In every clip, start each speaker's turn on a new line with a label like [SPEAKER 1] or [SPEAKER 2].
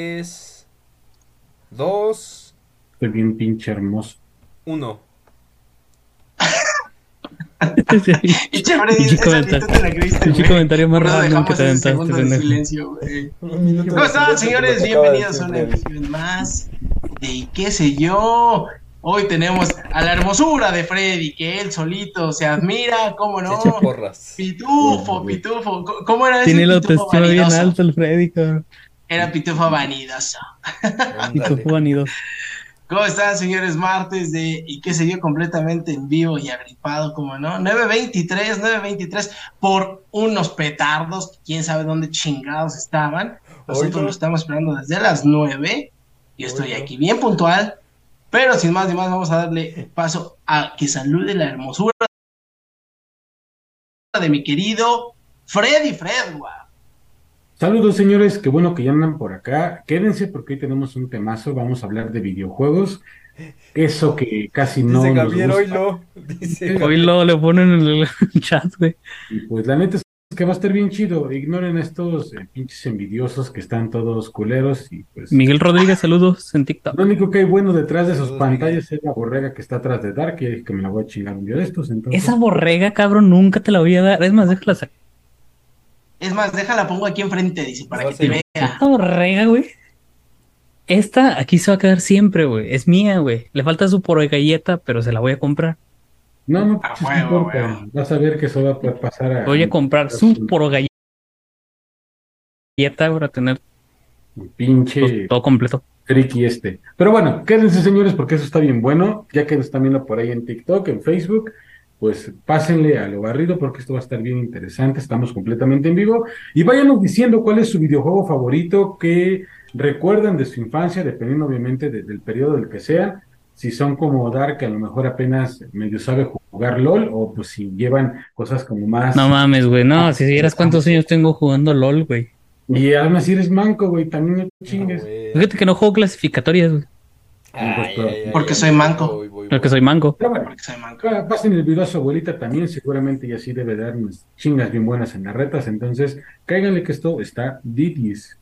[SPEAKER 1] 3, 2,
[SPEAKER 2] Estoy bien pinche hermoso.
[SPEAKER 1] 1.
[SPEAKER 3] Y chévere,
[SPEAKER 4] Pinche comentario.
[SPEAKER 3] la creíste,
[SPEAKER 4] Pinche comentario más
[SPEAKER 3] dejamos
[SPEAKER 4] que te aventaste,
[SPEAKER 3] de silencio, güey.
[SPEAKER 1] ¿Cómo
[SPEAKER 3] ¿Cómo están, señores? Bienvenidos a una emisión más de qué sé yo. Hoy tenemos a la hermosura de Freddy, que él solito se admira, ¿cómo no? Pitufo, pitufo. ¿Cómo- ¿Cómo era ese
[SPEAKER 4] Tiene la autoestima bien alta el Freddy, cabrón.
[SPEAKER 3] Era pitufo vanidoso.
[SPEAKER 4] Tú vanidoso.
[SPEAKER 3] ¿Cómo están, señores? Martes de y qué sé yo, completamente en vivo y agripado, como no. 9.23, 9.23 por unos petardos, quién sabe dónde chingados estaban. Nosotros lo estamos esperando desde las 9 y estoy
[SPEAKER 1] Oiga.
[SPEAKER 3] aquí bien puntual. Pero sin más ni más, vamos a darle paso a que salude la hermosura de mi querido Freddy Fredwa.
[SPEAKER 2] Saludos señores, qué bueno que ya andan por acá. Quédense porque hoy tenemos un temazo. Vamos a hablar de videojuegos. Eso que casi no
[SPEAKER 1] Dice
[SPEAKER 2] nos
[SPEAKER 1] Javier,
[SPEAKER 2] gusta.
[SPEAKER 1] oílo. Dice
[SPEAKER 4] Hoy lo le ponen en el chat, güey.
[SPEAKER 2] Y pues la neta es que va a estar bien chido. Ignoren a estos eh, pinches envidiosos que están todos culeros. Y pues
[SPEAKER 4] Miguel Rodríguez, saludos en TikTok.
[SPEAKER 2] lo único que hay bueno detrás de sus
[SPEAKER 1] Saludos,
[SPEAKER 2] pantallas es la borrega que está atrás de Dark. Y que me la voy a chingar un día de estos. Entonces,
[SPEAKER 4] Esa borrega, cabrón, nunca te la voy a dar. Es más, déjala sacar.
[SPEAKER 3] Es más, déjala, pongo aquí enfrente, dice, para que te vea.
[SPEAKER 4] Esta borrega, güey. Esta aquí se va a quedar siempre, güey. Es mía, güey. Le falta su por galleta, pero se la voy a comprar.
[SPEAKER 2] no, no,
[SPEAKER 3] A
[SPEAKER 2] pues, no
[SPEAKER 3] huevo,
[SPEAKER 2] importa. Vas a ver que eso va a pasar a
[SPEAKER 4] Voy a comprar su por galleta para tener
[SPEAKER 2] un pinche
[SPEAKER 4] pues, todo completo.
[SPEAKER 2] friki este. Pero bueno, quédense señores porque eso está bien bueno. Ya que nos están viendo por ahí en TikTok, en Facebook, pues pásenle a lo barrido porque esto va a estar bien interesante. Estamos completamente en vivo. Y váyanos diciendo cuál es su videojuego favorito que recuerdan de su infancia, dependiendo obviamente de- del periodo del que sea. Si son como Dark, que a lo mejor apenas medio sabe jugar LOL, o pues si llevan cosas como más.
[SPEAKER 4] No mames, güey. No, si vieras cuántos años tengo jugando LOL, güey.
[SPEAKER 2] Y aún así eres manco, güey, también no chingues.
[SPEAKER 4] Fíjate que no juego clasificatorias, güey.
[SPEAKER 1] Ay, ay, ay,
[SPEAKER 3] Porque
[SPEAKER 1] ay,
[SPEAKER 3] soy manco.
[SPEAKER 4] Porque
[SPEAKER 1] voy.
[SPEAKER 4] soy mango.
[SPEAKER 2] Pero bueno,
[SPEAKER 3] soy manco.
[SPEAKER 2] Pa- Pasen el video a su abuelita también, seguramente y así debe dar unas chingas bien buenas en las retas. Entonces, cáiganle que esto está Didis.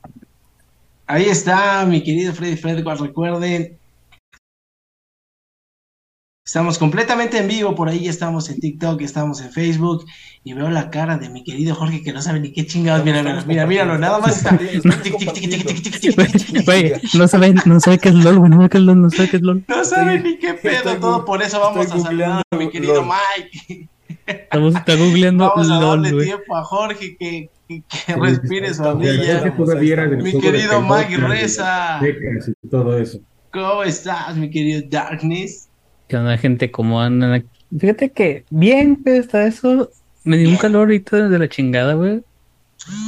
[SPEAKER 3] Ahí está, mi querido Freddy Fredward. Recuerden, estamos completamente en vivo. Por ahí estamos en TikTok, estamos en Facebook. Y veo la cara de mi querido Jorge que no sabe ni qué chingados. Mira, mira, míralo, nada más está.
[SPEAKER 4] no sabe, no sabe qué es LOL, güey. No sabe qué es LOL, no sabe qué es LOL.
[SPEAKER 3] No sabe ni qué pedo. Todo por eso vamos a saludar a mi querido. Mike.
[SPEAKER 4] Estamos está googleando
[SPEAKER 3] Vamos a darle tiempo a Jorge que, respire su
[SPEAKER 2] del
[SPEAKER 3] Mi querido Mike Reza.
[SPEAKER 2] Todo eso.
[SPEAKER 3] ¿Cómo estás, mi querido Darkness?
[SPEAKER 4] ¿Qué onda, gente? ¿Cómo andan? Fíjate que bien, güey, está eso. Me dio un calor ahorita de la chingada, güey.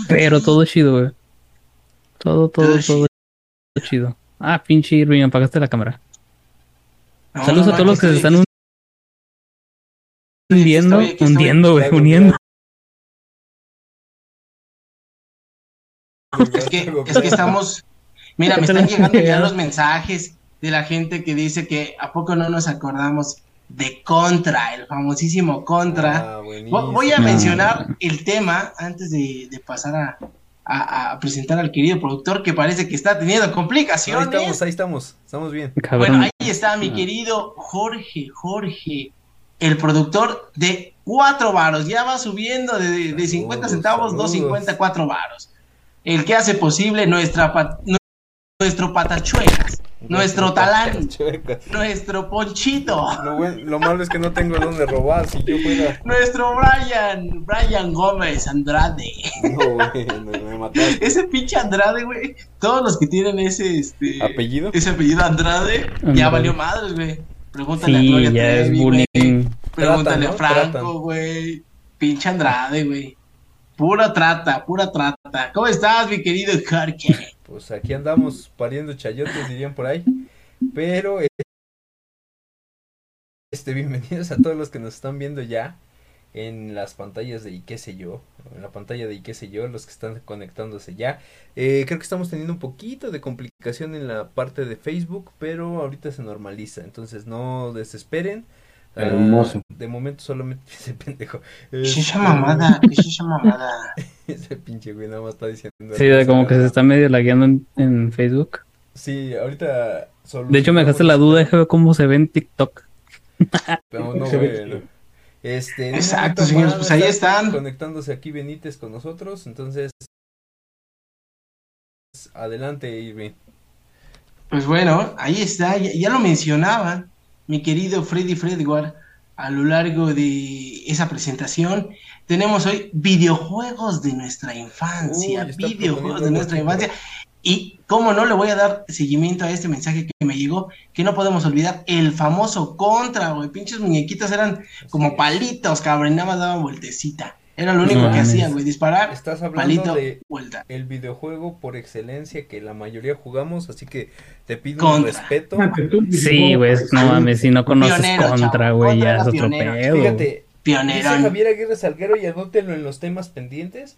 [SPEAKER 4] Pero todo chido, güey. Todo, todo,
[SPEAKER 3] Todo
[SPEAKER 4] todo chido. Ah, pinche Irving, apagaste la cámara.
[SPEAKER 3] No,
[SPEAKER 4] Saludos
[SPEAKER 3] no,
[SPEAKER 4] a todos los que se están hundiendo, hundiendo, güey, uniendo.
[SPEAKER 3] Es que, es que estamos. Mira, me están llegando ya los mensajes de la gente que dice que a poco no nos acordamos de Contra, el famosísimo Contra.
[SPEAKER 1] Ah,
[SPEAKER 3] Vo- Voy a mencionar el tema antes de, de pasar a, a- a presentar al querido productor que parece que está teniendo
[SPEAKER 1] Ahí
[SPEAKER 3] complicaciones.
[SPEAKER 1] estamos, ahí estamos. Estamos bien.
[SPEAKER 4] Cabrón.
[SPEAKER 3] Bueno, ahí está mi querido Jorge, Jorge, el productor de cuatro varos. Ya va subiendo de, de 50
[SPEAKER 1] Saludos,
[SPEAKER 3] centavos,
[SPEAKER 1] saludos.
[SPEAKER 3] 2.50, cuatro varos. El que hace posible nuestra nuestro patachuecas, nuestro talán, nuestro ponchito,
[SPEAKER 1] Lo, buen- lo malo es que no tengo dónde robar. Si yo fuera.
[SPEAKER 3] nuestro Brian, Brian Gómez Andrade.
[SPEAKER 1] No, güey, me, me mataste.
[SPEAKER 3] Ese pinche Andrade, güey. Todos los que tienen ese, este,
[SPEAKER 1] ¿Apellido?
[SPEAKER 3] ese apellido Andrade, ya valió madres, güey. Pregúntale a
[SPEAKER 4] Sí,
[SPEAKER 3] Gloria
[SPEAKER 4] ya es
[SPEAKER 3] Trevi, güey.
[SPEAKER 4] bullying.
[SPEAKER 3] Pregúntale a Franco, güey. Pinche Andrade, güey. Pura trata, pura trata. ¿Cómo estás, mi querido Jorge?
[SPEAKER 1] Pues aquí andamos pariendo chayotes, dirían por ahí. Pero, este, bienvenidos a todos los que nos están viendo ya en las pantallas de y qué sé yo, en la pantalla de y qué sé yo, los que están conectándose ya. Eh, creo que estamos teniendo un poquito de complicación en la parte de Facebook, pero ahorita se normaliza, entonces no desesperen. Ah,
[SPEAKER 2] Hermoso.
[SPEAKER 1] de momento solamente ese pendejo.
[SPEAKER 3] ¿Qué es esa
[SPEAKER 1] Este,
[SPEAKER 3] mamada? ¿Qué es esa mamada?
[SPEAKER 1] Ese pinche güey nada más está diciendo.
[SPEAKER 4] Sí, de como que se está medio lagueando en, en Facebook.
[SPEAKER 1] Sí, ahorita.
[SPEAKER 4] De hecho, me dejaste la duda, ver cómo se ve en TikTok.
[SPEAKER 1] No, no, bueno. Este,
[SPEAKER 3] Exacto, señores, pues ahí
[SPEAKER 1] está
[SPEAKER 3] están.
[SPEAKER 1] Conectándose aquí Benítez con nosotros, entonces. Adelante, Irving.
[SPEAKER 3] Pues bueno, ahí está, ya, ya lo mencionaba mi querido Freddy Fredward a lo largo de esa presentación. Tenemos hoy videojuegos de nuestra infancia,
[SPEAKER 1] Uy,
[SPEAKER 3] videojuegos de nuestra infancia. Y cómo no le voy a dar seguimiento a este mensaje que me llegó, que no podemos olvidar el famoso contra, güey. Pinches muñequitos eran como palitos, cabrón, nada más daban vueltecita. Era lo único
[SPEAKER 4] No
[SPEAKER 3] que hacían, güey, disparar,
[SPEAKER 1] Estás hablando
[SPEAKER 3] palito,
[SPEAKER 1] de
[SPEAKER 3] vuelta.
[SPEAKER 1] el videojuego por excelencia que la mayoría jugamos, así que te pido
[SPEAKER 3] Contra.
[SPEAKER 1] un respeto.
[SPEAKER 2] Tú,
[SPEAKER 4] Sí, güey, no mames, si no conoces
[SPEAKER 3] Pionero,
[SPEAKER 4] contra, güey, ya es otro pedo. güey.
[SPEAKER 1] Fíjate, dice
[SPEAKER 3] Pionero.
[SPEAKER 1] Javier Aguirre Salguero y anótenlo en los temas pendientes.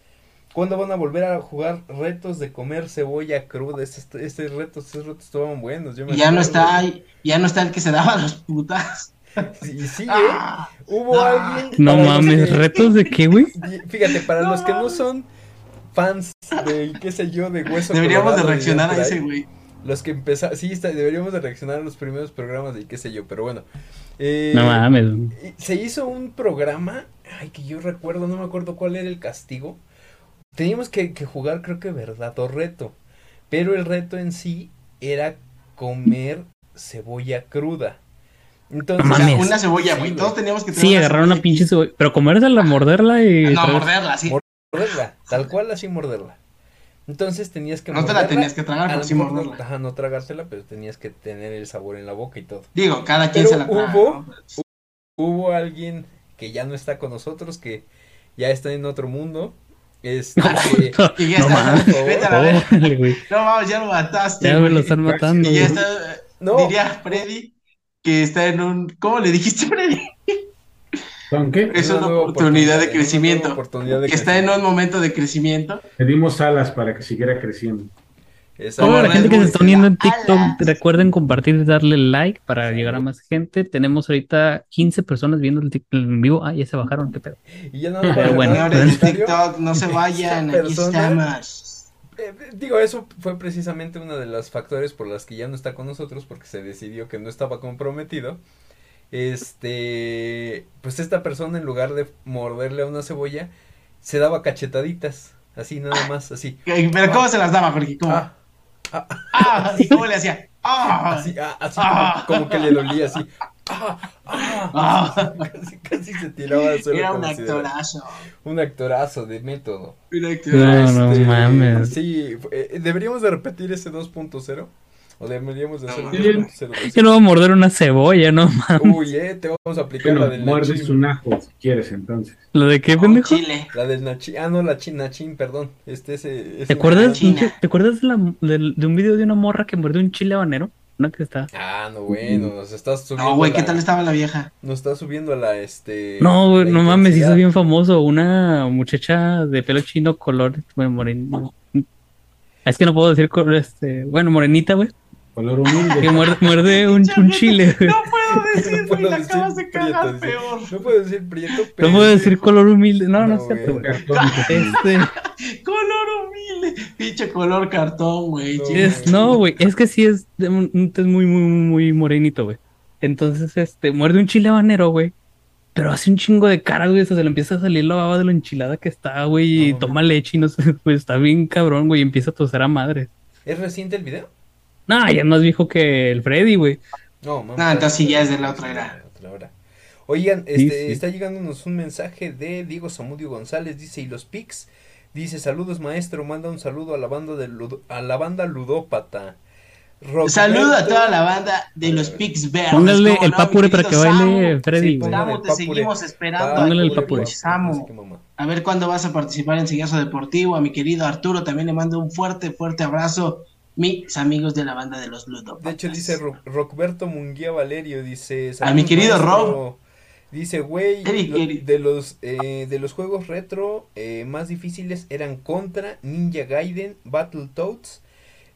[SPEAKER 1] ¿Cuándo van a volver a jugar retos de comer cebolla cruda? Este retos, estos retos estaban buenos. Yo me
[SPEAKER 3] Ya no está, ya no está el que se daba los putas.
[SPEAKER 1] Y sí, ¿eh?
[SPEAKER 3] Ah,
[SPEAKER 1] Hubo
[SPEAKER 3] Ah.
[SPEAKER 1] alguien.
[SPEAKER 4] No mames,
[SPEAKER 1] que-
[SPEAKER 4] ¿retos de qué, güey?
[SPEAKER 1] Fíjate, para
[SPEAKER 3] No
[SPEAKER 1] los que no son fans de, qué sé yo, de hueso
[SPEAKER 3] Deberíamos de reaccionar a ese, güey.
[SPEAKER 1] Los que empezaron, sí, está- deberíamos de reaccionar a los primeros programas de qué sé yo, pero bueno. Eh,
[SPEAKER 4] No mames.
[SPEAKER 1] Se hizo un programa, ay, que yo recuerdo, no me acuerdo cuál era el castigo. Teníamos que, que jugar, creo que verdad o reto, pero el reto en sí era comer cebolla cruda. Entonces,
[SPEAKER 4] No
[SPEAKER 3] O sea,
[SPEAKER 4] mames.
[SPEAKER 3] una cebolla, güey. Todos teníamos que tener
[SPEAKER 4] Sí,
[SPEAKER 3] una
[SPEAKER 4] agarrar una pinche cebolla. Pero comérsela, morderla y.
[SPEAKER 3] No, morderla, sí.
[SPEAKER 1] Mor- morderla, tal cual así morderla. Entonces tenías que
[SPEAKER 3] No te la tenías que tragar, pero sí morderla.
[SPEAKER 1] Ajá, no tragársela, pero tenías que tener el sabor en la boca y todo.
[SPEAKER 3] Digo, cada quien
[SPEAKER 1] Pero
[SPEAKER 3] se la traga.
[SPEAKER 1] hubo-
[SPEAKER 3] ¿no?
[SPEAKER 1] Hubo alguien que ya no está con nosotros, que ya está en otro mundo. Este, que-
[SPEAKER 3] Y ya
[SPEAKER 4] No
[SPEAKER 3] está.
[SPEAKER 4] mames.
[SPEAKER 3] Vete a la
[SPEAKER 4] güey.
[SPEAKER 3] No mames, ya lo mataste.
[SPEAKER 4] Ya me
[SPEAKER 3] güey.
[SPEAKER 4] lo están matando.
[SPEAKER 3] Y ya
[SPEAKER 4] güey.
[SPEAKER 3] está.
[SPEAKER 1] No.
[SPEAKER 3] Diría Freddy que está en un. ¿Cómo le dijiste, Freddy?
[SPEAKER 2] ¿Con qué?
[SPEAKER 3] Es una oportunidad de crecimiento.
[SPEAKER 1] nueva oportunidad de
[SPEAKER 3] Que está en un momento de crecimiento.
[SPEAKER 2] Le dimos alas para que siguiera creciendo.
[SPEAKER 4] Toda la gente que se está uniendo en TikTok,
[SPEAKER 3] Alas.
[SPEAKER 4] recuerden compartir y darle like para llegar a más gente. Tenemos ahorita 15 personas viendo el TikTok en vivo. Ah, ya se bajaron, qué pedo.
[SPEAKER 1] Y ya más
[SPEAKER 4] Pero bueno,
[SPEAKER 3] TikTok, no se vayan. Aquí estamos.
[SPEAKER 1] Eh, digo, eso fue precisamente uno de los factores por los que ya no está con nosotros, porque se decidió que no estaba comprometido. Este, pues esta persona en lugar de morderle a una cebolla, se daba cachetaditas, así nada más, así.
[SPEAKER 3] Pero ¿cómo se las daba, Jorge? ¿Cómo?
[SPEAKER 1] Ah,
[SPEAKER 3] Ah, ¿Y cómo le hacía? Ah,
[SPEAKER 1] así, ah, así
[SPEAKER 3] Ah.
[SPEAKER 1] como, como que le dolía así. Ah, ah,
[SPEAKER 3] Ah.
[SPEAKER 1] casi, casi se tiraba al suelo
[SPEAKER 3] Era un actorazo.
[SPEAKER 1] un actorazo de método.
[SPEAKER 3] Un actorazo.
[SPEAKER 4] No, no
[SPEAKER 1] Este,
[SPEAKER 4] mames.
[SPEAKER 1] Sí, eh, deberíamos de repetir ese 2.0 o deberíamos de hacer un
[SPEAKER 3] No,
[SPEAKER 1] 2.0.
[SPEAKER 4] Yo no voy a morder una cebolla, no mames.
[SPEAKER 1] Uy, eh, te vamos a aplicar la del
[SPEAKER 2] muerdes
[SPEAKER 1] Nachín.
[SPEAKER 2] un ajo si quieres entonces.
[SPEAKER 4] ¿Lo de qué, pendejo?
[SPEAKER 3] Chile.
[SPEAKER 1] La del Nachín, ah no, la chin, Nachín, perdón. Este ese, ese
[SPEAKER 4] ¿Te acuerdas,
[SPEAKER 3] China.
[SPEAKER 4] pinche- ¿te acuerdas de, la- de un video de una morra que mordió un chile habanero? Una que está.
[SPEAKER 1] Ah, no, bueno, nos estás subiendo.
[SPEAKER 3] No, güey,
[SPEAKER 1] la-
[SPEAKER 3] ¿qué tal estaba la vieja?
[SPEAKER 1] Nos está subiendo la este
[SPEAKER 4] No, güey, no mames, hizo bien famoso. Una muchacha de pelo chino, color bueno, moreno. Es que no puedo decir color, este, bueno, morenita, güey.
[SPEAKER 2] Color humilde.
[SPEAKER 4] Que muerde, muerde un, un chile, güey.
[SPEAKER 3] No puedo decir,
[SPEAKER 1] No puedo
[SPEAKER 3] la
[SPEAKER 1] decir
[SPEAKER 3] acabas de cagar
[SPEAKER 1] prieto,
[SPEAKER 3] peor.
[SPEAKER 1] No puedo decir prieto, pero
[SPEAKER 4] No puedo decir color humilde. No, no,
[SPEAKER 1] No,
[SPEAKER 4] es cierto,
[SPEAKER 1] güey.
[SPEAKER 4] Este,
[SPEAKER 3] Color humilde. Pinche color cartón, güey.
[SPEAKER 1] No,
[SPEAKER 4] es, güey, es que sí es, de tez muy, muy, muy morenito, güey. Entonces, este, muerde un chile habanero, güey. Pero hace un chingo de cara, güey. o sea, se le empieza a salir la baba de lo enchilada que está, güey. Y toma leche y no sé, güey. Está bien cabrón, güey. Y empieza a toser a madre.
[SPEAKER 1] ¿Es reciente el video?
[SPEAKER 4] No, ya es más viejo que el Freddy, güey.
[SPEAKER 1] No, mames.
[SPEAKER 3] No, entonces sí, ya es de la otra era.
[SPEAKER 1] otra. Oigan, este,
[SPEAKER 4] sí.
[SPEAKER 1] está llegándonos un mensaje de Diego Samudio González, dice, y los pics, dice, saludos maestro, manda un saludo a la banda de Ludo- a la banda ludópata. Rockberto-
[SPEAKER 3] Saludo a toda la banda de los Pix Verdes.
[SPEAKER 4] Póngale
[SPEAKER 3] ¿cómo
[SPEAKER 4] el
[SPEAKER 3] no,
[SPEAKER 4] papure para que baile? Freddy,
[SPEAKER 1] Sí,
[SPEAKER 3] Samu,
[SPEAKER 1] el
[SPEAKER 3] te seguimos esperando.
[SPEAKER 4] Póngale el papure.
[SPEAKER 3] Samu.
[SPEAKER 1] Mamá.
[SPEAKER 3] A ver cuándo vas a participar en Sillazo Deportivo. A mi querido Arturo también le mando un fuerte, fuerte abrazo. Mis amigos de la banda de los Ludo.
[SPEAKER 1] De hecho, dice Ro- Rockberto Munguía Valerio, dice...
[SPEAKER 3] A mi
[SPEAKER 1] "Saludos,
[SPEAKER 3] querido
[SPEAKER 1] maestro". Dice, güey, lo- de los eh, de los juegos retro eh, más difíciles eran Contra, Ninja Gaiden, Battletoads,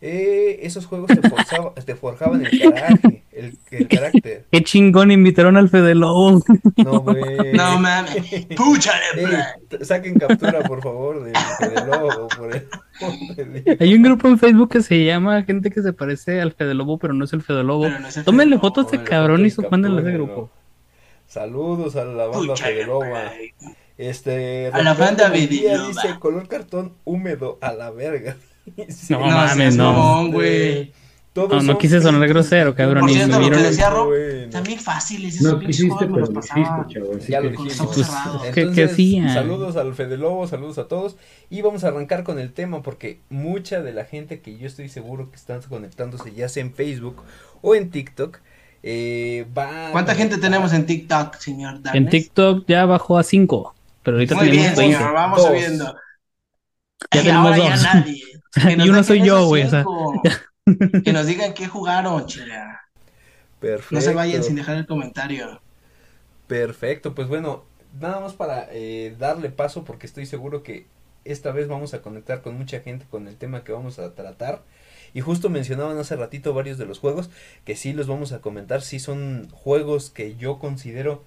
[SPEAKER 1] Eh, esos juegos te, forzaba- te forjaban el carácter, el, el carácter.
[SPEAKER 4] Qué chingón invitaron al Fede Lobo.
[SPEAKER 1] No, güey.
[SPEAKER 3] No mames. Púchale,
[SPEAKER 1] t- saquen captura, por favor, del Fede Lobo, por el de.
[SPEAKER 4] Hay un grupo en Facebook que se llama Gente que se parece al Fede Lobo, pero no es el Fede Lobo.
[SPEAKER 3] No es el
[SPEAKER 4] Tómenle
[SPEAKER 3] Fede
[SPEAKER 4] fotos de
[SPEAKER 1] Tómenle
[SPEAKER 4] cabrón y mándenlo a ese grupo.
[SPEAKER 1] Saludos a la banda
[SPEAKER 3] Púchale,
[SPEAKER 1] Fede
[SPEAKER 3] bra.
[SPEAKER 1] Este,
[SPEAKER 3] A la banda
[SPEAKER 1] dice color cartón húmedo a la verga.
[SPEAKER 4] No
[SPEAKER 3] No
[SPEAKER 4] mames, no.
[SPEAKER 3] mamón, güey.
[SPEAKER 1] todos
[SPEAKER 4] No, no quise sonar grosero, cabrón,
[SPEAKER 3] Por cierto, lo que
[SPEAKER 4] vieron-
[SPEAKER 3] decía Rob,
[SPEAKER 1] Bueno.
[SPEAKER 3] también fáciles. Esos
[SPEAKER 2] No quisiste, pero lo hiciste,
[SPEAKER 1] Ya
[SPEAKER 4] Pues,
[SPEAKER 1] saludos al Fede Lobo, saludos a todos. Y vamos a arrancar con el tema porque mucha de la gente que yo estoy seguro que están conectándose ya sea en Facebook o en TikTok eh, va. a
[SPEAKER 3] ¿Cuánta gente tenemos en TikTok, señor
[SPEAKER 4] En
[SPEAKER 3] Darnes?
[SPEAKER 4] TikTok ya bajó a 5, pero ahorita
[SPEAKER 3] Muy bien,
[SPEAKER 4] tenemos 20.
[SPEAKER 3] señor, vamos
[SPEAKER 1] Dos.
[SPEAKER 3] subiendo.
[SPEAKER 4] Ya
[SPEAKER 3] Y
[SPEAKER 4] tenemos
[SPEAKER 3] ahora ya
[SPEAKER 4] dos.
[SPEAKER 3] nadie. Que nos
[SPEAKER 4] Y uno soy yo, güey, o sea.
[SPEAKER 3] cinco. Que nos digan qué jugaron, chinga.
[SPEAKER 1] Perfecto.
[SPEAKER 3] No se vayan sin dejar el comentario.
[SPEAKER 1] Perfecto, pues bueno, nada más para eh, darle paso porque estoy seguro que esta vez vamos a conectar con mucha gente con el tema que vamos a tratar. Y justo mencionaban hace ratito varios de los juegos que sí los vamos a comentar, sí son juegos que yo considero,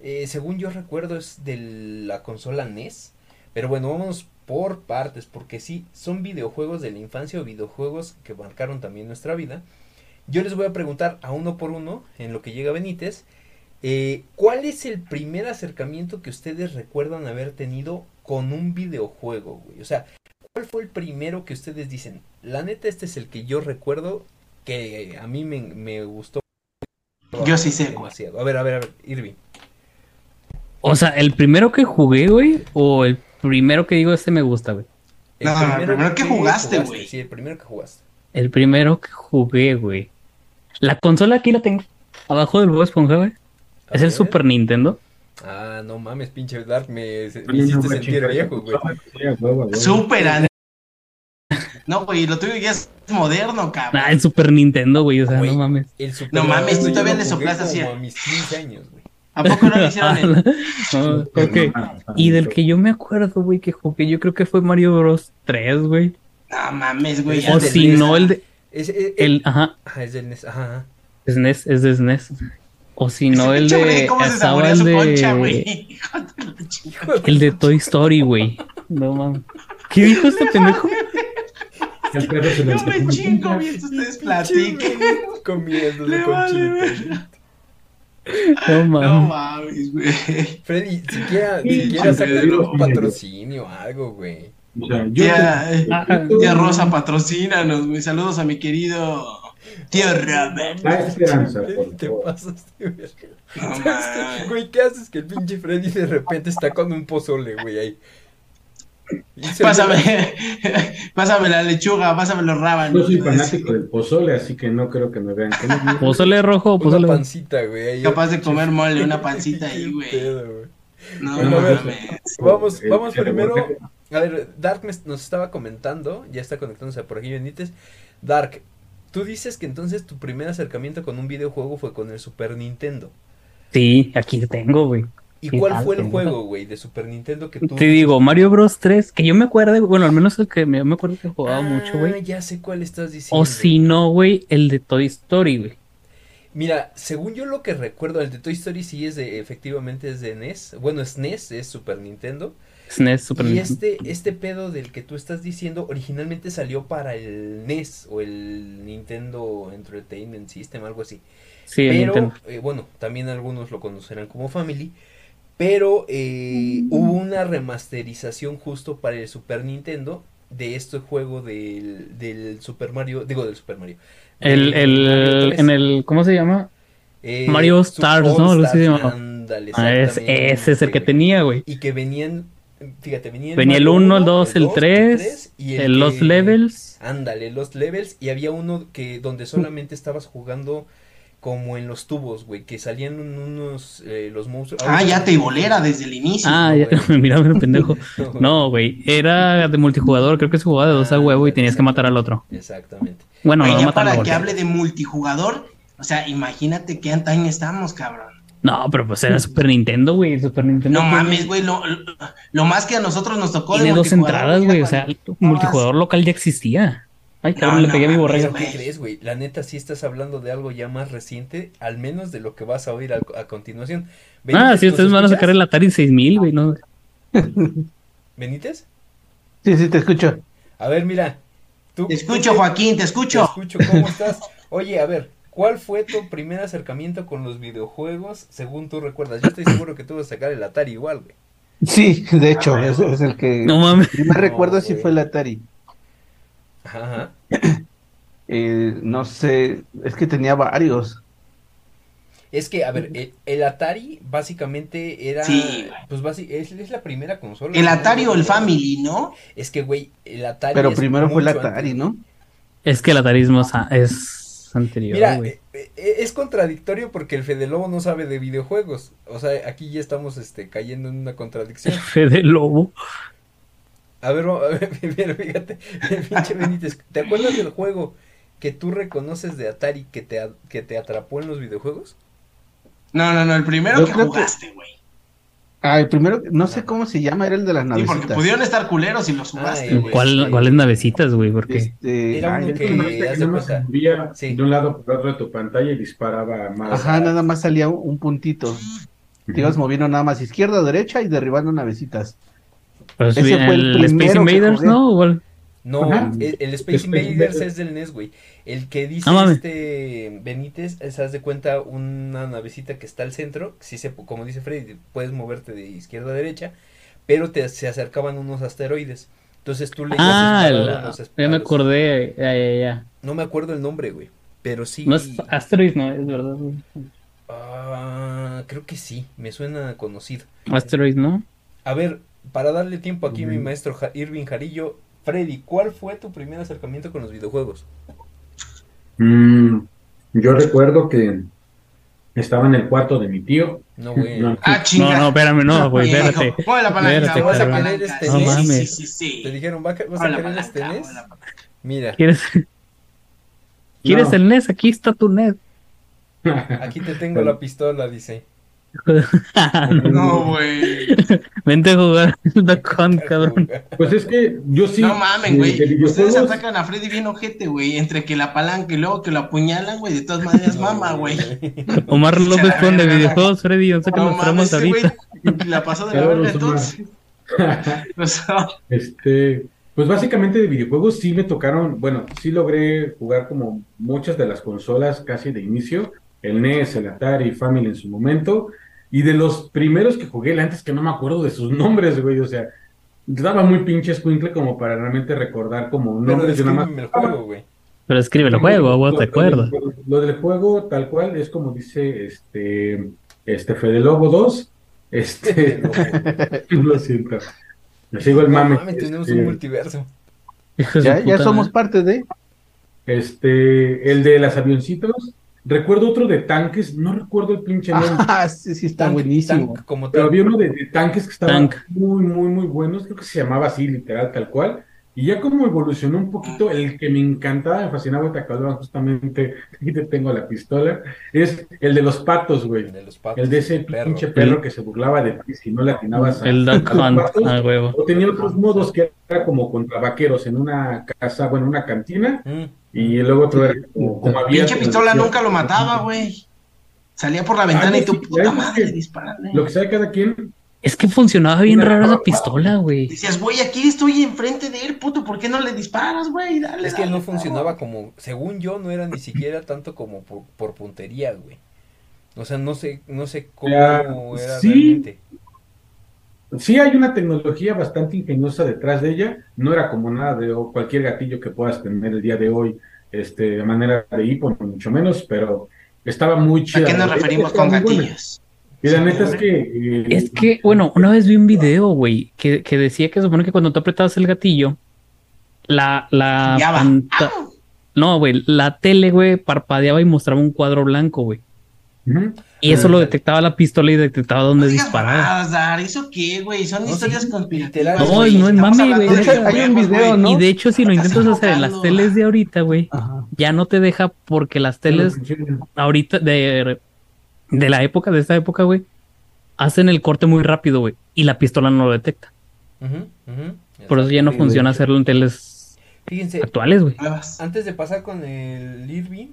[SPEAKER 1] eh, según yo recuerdo es de la consola NES, pero bueno, vamos por partes porque sí, son videojuegos de la infancia o videojuegos que marcaron también nuestra vida. Yo les voy a preguntar a uno por uno, en lo que llega Benítez, eh, ¿Cuál es el primer acercamiento que ustedes recuerdan haber tenido con un videojuego, güey? O sea, ¿cuál fue el primero que ustedes dicen? La neta, este es el que yo recuerdo que a mí me, me gustó.
[SPEAKER 3] Yo sí sé,
[SPEAKER 1] demasiado. A ver, a ver, a ver, Irving.
[SPEAKER 4] O sea, el primero que jugué, güey, o el primero que digo, este me gusta, güey.
[SPEAKER 1] El
[SPEAKER 3] No, el primero que jugaste, güey.
[SPEAKER 1] Sí, el primero que jugaste.
[SPEAKER 4] El primero que jugué, güey. La consola aquí la tengo. Abajo del Bob Esponja, güey. Es el. Super Nintendo.
[SPEAKER 1] Ah, no mames, pinche Dark, me, me hiciste
[SPEAKER 2] no,
[SPEAKER 1] sentir viejo, güey.
[SPEAKER 3] An- No, güey, lo tuyo ya es moderno, cabrón.
[SPEAKER 4] Ah, el Super Nintendo, güey. O sea, no mames.
[SPEAKER 1] El Super
[SPEAKER 3] No mames, tú todavía le soplaste así.
[SPEAKER 1] como a mis 15 años, güey.
[SPEAKER 3] ¿A poco no lo hicieron en...
[SPEAKER 4] No, ok. Y del que yo me acuerdo, güey, que jugué, yo creo que fue Mario Bros 3, güey.
[SPEAKER 3] No mames, güey.
[SPEAKER 1] Es
[SPEAKER 4] O si
[SPEAKER 1] NES.
[SPEAKER 4] no, el de.
[SPEAKER 1] Es, es-
[SPEAKER 4] El, ajá,
[SPEAKER 1] Ajá, es del NES, ajá, ajá.
[SPEAKER 4] SNES, es de SNES. O si no, el de.
[SPEAKER 3] ¿Cómo se
[SPEAKER 4] Estaba
[SPEAKER 3] saborea
[SPEAKER 4] el
[SPEAKER 3] su concha, güey?
[SPEAKER 4] El de Toy Story, güey. No mames. ¿Qué dijo este pendejo?
[SPEAKER 2] El perro se lo
[SPEAKER 3] Yo me chingo mientras ustedes platiquen.
[SPEAKER 1] Comiéndose
[SPEAKER 3] Le
[SPEAKER 1] con
[SPEAKER 3] vale,
[SPEAKER 1] chile.
[SPEAKER 4] No
[SPEAKER 3] No
[SPEAKER 4] mames.
[SPEAKER 3] mames, güey.
[SPEAKER 1] Freddy, siquiera, siquiera
[SPEAKER 2] Pedro,
[SPEAKER 1] un patrocinio, algo, güey.
[SPEAKER 2] O sea, yo
[SPEAKER 3] Tía, eh,
[SPEAKER 4] Ah,
[SPEAKER 3] tía Rosa, patrocínanos, güey. Saludos a mi querido tío Robert.
[SPEAKER 2] Da esperanza, por
[SPEAKER 1] te
[SPEAKER 2] favor.
[SPEAKER 1] pasas de verga.
[SPEAKER 3] No
[SPEAKER 1] ¿Sabes
[SPEAKER 3] mames.
[SPEAKER 1] Güey, ¿qué haces que el pinche Freddy de repente está con un pozole, güey, ahí?
[SPEAKER 3] Pásame, pásame la lechuga, pásame los rábanos.
[SPEAKER 2] Yo soy fanático del pozole, así que no creo que me vean. que no-
[SPEAKER 4] Pozole rojo o
[SPEAKER 1] Una
[SPEAKER 4] pozole
[SPEAKER 1] pancita, güey. ahí.
[SPEAKER 3] Capaz de comer mole, una pancita ahí, güey. No
[SPEAKER 1] Bueno, ver.
[SPEAKER 3] mames.
[SPEAKER 1] Vamos, vamos primero. A ver, Dark me- nos estaba comentando, ya está conectándose por aquí Benítez. Dark, tú dices que entonces tu primer acercamiento con un videojuego fue con el Super Nintendo.
[SPEAKER 4] Sí, aquí tengo, güey.
[SPEAKER 1] ¿Y
[SPEAKER 4] ¿Qué
[SPEAKER 1] cuál
[SPEAKER 4] tal,
[SPEAKER 1] fue el juego, güey, de Super Nintendo que tú...
[SPEAKER 4] Te digo, Mario Bros 3, que yo me acuerdo, bueno, al menos el que me, me acuerdo que jugaba
[SPEAKER 1] Ah,
[SPEAKER 4] mucho, güey.
[SPEAKER 1] ya sé cuál estás diciendo.
[SPEAKER 4] O si no, güey, el de Toy Story, güey.
[SPEAKER 1] Mira, según yo lo que recuerdo, el de Toy Story sí es de, efectivamente es de NES. Bueno, es NES, es Super Nintendo.
[SPEAKER 4] SNES, Super
[SPEAKER 1] y
[SPEAKER 4] Nintendo.
[SPEAKER 1] este, este pedo del que tú estás diciendo originalmente salió para el NES o el Nintendo Entertainment System, algo así.
[SPEAKER 4] Sí, el
[SPEAKER 1] pero,
[SPEAKER 4] Nintendo.
[SPEAKER 1] eh, bueno, también algunos lo conocerán como Family. Pero eh, hubo una remasterización justo para el Super Nintendo de este juego del, del Super Mario, digo del Super Mario.
[SPEAKER 4] El, el,
[SPEAKER 1] 3.
[SPEAKER 4] en el, ¿cómo se llama?
[SPEAKER 1] Eh,
[SPEAKER 4] Mario Stars, ¿no? Se llama.
[SPEAKER 1] ándale,
[SPEAKER 4] Ah, es,
[SPEAKER 1] exactamente,
[SPEAKER 4] ese es el que tenía, güey.
[SPEAKER 1] Y que venían, fíjate, venía
[SPEAKER 4] Venía el
[SPEAKER 1] Mario
[SPEAKER 4] 1, el
[SPEAKER 1] uno,
[SPEAKER 4] 2, el
[SPEAKER 1] dos,
[SPEAKER 4] 3,
[SPEAKER 1] y
[SPEAKER 4] el Los
[SPEAKER 1] que-
[SPEAKER 4] Levels.
[SPEAKER 1] Ándale, los levels. Y había uno que donde solamente estabas jugando como en los tubos, güey, que salían un- unos, eh, los monstruos.
[SPEAKER 3] Ah, ya te bolera desde el inicio.
[SPEAKER 4] Ah, ya, mira, mira, pendejo.
[SPEAKER 1] No,
[SPEAKER 4] güey, era de multijugador, creo que se jugaba de dos a
[SPEAKER 1] Ah,
[SPEAKER 4] huevo y tenías que matar al otro.
[SPEAKER 1] Exactamente.
[SPEAKER 4] Bueno, no
[SPEAKER 3] ya
[SPEAKER 4] matar
[SPEAKER 3] para que hable de multijugador, o sea, imagínate qué antaño estamos, cabrón.
[SPEAKER 4] No, pero pues era Super Nintendo, güey. Super Nintendo.
[SPEAKER 3] No mames, güey, lo, lo más que a nosotros nos tocó
[SPEAKER 4] Tiene dos entradas, güey. O sea, el multijugador local ya existía. Ay,
[SPEAKER 3] No,
[SPEAKER 4] cabrón, le
[SPEAKER 3] no
[SPEAKER 4] pegué a mi
[SPEAKER 3] güey.
[SPEAKER 1] ¿Qué crees, güey? La neta, sí estás hablando de algo ya más reciente, al menos de lo que vas a oír a, a continuación.
[SPEAKER 4] Ah,
[SPEAKER 1] Benítez,
[SPEAKER 4] sí,
[SPEAKER 1] ¿nos
[SPEAKER 4] ustedes van a sacar el Atari 6000, güey, ¿no?
[SPEAKER 1] ¿Benítez?
[SPEAKER 5] Sí, sí, te escucho.
[SPEAKER 1] A ver, mira. Tú,
[SPEAKER 3] Te escucho, Joaquín, te
[SPEAKER 1] Te
[SPEAKER 3] escucho.
[SPEAKER 1] escucho, ¿cómo estás? Oye, a ver, ¿cuál fue tu primer acercamiento con los videojuegos según tú recuerdas? Yo estoy seguro que tú vas a sacar el Atari igual, güey.
[SPEAKER 5] Sí, de hecho, ese es el que
[SPEAKER 4] No mames.
[SPEAKER 5] primer
[SPEAKER 1] No,
[SPEAKER 5] recuerdo sí
[SPEAKER 1] güey.
[SPEAKER 5] fue el Atari.
[SPEAKER 1] Ajá.
[SPEAKER 5] Eh, no sé, es que tenía varios.
[SPEAKER 1] Es que, a ver, el, el Atari básicamente era.
[SPEAKER 3] Sí.
[SPEAKER 1] Pues es, es la primera consola.
[SPEAKER 3] El
[SPEAKER 1] ¿no?
[SPEAKER 3] Atari o el Family, ¿no?
[SPEAKER 1] Es que, güey, el Atari.
[SPEAKER 5] Pero primero fue el Atari,
[SPEAKER 1] antes.
[SPEAKER 5] ¿no?
[SPEAKER 4] Es que el Atari es más a- es anterior,
[SPEAKER 1] Mira,
[SPEAKER 4] güey.
[SPEAKER 1] eh, eh, es contradictorio porque el Fede Lobo no sabe de videojuegos. O sea, aquí ya estamos este, cayendo en una contradicción.
[SPEAKER 4] Fede Lobo.
[SPEAKER 1] A ver, a ver, mira, fíjate, el pinche Benítez, ¿te acuerdas del juego que tú reconoces de Atari que te, que te atrapó en los videojuegos?
[SPEAKER 3] No, no, no, el primero
[SPEAKER 5] Yo
[SPEAKER 3] que jugaste, güey.
[SPEAKER 5] Ah, el primero, no sé cómo se llama, era el de las
[SPEAKER 3] Sí, porque
[SPEAKER 5] navecitas.
[SPEAKER 3] pudieron estar culeros y los jugaste, güey.
[SPEAKER 4] ¿Cuál, ¿Cuáles navecitas, güey? Porque
[SPEAKER 5] Este,
[SPEAKER 1] Era uno que-
[SPEAKER 5] que no-
[SPEAKER 2] se movía
[SPEAKER 1] Sí.
[SPEAKER 2] de un lado por otro de tu pantalla y disparaba más.
[SPEAKER 5] Ajá, nada más salía un, un puntito. Te ibas moviendo nada más izquierda o derecha y derribando navecitas.
[SPEAKER 4] Pues,
[SPEAKER 5] Ese fue el
[SPEAKER 4] el Space Invaders. ¿no? Igual.
[SPEAKER 1] No, el, el Space Invaders es del NES, güey. El que dice
[SPEAKER 4] Ah,
[SPEAKER 1] este Benítez, es, haz de cuenta una navecita que está al centro, sí se, como dice Freddy, puedes moverte de izquierda a derecha, pero te, se acercaban unos asteroides. Entonces tú le
[SPEAKER 4] Ah, el-
[SPEAKER 1] a los
[SPEAKER 4] ya me acordé. Ya, ya, ya.
[SPEAKER 1] No me acuerdo el nombre, güey, pero sí.
[SPEAKER 4] No es Asteroid, no, es verdad. güey.
[SPEAKER 1] Ah, creo que sí, me suena conocido.
[SPEAKER 4] Asteroid, ¿no?
[SPEAKER 1] A ver, para darle tiempo aquí a mi maestro Ja- Irving Jarillo, Freddy, ¿cuál fue tu primer acercamiento con los videojuegos?
[SPEAKER 2] Mm, yo recuerdo que estaba en el cuarto de mi tío.
[SPEAKER 1] No, güey.
[SPEAKER 2] No,
[SPEAKER 3] Ah, chinga.
[SPEAKER 4] No, no, espérame, no, güey, espérate.
[SPEAKER 3] La palanca, palanca.
[SPEAKER 1] Este,
[SPEAKER 3] Sí,
[SPEAKER 4] no
[SPEAKER 3] sí,
[SPEAKER 4] mames.
[SPEAKER 3] sí, sí,
[SPEAKER 1] Te dijeron, ¿va, ¿vas a querer
[SPEAKER 3] palanca,
[SPEAKER 1] este NES? Mira,
[SPEAKER 4] ¿Quieres, ¿Quieres
[SPEAKER 2] No.
[SPEAKER 4] el NES? Aquí está tu NES.
[SPEAKER 1] aquí te tengo la pistola, dice.
[SPEAKER 3] No, güey.
[SPEAKER 4] Vente a jugar Hunt, cabrón.
[SPEAKER 2] Pues es que yo sí.
[SPEAKER 3] no mamen,
[SPEAKER 2] de-
[SPEAKER 3] güey.
[SPEAKER 2] de
[SPEAKER 3] Ustedes atacan a Freddy bien ojete, güey. Entre que la palanca y luego que lo apuñalan, güey. De todas maneras,
[SPEAKER 1] No,
[SPEAKER 3] mama, güey.
[SPEAKER 4] Omar López con de videojuegos, Freddy, no sé qué
[SPEAKER 3] No
[SPEAKER 4] nos traemos
[SPEAKER 3] mames,
[SPEAKER 4] ahorita.
[SPEAKER 3] güey la pasó de la verga entonces. O sea,
[SPEAKER 2] Este, pues básicamente de videojuegos sí me tocaron, bueno, sí logré jugar como muchas de las consolas casi de inicio, el NES, el Atari, Family en su momento, y de los primeros que jugué, antes que no me acuerdo de sus nombres, güey, o sea, daba muy pinche escuincle como para realmente recordar como
[SPEAKER 1] Pero
[SPEAKER 2] nombres, yo nada más...
[SPEAKER 1] el juego, güey.
[SPEAKER 4] Pero escribe el juego, vos te acuerdas.
[SPEAKER 2] Lo, lo del juego, tal cual, es como dice este, este Fede Lobo 2, este, lo siento, sigo el
[SPEAKER 1] No
[SPEAKER 2] mame.
[SPEAKER 1] tenemos
[SPEAKER 2] este,
[SPEAKER 1] un multiverso.
[SPEAKER 4] Hijo de
[SPEAKER 5] Ya, ya somos parte de.
[SPEAKER 2] Este, el de las avioncitos. Recuerdo otro de tanques, no recuerdo el pinche nombre,
[SPEAKER 5] Ah, sí, sí, está
[SPEAKER 1] Tank-
[SPEAKER 5] buenísimo.
[SPEAKER 1] tank como
[SPEAKER 2] pero había uno de, de tanques que estaban
[SPEAKER 4] Tank.
[SPEAKER 2] muy, muy, muy buenos. Creo que se llamaba así, literal, tal cual. Y ya como evolucionó un poquito, el que me encantaba, me fascinaba, que hablaban justamente, aquí te tengo la pistola, es el de los patos, güey.
[SPEAKER 1] El de los patos.
[SPEAKER 2] El de ese
[SPEAKER 1] perro.
[SPEAKER 2] pinche perro que se burlaba de ti si no le atinabas a,
[SPEAKER 4] El Duck Hunt,
[SPEAKER 2] patos.
[SPEAKER 4] a huevo.
[SPEAKER 2] O tenía otros modos que era como contra vaqueros en una casa, bueno, una cantina,
[SPEAKER 1] Mm.
[SPEAKER 2] Y luego otro era como, como abierto.
[SPEAKER 3] pinche pistola nunca lo mataba, güey. Salía por la ventana
[SPEAKER 2] Ah,
[SPEAKER 3] y tu
[SPEAKER 2] sí,
[SPEAKER 3] puta madre
[SPEAKER 2] sí.
[SPEAKER 3] dispararle.
[SPEAKER 2] Lo que sabe cada quien,
[SPEAKER 4] Es que funcionaba bien raro esa pistola, güey.
[SPEAKER 3] Decías, güey, aquí estoy enfrente de él, puto, ¿por qué no le disparas, güey? Dale,
[SPEAKER 1] Es que
[SPEAKER 3] dale,
[SPEAKER 1] no funcionaba como, según yo, no era ni siquiera tanto como por, por puntería, güey. O sea, no sé, no sé cómo
[SPEAKER 2] Ya,
[SPEAKER 1] era
[SPEAKER 2] sí.
[SPEAKER 1] realmente.
[SPEAKER 2] Sí hay una tecnología bastante ingeniosa detrás de ella, no era como nada de cualquier gatillo que puedas tener el día de hoy, este, de manera de hipo, ni mucho menos, pero estaba muy
[SPEAKER 3] ¿A
[SPEAKER 2] chida.
[SPEAKER 3] qué nos referimos con gatillos?
[SPEAKER 2] Y la neta es que... eh,
[SPEAKER 4] Es que, bueno, una vez vi un video, güey, que, que decía que se supone que cuando tú apretabas el gatillo, la, la panta- No, güey, la tele, güey, parpadeaba y mostraba un cuadro blanco, güey.
[SPEAKER 2] ujú.
[SPEAKER 4] Y eso
[SPEAKER 1] Ah,
[SPEAKER 4] lo detectaba la pistola y detectaba dónde
[SPEAKER 3] No
[SPEAKER 4] disparaba.
[SPEAKER 3] Dar, ¿eso qué, güey? Son
[SPEAKER 1] No,
[SPEAKER 3] historias
[SPEAKER 1] sí,
[SPEAKER 3] conspirativas.
[SPEAKER 4] No,
[SPEAKER 3] güey.
[SPEAKER 4] no es mami, güey.
[SPEAKER 3] de
[SPEAKER 5] De hecho, hay un video. ¿no?
[SPEAKER 4] Y de hecho, si lo intentas hacer en las teles de ahorita, güey, ya no te deja porque las teles ahorita de, de la época, de esta época, güey, hacen el corte muy rápido, güey, y la pistola no lo detecta. Por eso ya no funciona hacerlo en teles
[SPEAKER 1] Fíjense,
[SPEAKER 4] Actuales, güey.
[SPEAKER 1] Antes de pasar con el Irving,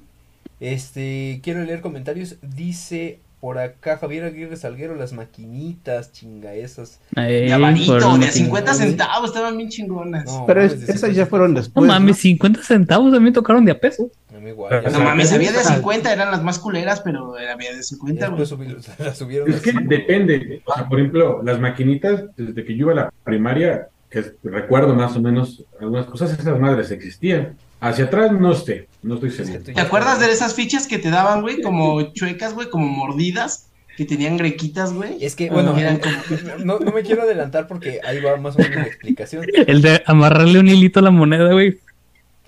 [SPEAKER 1] este, quiero leer comentarios. Dice por acá Javier Aguirre Salguero, las maquinitas, chinga esas.
[SPEAKER 4] Eh,
[SPEAKER 3] De
[SPEAKER 4] por
[SPEAKER 3] avarito,
[SPEAKER 4] una
[SPEAKER 3] de
[SPEAKER 4] maquinita.
[SPEAKER 3] 50 centavos, estaban bien chingonas.
[SPEAKER 1] No,
[SPEAKER 5] Pero
[SPEAKER 1] mames,
[SPEAKER 5] esas ya
[SPEAKER 1] 50
[SPEAKER 5] fueron
[SPEAKER 1] centavos.
[SPEAKER 5] después.
[SPEAKER 4] No mames, 50 centavos a mí me tocaron de a peso.
[SPEAKER 1] Mí igual,
[SPEAKER 3] No mames, había de
[SPEAKER 5] esa-
[SPEAKER 3] 50, eran las más culeras, pero había de 50, güey.
[SPEAKER 1] después subi- la subieron
[SPEAKER 2] Es que depende. O sea, por ejemplo, las maquinitas, desde que yo iba a la primaria, que recuerdo más o menos algunas cosas, esas madres existían. Hacia atrás no sé, no estoy
[SPEAKER 1] Es que
[SPEAKER 2] seguro.
[SPEAKER 3] ¿Te acuerdas de esas fichas que te daban, güey? Como chuecas, güey, como mordidas, que tenían grequitas, güey.
[SPEAKER 1] Es que, bueno,
[SPEAKER 3] Eran
[SPEAKER 1] no, no me quiero adelantar porque ahí va más o menos la explicación.
[SPEAKER 4] El de amarrarle un hilito a la moneda, güey.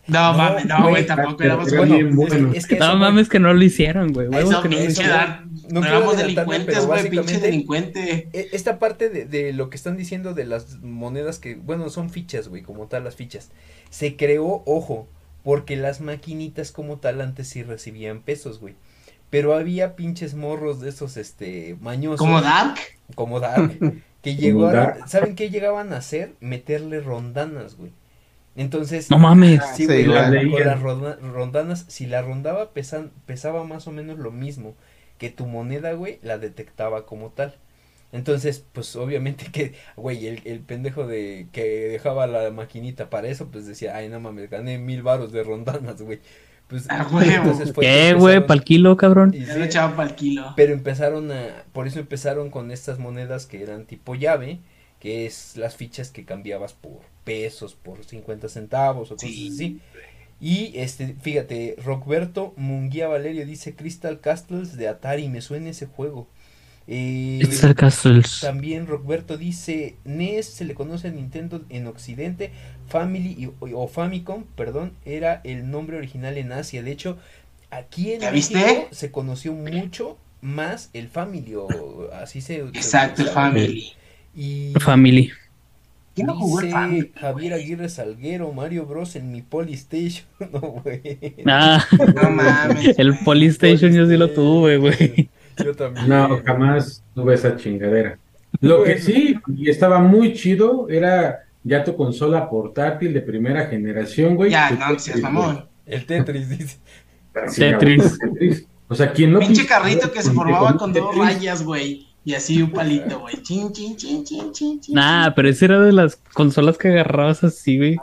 [SPEAKER 3] No,
[SPEAKER 1] No,
[SPEAKER 3] mames, no,
[SPEAKER 1] güey,
[SPEAKER 3] tampoco éramos güey.
[SPEAKER 2] bueno.
[SPEAKER 1] es que
[SPEAKER 4] No
[SPEAKER 1] eso,
[SPEAKER 4] mames que no lo hicieron, güey.
[SPEAKER 3] Eso,
[SPEAKER 4] que no lo hicieron.
[SPEAKER 1] No
[SPEAKER 3] éramos delincuentes,
[SPEAKER 1] pero
[SPEAKER 3] güey, pinche
[SPEAKER 1] básicamente
[SPEAKER 3] delincuente.
[SPEAKER 1] e- esta parte de, de lo que están diciendo de las monedas que, bueno, son fichas, güey, como tal las fichas. Se creó, ojo, porque las maquinitas como tal antes sí recibían pesos, güey. Pero había pinches morros de esos, este, mañosos.
[SPEAKER 3] Como Dark.
[SPEAKER 1] como Dark, que
[SPEAKER 2] Dark.
[SPEAKER 1] ¿saben qué llegaban a hacer? Meterle rondanas, güey. Entonces,
[SPEAKER 4] No mames.
[SPEAKER 1] sí,
[SPEAKER 5] Sí,
[SPEAKER 1] güey,
[SPEAKER 5] las
[SPEAKER 1] con rondanas, si la rondaba pesan, pesaba más o menos lo mismo que tu moneda, güey, la detectaba como tal. Entonces, pues obviamente que, güey, el, el pendejo de que dejaba la maquinita para eso, pues decía, ay, no mames, gané mil varos de rondanas, güey. Pues,
[SPEAKER 3] Ah, huevo.
[SPEAKER 1] entonces fue que
[SPEAKER 4] ¿Qué, güey? ¿Pal kilo, cabrón?
[SPEAKER 1] y
[SPEAKER 3] Ya
[SPEAKER 1] sí,
[SPEAKER 3] lo echaban para el kilo.
[SPEAKER 1] pero empezaron a, por eso empezaron con estas monedas que eran tipo llave, que es las fichas que cambiabas por pesos, por 50 centavos o cosas
[SPEAKER 3] Sí.
[SPEAKER 1] así. Y este, fíjate, Rockberto Munguía Valerio dice Crystal Castles de Atari, me suena ese juego. Eh,
[SPEAKER 4] Crystal Castles.
[SPEAKER 1] también Rockberto dice NES se le conoce a Nintendo en Occidente, Family y- o Famicom, perdón, era el nombre original en Asia. De hecho, aquí en
[SPEAKER 3] ¿Ya
[SPEAKER 1] México
[SPEAKER 3] viste?
[SPEAKER 1] se conoció mucho más el Family o así se
[SPEAKER 3] Exacto. Family.
[SPEAKER 1] Y
[SPEAKER 4] Family.
[SPEAKER 3] ¿Quién no jugó el
[SPEAKER 1] dice
[SPEAKER 3] Family?
[SPEAKER 1] Javier Aguirre Salguero, Mario Bros en mi Polystation. No, güey.
[SPEAKER 4] Ah,
[SPEAKER 3] No mames.
[SPEAKER 4] el Polystation yo sí lo tuve, güey.
[SPEAKER 1] Yo también.
[SPEAKER 2] No, jamás tuve esa chingadera. Lo que sí, y estaba muy chido, era ya tu consola portátil de primera generación, güey.
[SPEAKER 3] Ya, no, seas mamón.
[SPEAKER 1] El Tetris dice.
[SPEAKER 4] Tetris.
[SPEAKER 2] O sea, quien no.
[SPEAKER 3] Pinche carrito que se formaba con dos rayas, güey. Y así un palito, güey. Chin, chin, chin, chin, chin, chin.
[SPEAKER 4] Nah, pero ese era de las consolas que agarrabas así, güey.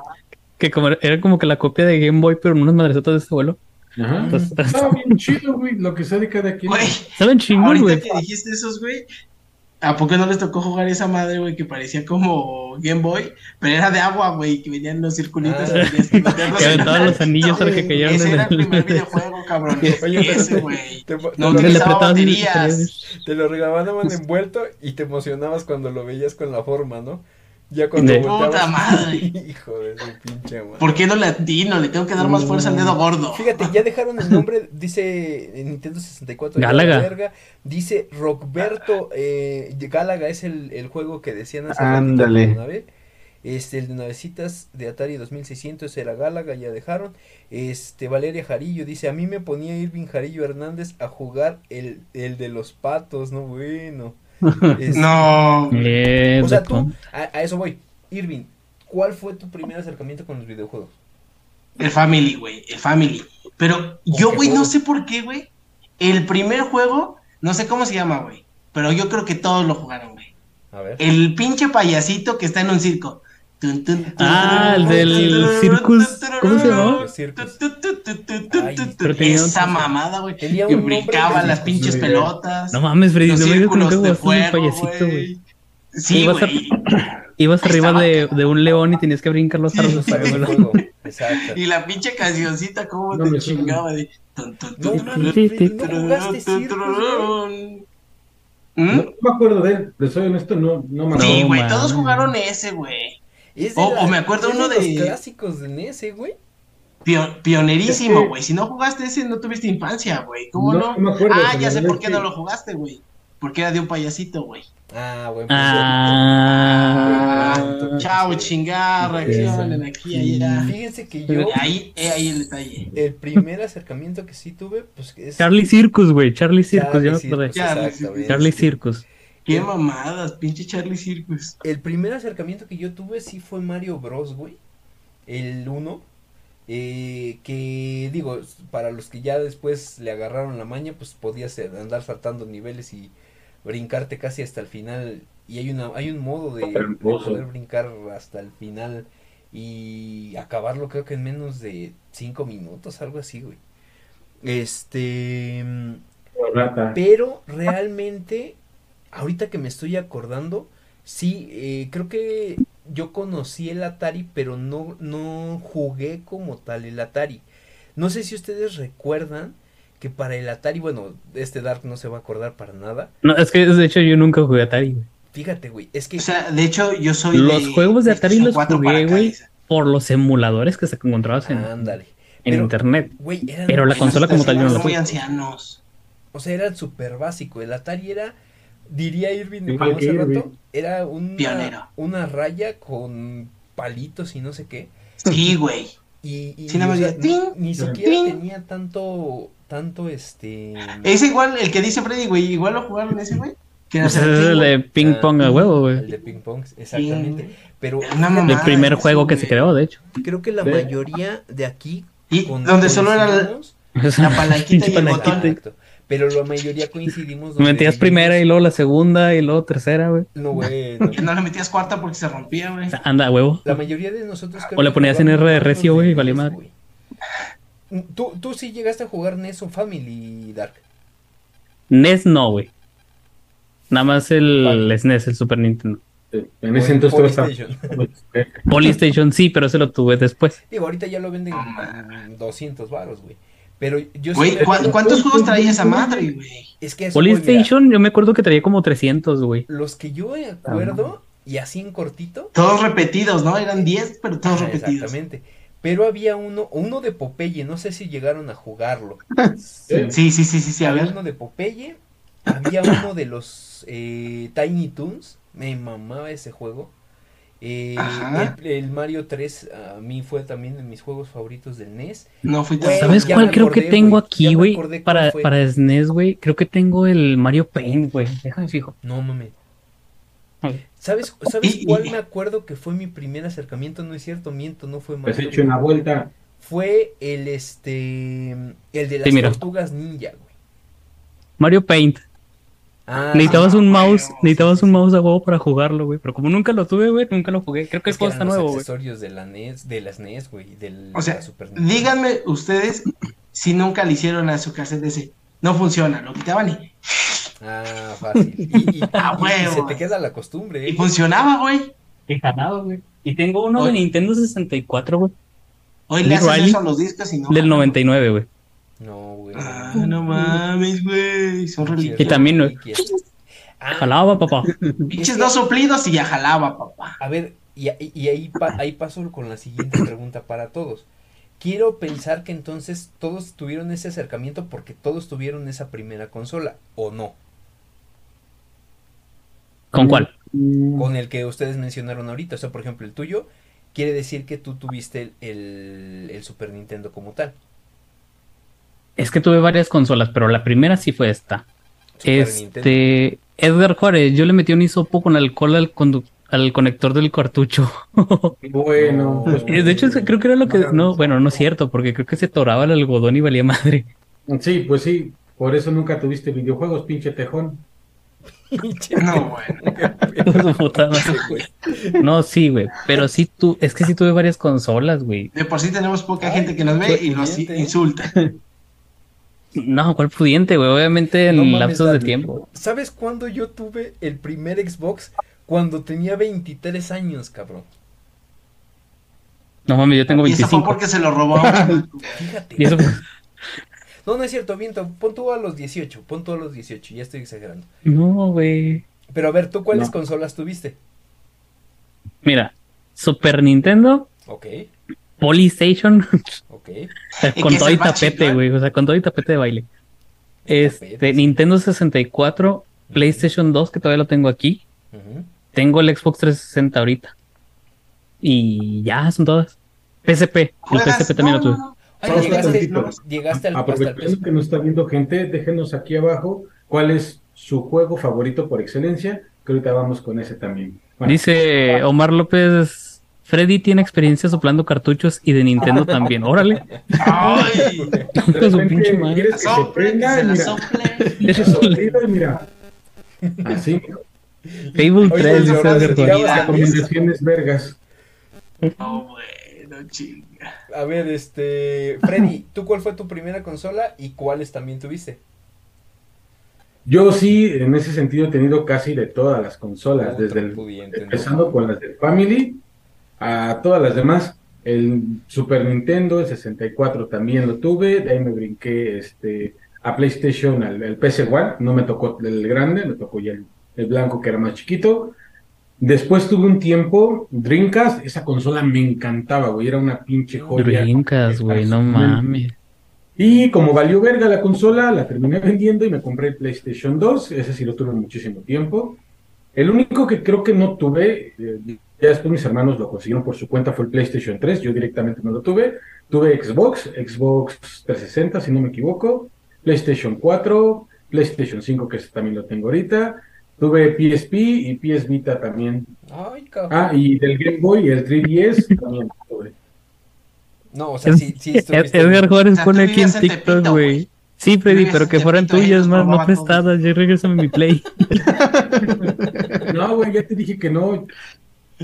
[SPEAKER 4] Que como era como que la copia de Game Boy, pero en unas madresotas de ese vuelo.
[SPEAKER 2] Ajá.
[SPEAKER 4] Entonces,
[SPEAKER 2] Estaba bien chido, güey, lo que sea de cada quien.
[SPEAKER 3] Güey,
[SPEAKER 4] Saben chingón,
[SPEAKER 3] ahorita
[SPEAKER 4] güey.
[SPEAKER 3] que dijiste esos, güey. ¿A poco no les tocó jugar esa madre, güey, que parecía como Game Boy? Pero era de agua, güey, que venían los circulitos.
[SPEAKER 1] Ah.
[SPEAKER 3] y que
[SPEAKER 4] aventaban los anillos al que
[SPEAKER 3] güey,
[SPEAKER 4] cayeron
[SPEAKER 3] Ese
[SPEAKER 4] en
[SPEAKER 3] era el
[SPEAKER 4] el-
[SPEAKER 3] primer videojuego, cabrón.
[SPEAKER 1] Oye,
[SPEAKER 3] ese, güey.
[SPEAKER 1] Te, te
[SPEAKER 3] No
[SPEAKER 4] le
[SPEAKER 3] utilizaba baterías.
[SPEAKER 1] te lo regalaban envuelto y te emocionabas cuando lo veías con la forma, ¿no? Ya cuando
[SPEAKER 4] De-
[SPEAKER 3] Puta madre.
[SPEAKER 1] Hijo de su pinche madre.
[SPEAKER 3] ¿Por qué no latino? Le tengo que dar más fuerza al dedo gordo.
[SPEAKER 1] Fíjate, ya dejaron el nombre, dice en Nintendo 64. ya
[SPEAKER 4] Gálaga.
[SPEAKER 1] la verga. Dice Rockberto eh, Gálaga es el, el juego que decían hace
[SPEAKER 5] Ándale.
[SPEAKER 1] Este, el de navecitas de Atari 2600 era Gálaga, ya dejaron. Este, Valeria Jarillo dice, a mí me ponía Irving Jarillo Hernández a jugar el, el de los patos, no bueno. Este,
[SPEAKER 3] No.
[SPEAKER 4] Eh,
[SPEAKER 1] O sea, tú, a, a eso voy. Irving, ¿cuál fue tu primer acercamiento con los videojuegos?
[SPEAKER 3] El Family, güey, el Family. Pero yo, güey, no sé por qué, güey. El primer juego, no sé cómo se llama, güey. Pero yo creo que todos lo jugaron, güey.
[SPEAKER 1] A ver.
[SPEAKER 3] El pinche payasito que está en un circo.
[SPEAKER 4] Ah, el del circus, ¿cómo se llamaba? Pero
[SPEAKER 3] Esa mamada, güey. Que
[SPEAKER 1] un
[SPEAKER 3] brincaba las pinches pelotas.
[SPEAKER 4] No mames, Freddy, no me digas que nunca jugaste en el
[SPEAKER 3] fuego,
[SPEAKER 4] payasito, güey.
[SPEAKER 3] Sí, güey.
[SPEAKER 4] Ibas arriba de, de un león y tenías que brincar los árboles para
[SPEAKER 1] juego, Exacto.
[SPEAKER 3] Y la pinche cancioncita, cómo
[SPEAKER 2] No
[SPEAKER 3] te chingaba de.
[SPEAKER 1] No
[SPEAKER 3] tun,
[SPEAKER 1] mames,
[SPEAKER 3] tun,
[SPEAKER 1] Freddy, ¿no
[SPEAKER 3] tun,
[SPEAKER 1] jugaste
[SPEAKER 3] tun,
[SPEAKER 1] circus,
[SPEAKER 3] tun,
[SPEAKER 2] No,
[SPEAKER 3] ¿Mm?
[SPEAKER 2] me acuerdo de él, te soy honesto, no, no me
[SPEAKER 3] Sí,
[SPEAKER 4] No,
[SPEAKER 3] güey, todos jugaron ese, güey.
[SPEAKER 1] Es de
[SPEAKER 3] O-
[SPEAKER 1] la-
[SPEAKER 3] o me acuerdo
[SPEAKER 1] es
[SPEAKER 3] uno
[SPEAKER 1] los
[SPEAKER 3] de-
[SPEAKER 1] clásicos de NES, güey.
[SPEAKER 3] Pio- pionerísimo,
[SPEAKER 2] Es que-
[SPEAKER 3] güey. Si no jugaste ese, no tuviste infancia, güey. ¿Cómo
[SPEAKER 2] No,
[SPEAKER 3] no?
[SPEAKER 2] no me acuerdo,
[SPEAKER 3] ah, ya sé por qué
[SPEAKER 2] que-
[SPEAKER 3] no lo jugaste, güey. Porque era de un payasito, güey.
[SPEAKER 1] Ah, güey.
[SPEAKER 4] Ah.
[SPEAKER 3] Ah, chao, chingar, reaccionen aquí y allá.
[SPEAKER 1] Fíjense que yo,
[SPEAKER 3] Ahí, eh, ahí el detalle.
[SPEAKER 1] el primer acercamiento que sí tuve, pues es.
[SPEAKER 4] Charlie Circus, güey. Charlie Circus,
[SPEAKER 1] Charlie
[SPEAKER 4] ya me acordé.
[SPEAKER 1] Circus,
[SPEAKER 3] Charlie
[SPEAKER 1] exactamente.
[SPEAKER 4] Charlie Circus.
[SPEAKER 3] Qué mamadas, pinche Charlie Circus.
[SPEAKER 1] El primer acercamiento que yo tuve sí fue Mario Bros, güey. El 1. eh, que digo, para los que ya después le agarraron la maña, pues podías eh, andar saltando niveles y brincarte casi hasta el final y hay una hay un modo de, poder brincar hasta el final y acabarlo creo que en menos de cinco minutos, algo así, güey. Este,
[SPEAKER 2] Rata.
[SPEAKER 1] pero realmente, ahorita que me estoy acordando, sí, eh, creo que yo conocí el Atari, pero no, no jugué como tal el Atari. No sé si ustedes recuerdan que para el Atari, bueno, este Dark no se va a acordar para nada.
[SPEAKER 4] No, es que de hecho yo nunca jugué Atari.
[SPEAKER 1] Fíjate, güey, es que
[SPEAKER 3] O sea, de hecho, yo soy
[SPEAKER 4] Los juegos de Atari los
[SPEAKER 3] PlayStation 4 para
[SPEAKER 4] jugué, güey, por los emuladores que se encontrabas en,
[SPEAKER 1] ándale.
[SPEAKER 4] en
[SPEAKER 1] Pero,
[SPEAKER 4] internet.
[SPEAKER 1] güey, eran
[SPEAKER 4] Pero la consola como tal yo no la
[SPEAKER 3] Son muy
[SPEAKER 4] tuve.
[SPEAKER 3] ancianos.
[SPEAKER 1] O sea, era súper básico. El Atari era, diría Irving,
[SPEAKER 2] Igual
[SPEAKER 1] como
[SPEAKER 2] que
[SPEAKER 1] hace rato, era una,
[SPEAKER 3] Pionero.
[SPEAKER 1] una raya con palitos y no sé qué.
[SPEAKER 3] Sí, güey.
[SPEAKER 1] Y, y,
[SPEAKER 3] Sí, nada más
[SPEAKER 1] o sea,
[SPEAKER 3] decía,
[SPEAKER 1] ni,
[SPEAKER 3] "Ting,
[SPEAKER 1] ni siquiera
[SPEAKER 3] ting".
[SPEAKER 1] tenía tanto, tanto este...
[SPEAKER 3] Es igual el que dice Freddy, güey. Igual lo jugaron ese, güey.
[SPEAKER 4] Pues ese es el de ping pong a huevo,
[SPEAKER 1] El
[SPEAKER 4] güey.
[SPEAKER 1] de ping pong, exactamente. Pero.
[SPEAKER 4] El primer juego que se creó, de hecho.
[SPEAKER 1] creo que la mayoría de aquí...
[SPEAKER 3] Y
[SPEAKER 1] con-
[SPEAKER 3] donde solo era la, palanquita y el
[SPEAKER 4] Palanquita.
[SPEAKER 3] botón.
[SPEAKER 1] Exacto. Pero la mayoría coincidimos... donde
[SPEAKER 4] Metías primera y luego la segunda y luego tercera, güey.
[SPEAKER 1] No, güey. no.
[SPEAKER 3] No le metías cuarta porque se rompía, güey.
[SPEAKER 4] O sea, anda, huevo.
[SPEAKER 1] La mayoría de nosotros
[SPEAKER 4] O le ponías en R de recio, güey, y valía madre.
[SPEAKER 1] güey. ¿Tú, tú sí llegaste a jugar NES o Family Dark.
[SPEAKER 4] NES no, güey. Nada más el
[SPEAKER 1] Vale.
[SPEAKER 4] SNES, el Super Nintendo.
[SPEAKER 2] En
[SPEAKER 1] O
[SPEAKER 2] ese entonces estaba.
[SPEAKER 1] PlayStation.
[SPEAKER 4] Polystation sí, pero ese lo tuve después.
[SPEAKER 1] Digo, ahorita ya lo venden en 200 baros, güey. Pero yo
[SPEAKER 3] Güey,
[SPEAKER 1] me
[SPEAKER 3] ¿cu-
[SPEAKER 1] acuerdo-
[SPEAKER 3] ¿cuántos juegos traía esa madre, güey?
[SPEAKER 1] Es que
[SPEAKER 4] Polystation yo me acuerdo que traía como 300, güey.
[SPEAKER 1] los que yo me acuerdo, y así en cortito,
[SPEAKER 3] Todos repetidos, ¿no? Eran 10, pero todos
[SPEAKER 1] ajá,
[SPEAKER 3] repetidos.
[SPEAKER 1] exactamente. Pero había uno, uno de Popeye, no sé si llegaron a jugarlo.
[SPEAKER 2] Sí.
[SPEAKER 3] Sí, sí, sí, sí, sí, a
[SPEAKER 1] había
[SPEAKER 3] ver.
[SPEAKER 1] uno de Popeye, había uno de los eh, Tiny Toons, me mamaba ese juego. Eh, el, el Mario 3 a mí fue también de mis juegos favoritos del NES.
[SPEAKER 3] No fui tan...
[SPEAKER 4] ¿Sabes cuál creo que tengo aquí, güey? Para, para SNES, güey. Creo que tengo el Mario Paint, güey. Déjame fijo.
[SPEAKER 1] No mames. ¿Sabes, ¿sabes cuál me acuerdo que fue mi primer acercamiento? No es cierto, miento, no fue
[SPEAKER 2] Pues
[SPEAKER 1] Mario.
[SPEAKER 2] hecho una vuelta.
[SPEAKER 1] Fue el este el de las
[SPEAKER 4] Sí,
[SPEAKER 1] tortugas ninja, güey.
[SPEAKER 4] Mario Paint.
[SPEAKER 1] Ah,
[SPEAKER 4] necesitabas un mouse,
[SPEAKER 3] huevo,
[SPEAKER 4] necesitabas
[SPEAKER 1] sí,
[SPEAKER 4] un mouse a huevo para jugarlo, güey. Pero como nunca lo tuve, güey, nunca lo jugué. Creo que el
[SPEAKER 1] es que
[SPEAKER 4] juego está
[SPEAKER 1] los
[SPEAKER 4] nuevo, güey.
[SPEAKER 1] accesorios de la NES, de las NES, güey, del
[SPEAKER 3] O sea,
[SPEAKER 1] la Super Nintendo.
[SPEAKER 3] Díganme ustedes si nunca le hicieron a su cassette ese. No funciona, lo quitaban y,
[SPEAKER 1] Ah, fácil. Y, y-
[SPEAKER 3] Ah,
[SPEAKER 1] y- y
[SPEAKER 3] huevo.
[SPEAKER 1] se te queda la costumbre,
[SPEAKER 3] y
[SPEAKER 1] ¿eh?
[SPEAKER 3] funcionaba, güey.
[SPEAKER 4] Qué jalado, güey. Y tengo uno de. Nintendo 64, güey.
[SPEAKER 3] Hoy le
[SPEAKER 4] Riley,
[SPEAKER 3] eso a los discos y no.
[SPEAKER 4] Del
[SPEAKER 3] jalan.
[SPEAKER 4] 99, güey.
[SPEAKER 1] No.
[SPEAKER 3] Ah, no mames, güey. Son.
[SPEAKER 4] Y también, ¿no?
[SPEAKER 1] reliquias. Ah,
[SPEAKER 4] Jalaba, papá.
[SPEAKER 3] Pinches dos soplidos y ya jalaba, papá.
[SPEAKER 1] A ver, y, y ahí, pa- ahí paso con la siguiente pregunta para todos. Quiero pensar que entonces todos tuvieron ese acercamiento porque todos tuvieron esa primera consola, ¿o no?
[SPEAKER 4] ¿Con cuál?
[SPEAKER 1] Con el que ustedes mencionaron ahorita. O sea, por ejemplo, el tuyo quiere decir que tú tuviste el, el- el Super Nintendo como tal.
[SPEAKER 4] Es que tuve varias consolas, pero la primera sí fue esta.
[SPEAKER 1] Super Nintendo.
[SPEAKER 4] Este. Edgar Juárez, yo le metí un hisopo con alcohol al, al conector del cartucho.
[SPEAKER 2] Bueno,
[SPEAKER 1] No.
[SPEAKER 2] pues,
[SPEAKER 4] Eh, de hecho, creo que era lo que. No, bueno, no es cierto, porque creo que se toraba el algodón y valía madre.
[SPEAKER 2] sí, pues sí. Por eso nunca tuviste videojuegos, pinche tejón.
[SPEAKER 3] No, bueno.
[SPEAKER 4] No, sí, güey. Pero sí, tú. Es que sí tuve varias consolas, güey.
[SPEAKER 3] De por sí tenemos poca
[SPEAKER 1] Ay,
[SPEAKER 3] gente que nos ve y nos insulta.
[SPEAKER 4] No, ¿cuál pudiente, güey? Obviamente en
[SPEAKER 1] No mames,
[SPEAKER 4] lapsos de tiempo.
[SPEAKER 1] ¿Sabes cuándo yo tuve el primer Xbox? Cuando tenía 23 años, cabrón.
[SPEAKER 4] No mames, yo tengo
[SPEAKER 3] Y eso fue
[SPEAKER 4] 25.
[SPEAKER 3] porque se lo robó.
[SPEAKER 1] Fíjate.
[SPEAKER 4] Y eso
[SPEAKER 1] No, no es cierto, viento. Pon tú a los 18. Pon tú a los 18. Ya estoy exagerando.
[SPEAKER 4] No, güey.
[SPEAKER 1] Pero a ver, ¿tú cuáles
[SPEAKER 2] No.
[SPEAKER 1] consolas tuviste?
[SPEAKER 4] Mira, Super Nintendo,
[SPEAKER 1] Ok,
[SPEAKER 4] Polystation,
[SPEAKER 1] ok.
[SPEAKER 3] ¿Y
[SPEAKER 4] con todo y tapete, güey. O sea, con todo y tapete de baile. Este. Nintendo 64, PlayStation 2, que todavía lo tengo aquí.
[SPEAKER 1] Ujú.
[SPEAKER 4] Tengo el Xbox 360 ahorita. Y ya, son todas. PSP, el. PSP también
[SPEAKER 3] No,
[SPEAKER 4] lo tuve.
[SPEAKER 3] no, no.
[SPEAKER 1] Ay, llegaste, llegaste al, hasta el
[SPEAKER 2] Aprovechando que nos está viendo gente, déjenos aquí abajo cuál es su juego favorito por excelencia, que ahorita vamos con ese también. Bueno,
[SPEAKER 4] Dice Omar López Freddy tiene experiencia soplando cartuchos y de Nintendo también. Órale.
[SPEAKER 3] ¡Ay!
[SPEAKER 4] Con su pinche madre.
[SPEAKER 2] ¿Quieres que se
[SPEAKER 3] Sople, que
[SPEAKER 2] prenda?
[SPEAKER 3] se la
[SPEAKER 2] Mira,
[SPEAKER 3] sople.
[SPEAKER 2] ese sonido y mira. Así,
[SPEAKER 4] Fable
[SPEAKER 1] Oye,
[SPEAKER 4] 3,
[SPEAKER 1] el
[SPEAKER 4] dice
[SPEAKER 2] recomendaciones vergas.
[SPEAKER 3] No, bueno, chinga.
[SPEAKER 1] A ver, este, Freddy, ¿tú cuál fue tu primera consola y cuáles también tuviste?
[SPEAKER 2] Yo sí, en ese sentido, he tenido casi de todas las consolas,
[SPEAKER 1] Otro
[SPEAKER 2] desde el, empezando con las del Family a todas las demás. El Super Nintendo, el 64 también lo tuve, de ahí me brinqué este, a PlayStation, al, el PS One, no me tocó el grande, me tocó ya el, el blanco que era más chiquito. Después tuve un tiempo, Dreamcast, esa consola me encantaba, güey, era una pinche joya.
[SPEAKER 4] Dreamcast, güey, no mames.
[SPEAKER 2] Y como valió verga la consola, la terminé vendiendo y me compré el PlayStation 2. Ese sí lo tuve muchísimo tiempo. El único que creo que no tuve, eh, ya después mis hermanos lo consiguieron por su cuenta, fue el PlayStation 3. Yo directamente no lo tuve. Tuve Xbox, Xbox 360, si no me equivoco. PlayStation 4, PlayStation 5, que también lo tengo ahorita. Tuve PSP y PS Vita también.
[SPEAKER 1] Ay, cabrón.
[SPEAKER 2] Ah, y del Game Boy, el 3DS también lo tuve.
[SPEAKER 1] No, o sea, sí, sí estuviste-
[SPEAKER 4] Edgar Juárez
[SPEAKER 3] O sea,
[SPEAKER 4] pone
[SPEAKER 3] tú
[SPEAKER 4] aquí en TikTok, güey. Sí, Freddy, pero que fueran tuyas, más no prestadas. Ya regrésame mi play.
[SPEAKER 2] No, güey, ya te dije que no.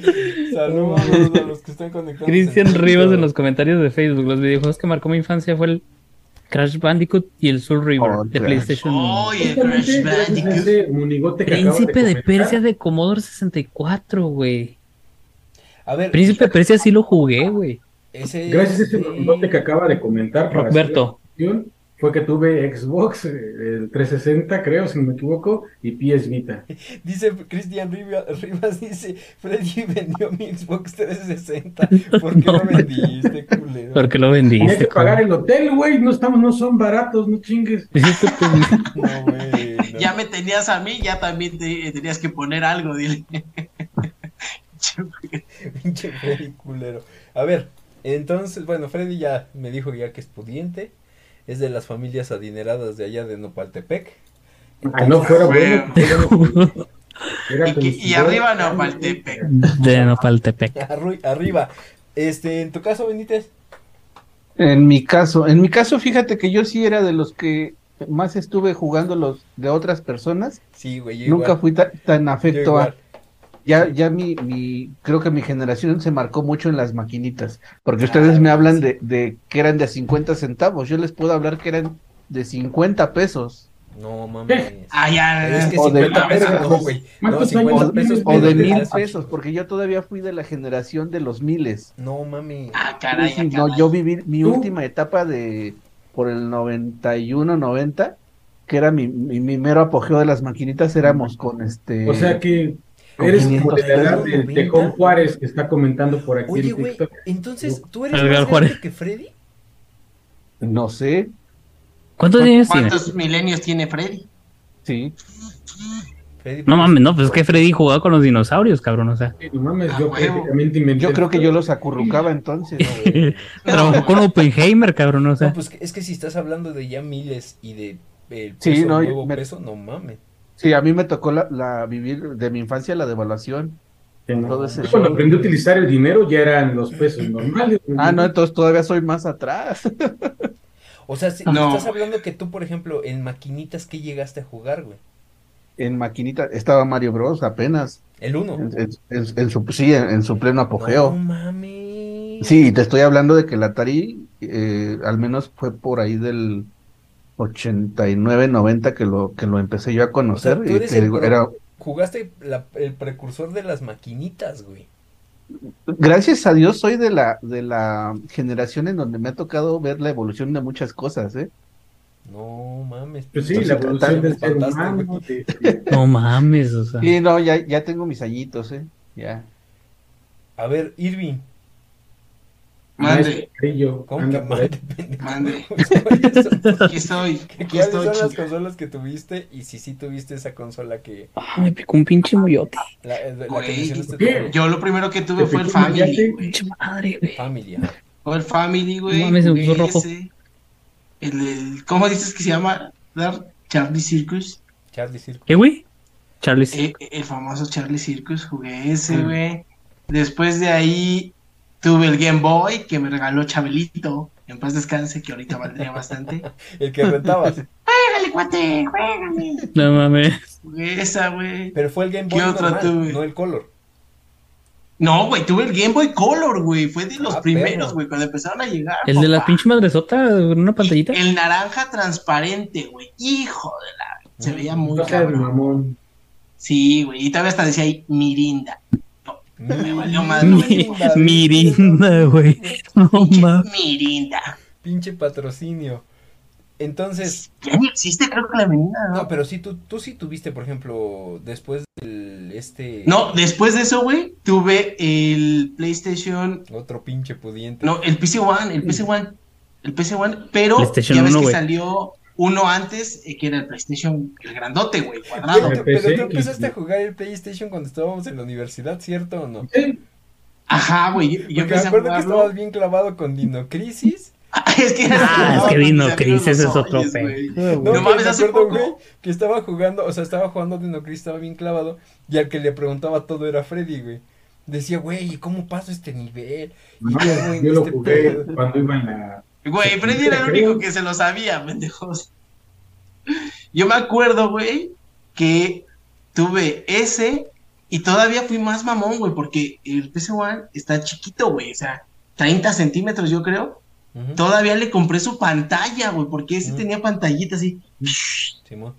[SPEAKER 1] Saludos a los que están conectados.
[SPEAKER 4] Cristian Rivas en los comentarios de Facebook. Los videojuegos que marcó mi infancia fue el Crash Bandicoot y el Soul River
[SPEAKER 5] Oh,
[SPEAKER 4] de
[SPEAKER 5] Crash.
[SPEAKER 4] PlayStation 1.
[SPEAKER 3] Oye, Crash Bandicoot.
[SPEAKER 4] Príncipe de Persia de Commodore 64, güey.
[SPEAKER 1] A ver,
[SPEAKER 4] Príncipe de Persia sí lo jugué, güey.
[SPEAKER 1] ese
[SPEAKER 2] Gracias a ese
[SPEAKER 1] este,
[SPEAKER 2] monigote que acaba de comentar, para
[SPEAKER 4] Roberto.
[SPEAKER 2] cuestión, fue que tuve Xbox, eh, el 360, creo, si no me equivoco, y PS Vita.
[SPEAKER 1] Dice Cristian Riva- Rivas, dice, Freddy vendió mi Xbox 360. ¿Por qué
[SPEAKER 4] No,
[SPEAKER 1] lo vendiste, culero?
[SPEAKER 4] ¿Por qué lo
[SPEAKER 2] Tenía
[SPEAKER 4] vendiste?
[SPEAKER 2] que pagar el hotel, güey, no estamos, no son baratos, no chingues.
[SPEAKER 1] No, güey. no.
[SPEAKER 3] Ya me tenías a mí, ya también te, tenías que poner algo, dile.
[SPEAKER 1] Pinche Freddy culero. A ver, entonces, bueno, Freddy ya me dijo ya que es pudiente. Es de las familias adineradas de allá de Nopaltepec.
[SPEAKER 2] Ah, no fuera bueno. Era
[SPEAKER 3] Y, arriba Nopaltepec.
[SPEAKER 4] De Nopaltepec.
[SPEAKER 1] Arru- Arriba. Este, en tu caso, Benítez.
[SPEAKER 5] En mi caso, en mi caso, fíjate que yo sí era de los que más estuve jugando los de otras personas.
[SPEAKER 1] Sí, güey.
[SPEAKER 5] Nunca
[SPEAKER 1] igual,
[SPEAKER 5] fui ta- tan afecto a. Ya, ya mi, mi, creo que mi generación se marcó mucho en las maquinitas, porque ustedes me hablan de, de que eran de 50 centavos, yo les puedo hablar que eran de 50 pesos,
[SPEAKER 1] No mames.
[SPEAKER 3] Ah, ya.
[SPEAKER 1] Es que
[SPEAKER 5] O de-
[SPEAKER 1] 50 pesos no, güey. No,
[SPEAKER 2] ¿Cuántos
[SPEAKER 1] 50
[SPEAKER 2] años
[SPEAKER 1] pesos.
[SPEAKER 5] o de mil pesos, porque yo todavía fui de la generación de los miles.
[SPEAKER 1] No mames.
[SPEAKER 3] Ah, caray,
[SPEAKER 5] Sí, no,
[SPEAKER 3] caray.
[SPEAKER 5] yo viví mi
[SPEAKER 2] ¿Tú?
[SPEAKER 5] última etapa de por el 91, 90, que era mi, mi, mi mero apogeo de las maquinitas, éramos con este...
[SPEAKER 2] O sea que eres
[SPEAKER 5] 500
[SPEAKER 2] como de la edad de, de Juan Juárez que está comentando por aquí
[SPEAKER 1] Oye,
[SPEAKER 2] en TikTok.
[SPEAKER 1] entonces, ¿tú eres
[SPEAKER 4] Edgar
[SPEAKER 1] más
[SPEAKER 4] Juárez.
[SPEAKER 1] grande que Freddy?
[SPEAKER 5] No sé,
[SPEAKER 4] ¿Cuántos años tiene?
[SPEAKER 3] ¿Cuántos milenios tiene Freddy?
[SPEAKER 5] sí.
[SPEAKER 1] Freddy
[SPEAKER 4] No mames, no, pues es que Freddy jugaba con los dinosaurios, cabrón, o sea.
[SPEAKER 2] Sí, no mames,
[SPEAKER 3] Ah,
[SPEAKER 2] yo
[SPEAKER 3] huevo.
[SPEAKER 2] prácticamente inventé
[SPEAKER 5] Yo creo que yo los acurrucaba entonces.
[SPEAKER 4] Trabajó con Oppenheimer, cabrón, o sea.
[SPEAKER 1] No, pues es que si estás hablando de ya miles y de el
[SPEAKER 5] Sí,
[SPEAKER 1] peso,
[SPEAKER 5] no,
[SPEAKER 1] nuevo
[SPEAKER 5] me-
[SPEAKER 1] peso, no mames.
[SPEAKER 5] Sí, a mí me tocó la, la vivir de mi infancia la devaluación.
[SPEAKER 2] no.
[SPEAKER 5] todo ese
[SPEAKER 2] Yo Cuando
[SPEAKER 5] show.
[SPEAKER 2] aprendí a utilizar el dinero ya eran los pesos normales. güey.
[SPEAKER 5] Ah, no, entonces todavía soy más atrás.
[SPEAKER 1] O sea, si
[SPEAKER 3] No.
[SPEAKER 1] estás hablando que tú, por ejemplo, en maquinitas, ¿qué llegaste a jugar, güey?
[SPEAKER 5] En maquinita estaba Mario Bros. apenas.
[SPEAKER 1] El 1.
[SPEAKER 5] En, en- en- en su, sí, en, en su pleno
[SPEAKER 1] No
[SPEAKER 5] apogeo.
[SPEAKER 1] mames.
[SPEAKER 5] Sí, te estoy hablando de que el Atari eh, al menos fue por ahí del 89, 90 que lo, que lo empecé yo a conocer.
[SPEAKER 1] O sea, tú
[SPEAKER 5] y
[SPEAKER 1] eres
[SPEAKER 5] te
[SPEAKER 1] el
[SPEAKER 5] digo,
[SPEAKER 1] pro-
[SPEAKER 5] era,
[SPEAKER 1] Jugaste la- el precursor de las maquinitas, güey.
[SPEAKER 5] gracias a Dios soy de la, de la generación en donde me ha tocado ver la evolución de muchas cosas, ¿eh?
[SPEAKER 1] No mames.
[SPEAKER 2] Pues sí,
[SPEAKER 5] Entonces,
[SPEAKER 2] la evolución del ser humano. de-
[SPEAKER 4] No mames, o sea.
[SPEAKER 5] Sí, no, ya, ya tengo mis añitos, ¿eh? Ya.
[SPEAKER 1] A ver, Irving,
[SPEAKER 3] Mande,
[SPEAKER 2] Carrillo,
[SPEAKER 1] ¿cómo
[SPEAKER 2] anda
[SPEAKER 1] que mande?
[SPEAKER 3] Mande.
[SPEAKER 1] ¿Cuáles son-
[SPEAKER 3] aquí estoy, aquí
[SPEAKER 1] ¿Cuáles
[SPEAKER 3] estoy,
[SPEAKER 1] son las consolas que tuviste? Y si sí tuviste esa consola que...
[SPEAKER 4] Ah, me picó un pinche moyote.
[SPEAKER 1] La, la que
[SPEAKER 3] Güey,
[SPEAKER 1] mencionaste
[SPEAKER 2] ¿qué?
[SPEAKER 1] tú,
[SPEAKER 3] Yo lo primero que tuve
[SPEAKER 2] ¿Te
[SPEAKER 3] fue el Family.
[SPEAKER 4] Pinche madre, güey.
[SPEAKER 1] Familia.
[SPEAKER 3] Fue el Family, güey.
[SPEAKER 4] No me rojo.
[SPEAKER 3] El, el- ¿cómo dices que se llama? Dar Charlie Circus.
[SPEAKER 1] Charlie Circle.
[SPEAKER 4] ¿Qué, güey? Charlie.
[SPEAKER 3] Eh, el famoso Charlie Circus, jugué ese, güey. Después de ahí tuve el Game Boy que me regaló Chabelito. En paz descanse, que ahorita valdría bastante.
[SPEAKER 1] El que rentabas.
[SPEAKER 3] Juégale, cuate, juégale.
[SPEAKER 4] No mames.
[SPEAKER 3] Esa, güey.
[SPEAKER 1] Pero fue el Game
[SPEAKER 3] ¿Qué
[SPEAKER 1] Boy normal,
[SPEAKER 3] tuve?
[SPEAKER 1] no el Color.
[SPEAKER 3] No, güey, tuve el Game Boy Color, güey. Fue de los
[SPEAKER 1] Ah,
[SPEAKER 3] primeros, güey, cuando empezaron a llegar.
[SPEAKER 4] El de la pinche madresota, una pantallita.
[SPEAKER 3] El naranja transparente, güey. Hijo de la. Se veía muy
[SPEAKER 2] No
[SPEAKER 3] cabrón.
[SPEAKER 2] mamón.
[SPEAKER 3] Sí, güey. Y todavía hasta decía ahí Mirinda. Me valió más.
[SPEAKER 4] Mirinda, güey. No
[SPEAKER 3] Pinche
[SPEAKER 4] mames.
[SPEAKER 3] Mirinda.
[SPEAKER 1] Pinche patrocinio. Entonces,
[SPEAKER 3] Ya ni existe, creo que la Mirinda, ¿no?
[SPEAKER 1] no, pero sí, tú, tú sí tuviste, por ejemplo, después del, este...
[SPEAKER 3] No, después de eso, güey, tuve el PlayStation.
[SPEAKER 1] Otro pinche pudiente.
[SPEAKER 3] No, el PC One, el PC One. El PC One, pero
[SPEAKER 4] PlayStation
[SPEAKER 3] ya ves
[SPEAKER 4] 1,
[SPEAKER 3] que salió uno antes, eh, que era el PlayStation, el grandote, güey, cuadrado.
[SPEAKER 1] pero tú empezaste a jugar el PlayStation cuando estábamos en la universidad, ¿cierto o no?
[SPEAKER 3] Ajá, güey. Yo, yo
[SPEAKER 1] me
[SPEAKER 3] a
[SPEAKER 1] que estabas bien clavado con Dino Crisis.
[SPEAKER 3] es que,
[SPEAKER 4] Ah, es que vino
[SPEAKER 3] se
[SPEAKER 4] Crisis, es otro pedo.
[SPEAKER 3] güey.
[SPEAKER 1] No,
[SPEAKER 3] No mames,
[SPEAKER 1] me
[SPEAKER 3] hace
[SPEAKER 1] acuerdo,
[SPEAKER 3] poco-
[SPEAKER 1] güey, que estaba jugando, o sea, estaba jugando Dino Crisis, estaba bien clavado, y al que le preguntaba todo era Freddy, güey. Decía, güey, ¿y ¿cómo paso este nivel?
[SPEAKER 2] no,
[SPEAKER 1] Y ya, güey,
[SPEAKER 2] yo lo
[SPEAKER 1] este
[SPEAKER 2] jugué
[SPEAKER 1] pedo.
[SPEAKER 2] cuando iba en la.
[SPEAKER 3] Güey, Freddy era el único que se lo sabía, pendejos. Yo me acuerdo, güey, que tuve ese y todavía fui más mamón, güey, porque el PC One está chiquito, güey, o sea, 30 centímetros, yo creo. Todavía le compré su pantalla, güey, porque ese tenía pantallita así.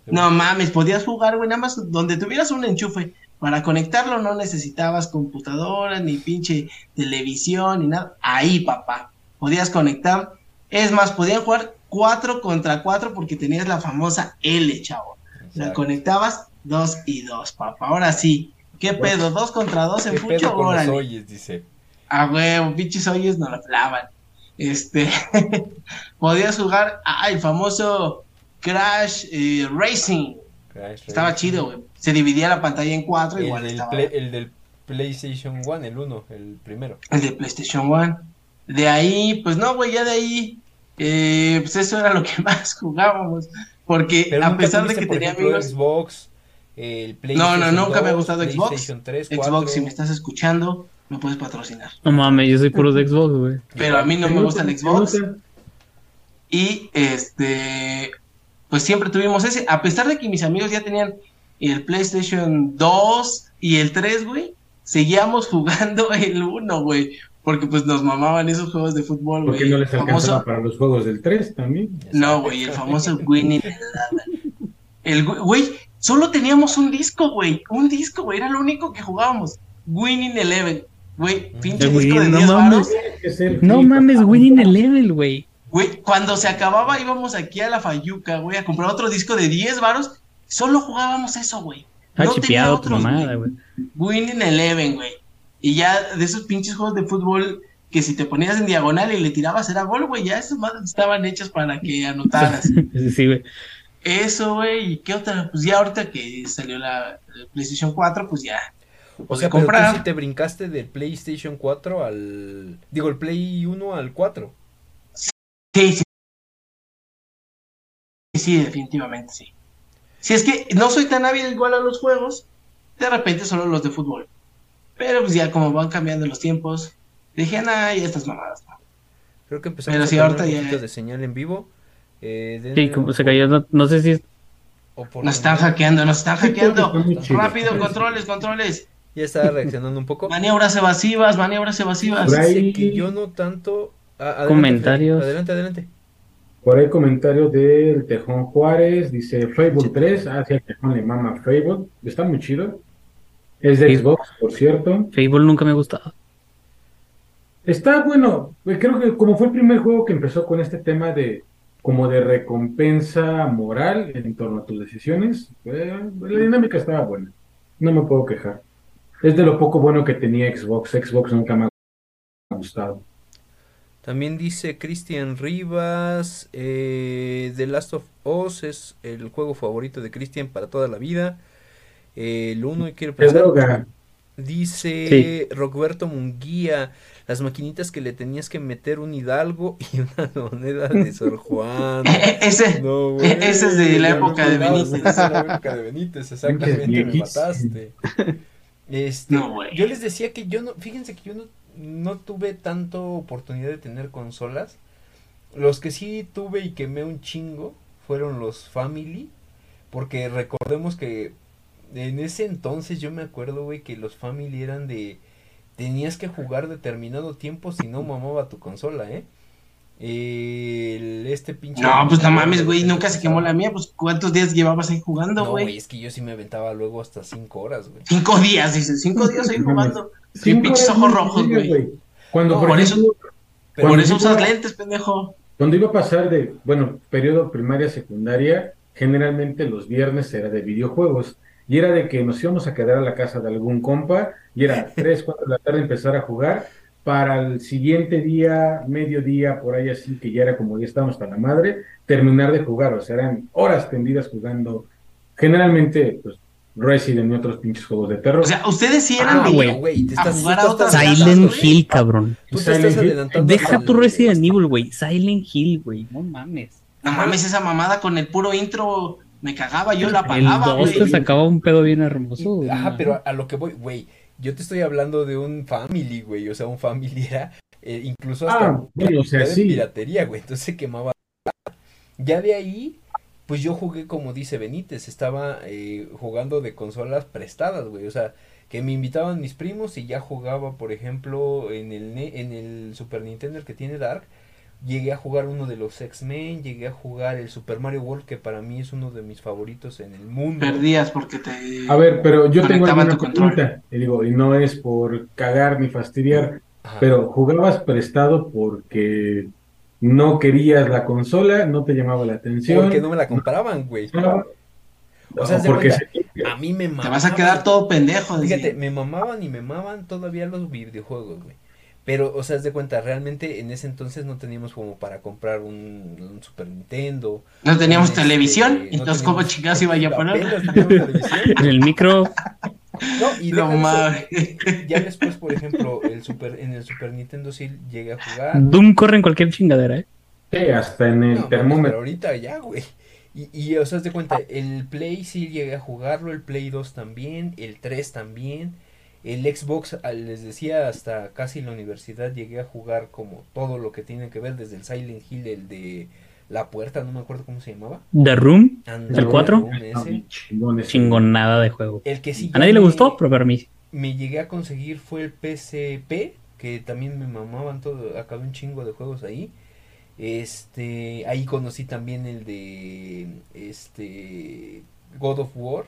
[SPEAKER 3] No mames, podías jugar, güey, nada más donde tuvieras un enchufe. Para conectarlo no necesitabas computadora, ni pinche televisión, ni nada. Ahí, papá, podías conectar. Es más, podían jugar 4 contra 4 porque tenías la famosa L, chavo. La conectabas 2 y 2, papá. Ahora sí. ¿Qué pedo? ¿2 contra 2 en
[SPEAKER 1] ¿Qué pedo
[SPEAKER 3] fucho?
[SPEAKER 1] oyes? Dice.
[SPEAKER 3] A huevo, pinches hoyos no la flaban. Este, podías jugar, el famoso Crash eh, Racing.
[SPEAKER 1] Crash
[SPEAKER 3] Estaba
[SPEAKER 1] Racing.
[SPEAKER 3] chido, güey. Se dividía la pantalla en cuatro,
[SPEAKER 1] El
[SPEAKER 3] igual
[SPEAKER 1] del,
[SPEAKER 3] estaba
[SPEAKER 1] play- el del PlayStation 1, el 1, el primero.
[SPEAKER 3] el de PlayStation One. De ahí, pues no, güey, ya de ahí, eh, pues eso era lo que más jugábamos. Porque
[SPEAKER 1] Pero
[SPEAKER 3] a pesar de que
[SPEAKER 1] por
[SPEAKER 3] tenía
[SPEAKER 1] ejemplo,
[SPEAKER 3] amigos,
[SPEAKER 1] Xbox, el
[SPEAKER 3] no,
[SPEAKER 1] PlayStation
[SPEAKER 3] nunca me ha
[SPEAKER 1] 2,
[SPEAKER 3] gustado Xbox.
[SPEAKER 1] PlayStation 3, 4.
[SPEAKER 3] Xbox, si me estás escuchando, me puedes patrocinar.
[SPEAKER 4] No mames, yo soy puro de Xbox, güey.
[SPEAKER 3] Pero a mí no me gusta el Xbox. Y este, pues siempre tuvimos ese. A pesar de que mis amigos ya tenían el PlayStation 2 y el 3, güey, seguíamos jugando el 1, güey. Porque pues nos mamaban esos juegos de fútbol,
[SPEAKER 2] Porque
[SPEAKER 3] güey.
[SPEAKER 2] no les alcanzaba
[SPEAKER 3] famoso,
[SPEAKER 2] para los juegos del 3 también.
[SPEAKER 3] no, güey, el famoso Winning Eleven. El güey- solo teníamos un disco, güey. Un disco, güey. Era lo único que jugábamos. Winning Eleven. Güey, pinche disco de
[SPEAKER 4] no
[SPEAKER 3] 10
[SPEAKER 4] mames. No
[SPEAKER 2] FIFA,
[SPEAKER 4] mames, winning el level, güey.
[SPEAKER 3] Güey, cuando se acababa íbamos aquí a la Fayuca, güey, a comprar otro disco de 10 varos. Solo jugábamos eso, güey.
[SPEAKER 4] Está
[SPEAKER 3] No tenía
[SPEAKER 4] chipeado tu mamada,
[SPEAKER 3] güey. Winning Eleven, güey. Y ya de esos pinches juegos de fútbol que si te ponías en diagonal y le tirabas era gol, güey. Ya esas madres estaban hechas para que anotaras.
[SPEAKER 4] Sí, güey.
[SPEAKER 3] Eso, güey. ¿Y qué otra? Pues ya ahorita que salió la, la PlayStation 4, pues ya.
[SPEAKER 1] O
[SPEAKER 3] Podía
[SPEAKER 1] sea, pero
[SPEAKER 3] comprar.
[SPEAKER 1] tú sí te brincaste del PlayStation 4 al... Digo, el Play 1 al 4.
[SPEAKER 3] Sí, sí. Sí, definitivamente sí. Si es que no soy tan hábil igual a los juegos, de repente solo los de fútbol. Pero pues ya como van cambiando los tiempos, dije, nah, ya estas mamadas. ¿no?".
[SPEAKER 1] Creo que empezamos
[SPEAKER 3] Pero
[SPEAKER 1] a
[SPEAKER 3] sí,
[SPEAKER 1] tener
[SPEAKER 3] ahorita
[SPEAKER 1] un
[SPEAKER 3] ya-
[SPEAKER 1] poquito de señal en vivo. Eh,
[SPEAKER 4] Sí, como se cayó, no, no sé si es
[SPEAKER 1] o por
[SPEAKER 3] Nos están hackeando, nos están hackeando. Rápido, controles, controles.
[SPEAKER 1] Ya estaba reaccionando un poco.
[SPEAKER 3] Maniobras evasivas, maniobras evasivas.
[SPEAKER 2] Por ahí-
[SPEAKER 1] Dice que yo no tanto... Ah, adelante,
[SPEAKER 4] Comentarios.
[SPEAKER 1] Adelante, adelante.
[SPEAKER 2] Por ahí comentario del Tejón Juárez, dice Fable 3, ah, sí, el Tejón le mama Fable, está muy chido. Es de. Xbox, por cierto.
[SPEAKER 4] Fable nunca me ha gustado.
[SPEAKER 2] Está bueno, eh, creo que como fue el primer juego que empezó con este tema de como de recompensa moral en torno a tus decisiones, eh, la dinámica estaba buena. No me puedo quejar. Es de lo poco bueno que tenía Xbox. Xbox nunca me ha gustado.
[SPEAKER 1] También dice Cristian Rivas, eh, The Last of Us es el juego favorito de Cristian para toda la vida. Eh, el uno y quiero pensar. Dice Roberto Munguía, las maquinitas que le tenías que meter un hidalgo y una moneda de Sor Juan.
[SPEAKER 3] Ese,
[SPEAKER 1] No, güey.
[SPEAKER 3] Ese es de la época de Benítez.
[SPEAKER 1] esa es de la época de Benítez, exactamente, me mataste. Este,
[SPEAKER 3] No,
[SPEAKER 1] yo les decía que yo no, fíjense que yo no, no tuve tanto oportunidad de tener consolas. Los que sí tuve y quemé un chingo fueron los Family, porque recordemos que en ese entonces yo me acuerdo, güey, que los Family eran de tenías que jugar determinado tiempo si no mamaba tu consola, ¿eh? El, este pinche
[SPEAKER 3] No, pues no mames, güey, nunca se quemó la mía. Pues ¿cuántos días llevabas ahí jugando,
[SPEAKER 1] No,
[SPEAKER 3] güey?
[SPEAKER 1] güey, es que yo sí me aventaba luego hasta cinco horas, güey.
[SPEAKER 3] Cinco días, dice, cinco días ahí jugando. Sí,
[SPEAKER 2] Cinco
[SPEAKER 3] pinches ojos rojos, güey.
[SPEAKER 2] Cuando,
[SPEAKER 1] No,
[SPEAKER 2] por
[SPEAKER 3] por eso-
[SPEAKER 2] ejemplo,
[SPEAKER 3] Por
[SPEAKER 2] Cuando
[SPEAKER 3] eso usas
[SPEAKER 2] iba-
[SPEAKER 3] lentes, pendejo.
[SPEAKER 2] Cuando iba a pasar de, bueno, periodo primaria, secundaria, generalmente los viernes era de videojuegos. Y era de que nos íbamos a quedar a la casa de algún compa y era 3, 4 de la tarde empezar a jugar. Para el siguiente día, mediodía, por ahí así, que ya era como ya estábamos hasta la madre, terminar de jugar. O sea, eran horas tendidas jugando. Generalmente, pues, Resident y otros pinches juegos de terror.
[SPEAKER 3] O sea, ustedes sí eran
[SPEAKER 4] Ah,
[SPEAKER 3] de
[SPEAKER 4] güey.
[SPEAKER 1] güey, te estás,
[SPEAKER 3] a otras
[SPEAKER 4] Silent. Hill, cabrón.
[SPEAKER 1] Tú te
[SPEAKER 2] Silent
[SPEAKER 1] estás
[SPEAKER 2] Hill.
[SPEAKER 4] Deja tu Resident Evil, güey. Silent Hill, güey. No mames.
[SPEAKER 3] No mames, esa mamada con el puro intro me cagaba, yo la
[SPEAKER 4] El
[SPEAKER 3] apagaba,
[SPEAKER 4] 2 te
[SPEAKER 3] güey.
[SPEAKER 4] sacaba un pedo bien hermoso. güey.
[SPEAKER 1] Ajá, pero a, lo que voy, güey, yo te estoy hablando de un family, güey, o sea, un family era eh, incluso hasta
[SPEAKER 2] Ah, bueno, o sea, sí.
[SPEAKER 1] piratería, güey, entonces se quemaba. Ya de ahí, pues yo jugué como dice Benítez, estaba eh, jugando de consolas prestadas, güey, o sea, que me invitaban mis primos y ya jugaba, por ejemplo, en el Ne- en el Super Nintendo el que tiene Dark, llegué a jugar uno de los X-Men, llegué a jugar el Super Mario World que para mí es uno de mis favoritos en el mundo.
[SPEAKER 3] Perdías porque te.
[SPEAKER 2] A ver, pero yo tengo
[SPEAKER 3] control.
[SPEAKER 2] pregunta. Y digo, y no es por cagar ni fastidiar,
[SPEAKER 1] Ajá.
[SPEAKER 2] pero jugabas prestado porque no querías la consola, no te llamaba la atención.
[SPEAKER 1] Porque no me la compraban, güey.
[SPEAKER 2] no,
[SPEAKER 1] O sea,
[SPEAKER 2] porque
[SPEAKER 1] cuenta,
[SPEAKER 2] se-
[SPEAKER 1] a mí me
[SPEAKER 3] Te
[SPEAKER 1] mamaban.
[SPEAKER 3] vas a quedar todo pendejo.
[SPEAKER 1] Fíjate, me mamaban y me mamaban todavía los videojuegos, güey. Pero, o sea, haz de cuenta, realmente en ese entonces no teníamos como para comprar un, un Super Nintendo.
[SPEAKER 3] No teníamos
[SPEAKER 1] Este,
[SPEAKER 3] televisión,
[SPEAKER 1] no
[SPEAKER 3] entonces, ¿cómo
[SPEAKER 1] teníamos-
[SPEAKER 3] chingados iba yo a poner?
[SPEAKER 4] En el micro,
[SPEAKER 1] No, y
[SPEAKER 3] No.
[SPEAKER 1] Ya después, por ejemplo, el Super, en el Super Nintendo sí llegué a jugar.
[SPEAKER 4] Doom corre en cualquier chingadera, ¿eh?
[SPEAKER 2] sí, hasta en el
[SPEAKER 1] No, mames, pero
[SPEAKER 2] termómetro.
[SPEAKER 1] ahorita ya, güey. Y, y, o sea, haz de cuenta, el Play sí llegué a jugarlo, el Play 2 también, el 3 también, el Xbox, les decía, hasta casi la universidad llegué a jugar como todo lo que tiene que ver, desde el Silent Hill, el de La Puerta, no me acuerdo cómo se llamaba.
[SPEAKER 4] The Room,
[SPEAKER 1] Ándale,
[SPEAKER 4] ¿El cuatro?
[SPEAKER 1] Room ese.
[SPEAKER 2] Ah, bien chingón ese.
[SPEAKER 4] chingonada de juego.
[SPEAKER 1] El que sí
[SPEAKER 4] A nadie le gustó, pero para mí.
[SPEAKER 1] me llegué a conseguir fue el PCP, que también me mamaban todo, acabé un chingo de juegos ahí. Este, ahí conocí también el de este God of War.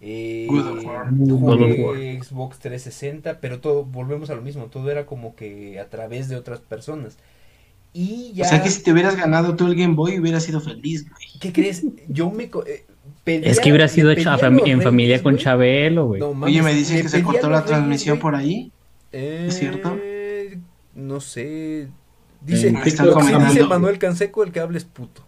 [SPEAKER 1] Eh,
[SPEAKER 3] God of War.
[SPEAKER 2] God
[SPEAKER 4] of
[SPEAKER 1] jugué Xbox 360, pero todo volvemos a lo mismo, todo era como que a través de otras personas. Y ya
[SPEAKER 3] O sea que si te hubieras ganado tú el Game Boy, hubieras sido feliz, güey.
[SPEAKER 1] ¿qué crees? Yo me eh, pedía-
[SPEAKER 4] Es que hubiera sido hecho
[SPEAKER 1] los
[SPEAKER 4] en familia
[SPEAKER 1] Reyes,
[SPEAKER 4] con. Chabelo, güey.
[SPEAKER 1] No,
[SPEAKER 3] Oye, me dicen que se cortó la
[SPEAKER 1] Reyes,
[SPEAKER 3] transmisión
[SPEAKER 1] güey.
[SPEAKER 3] por ahí.
[SPEAKER 1] Eh,
[SPEAKER 3] ¿Es cierto?
[SPEAKER 1] No sé. Dice, dice. Manuel Canseco el que hables puto.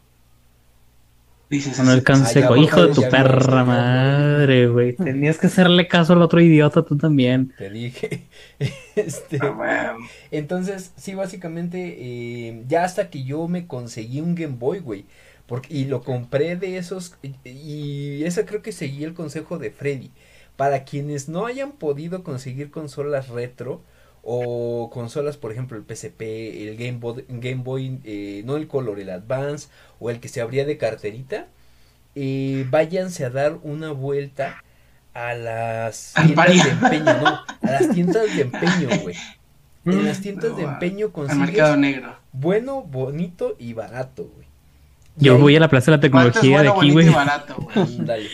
[SPEAKER 3] Dices.
[SPEAKER 4] Canseco,
[SPEAKER 1] Ah, ya,
[SPEAKER 4] hijo de tu perra madre, güey. Tenías que hacerle caso al otro idiota tú también.
[SPEAKER 1] Te dije. este,
[SPEAKER 3] Ah,
[SPEAKER 1] entonces, sí, básicamente, eh, ya hasta que yo me conseguí un Game Boy, güey. Porque, y lo compré de esos. Y, y ese creo que seguí el consejo de Freddy. Para quienes no hayan podido conseguir consolas retro. O consolas, por ejemplo, el PSP, el Game Boy, Game Boy eh, no el Color, el Advance, o el que se abría de carterita, eh, váyanse a dar una vuelta a las tiendas de empeño, no, a las tiendas de empeño, güey. En las tiendas de empeño consigues
[SPEAKER 3] mercado negro.
[SPEAKER 1] bueno, bonito y barato, güey.
[SPEAKER 4] Yo
[SPEAKER 1] ahí-
[SPEAKER 4] voy a la plaza de la
[SPEAKER 3] ¿Cuánto es
[SPEAKER 4] tecnología de
[SPEAKER 3] bueno,
[SPEAKER 4] aquí,
[SPEAKER 3] bonito y
[SPEAKER 4] güey.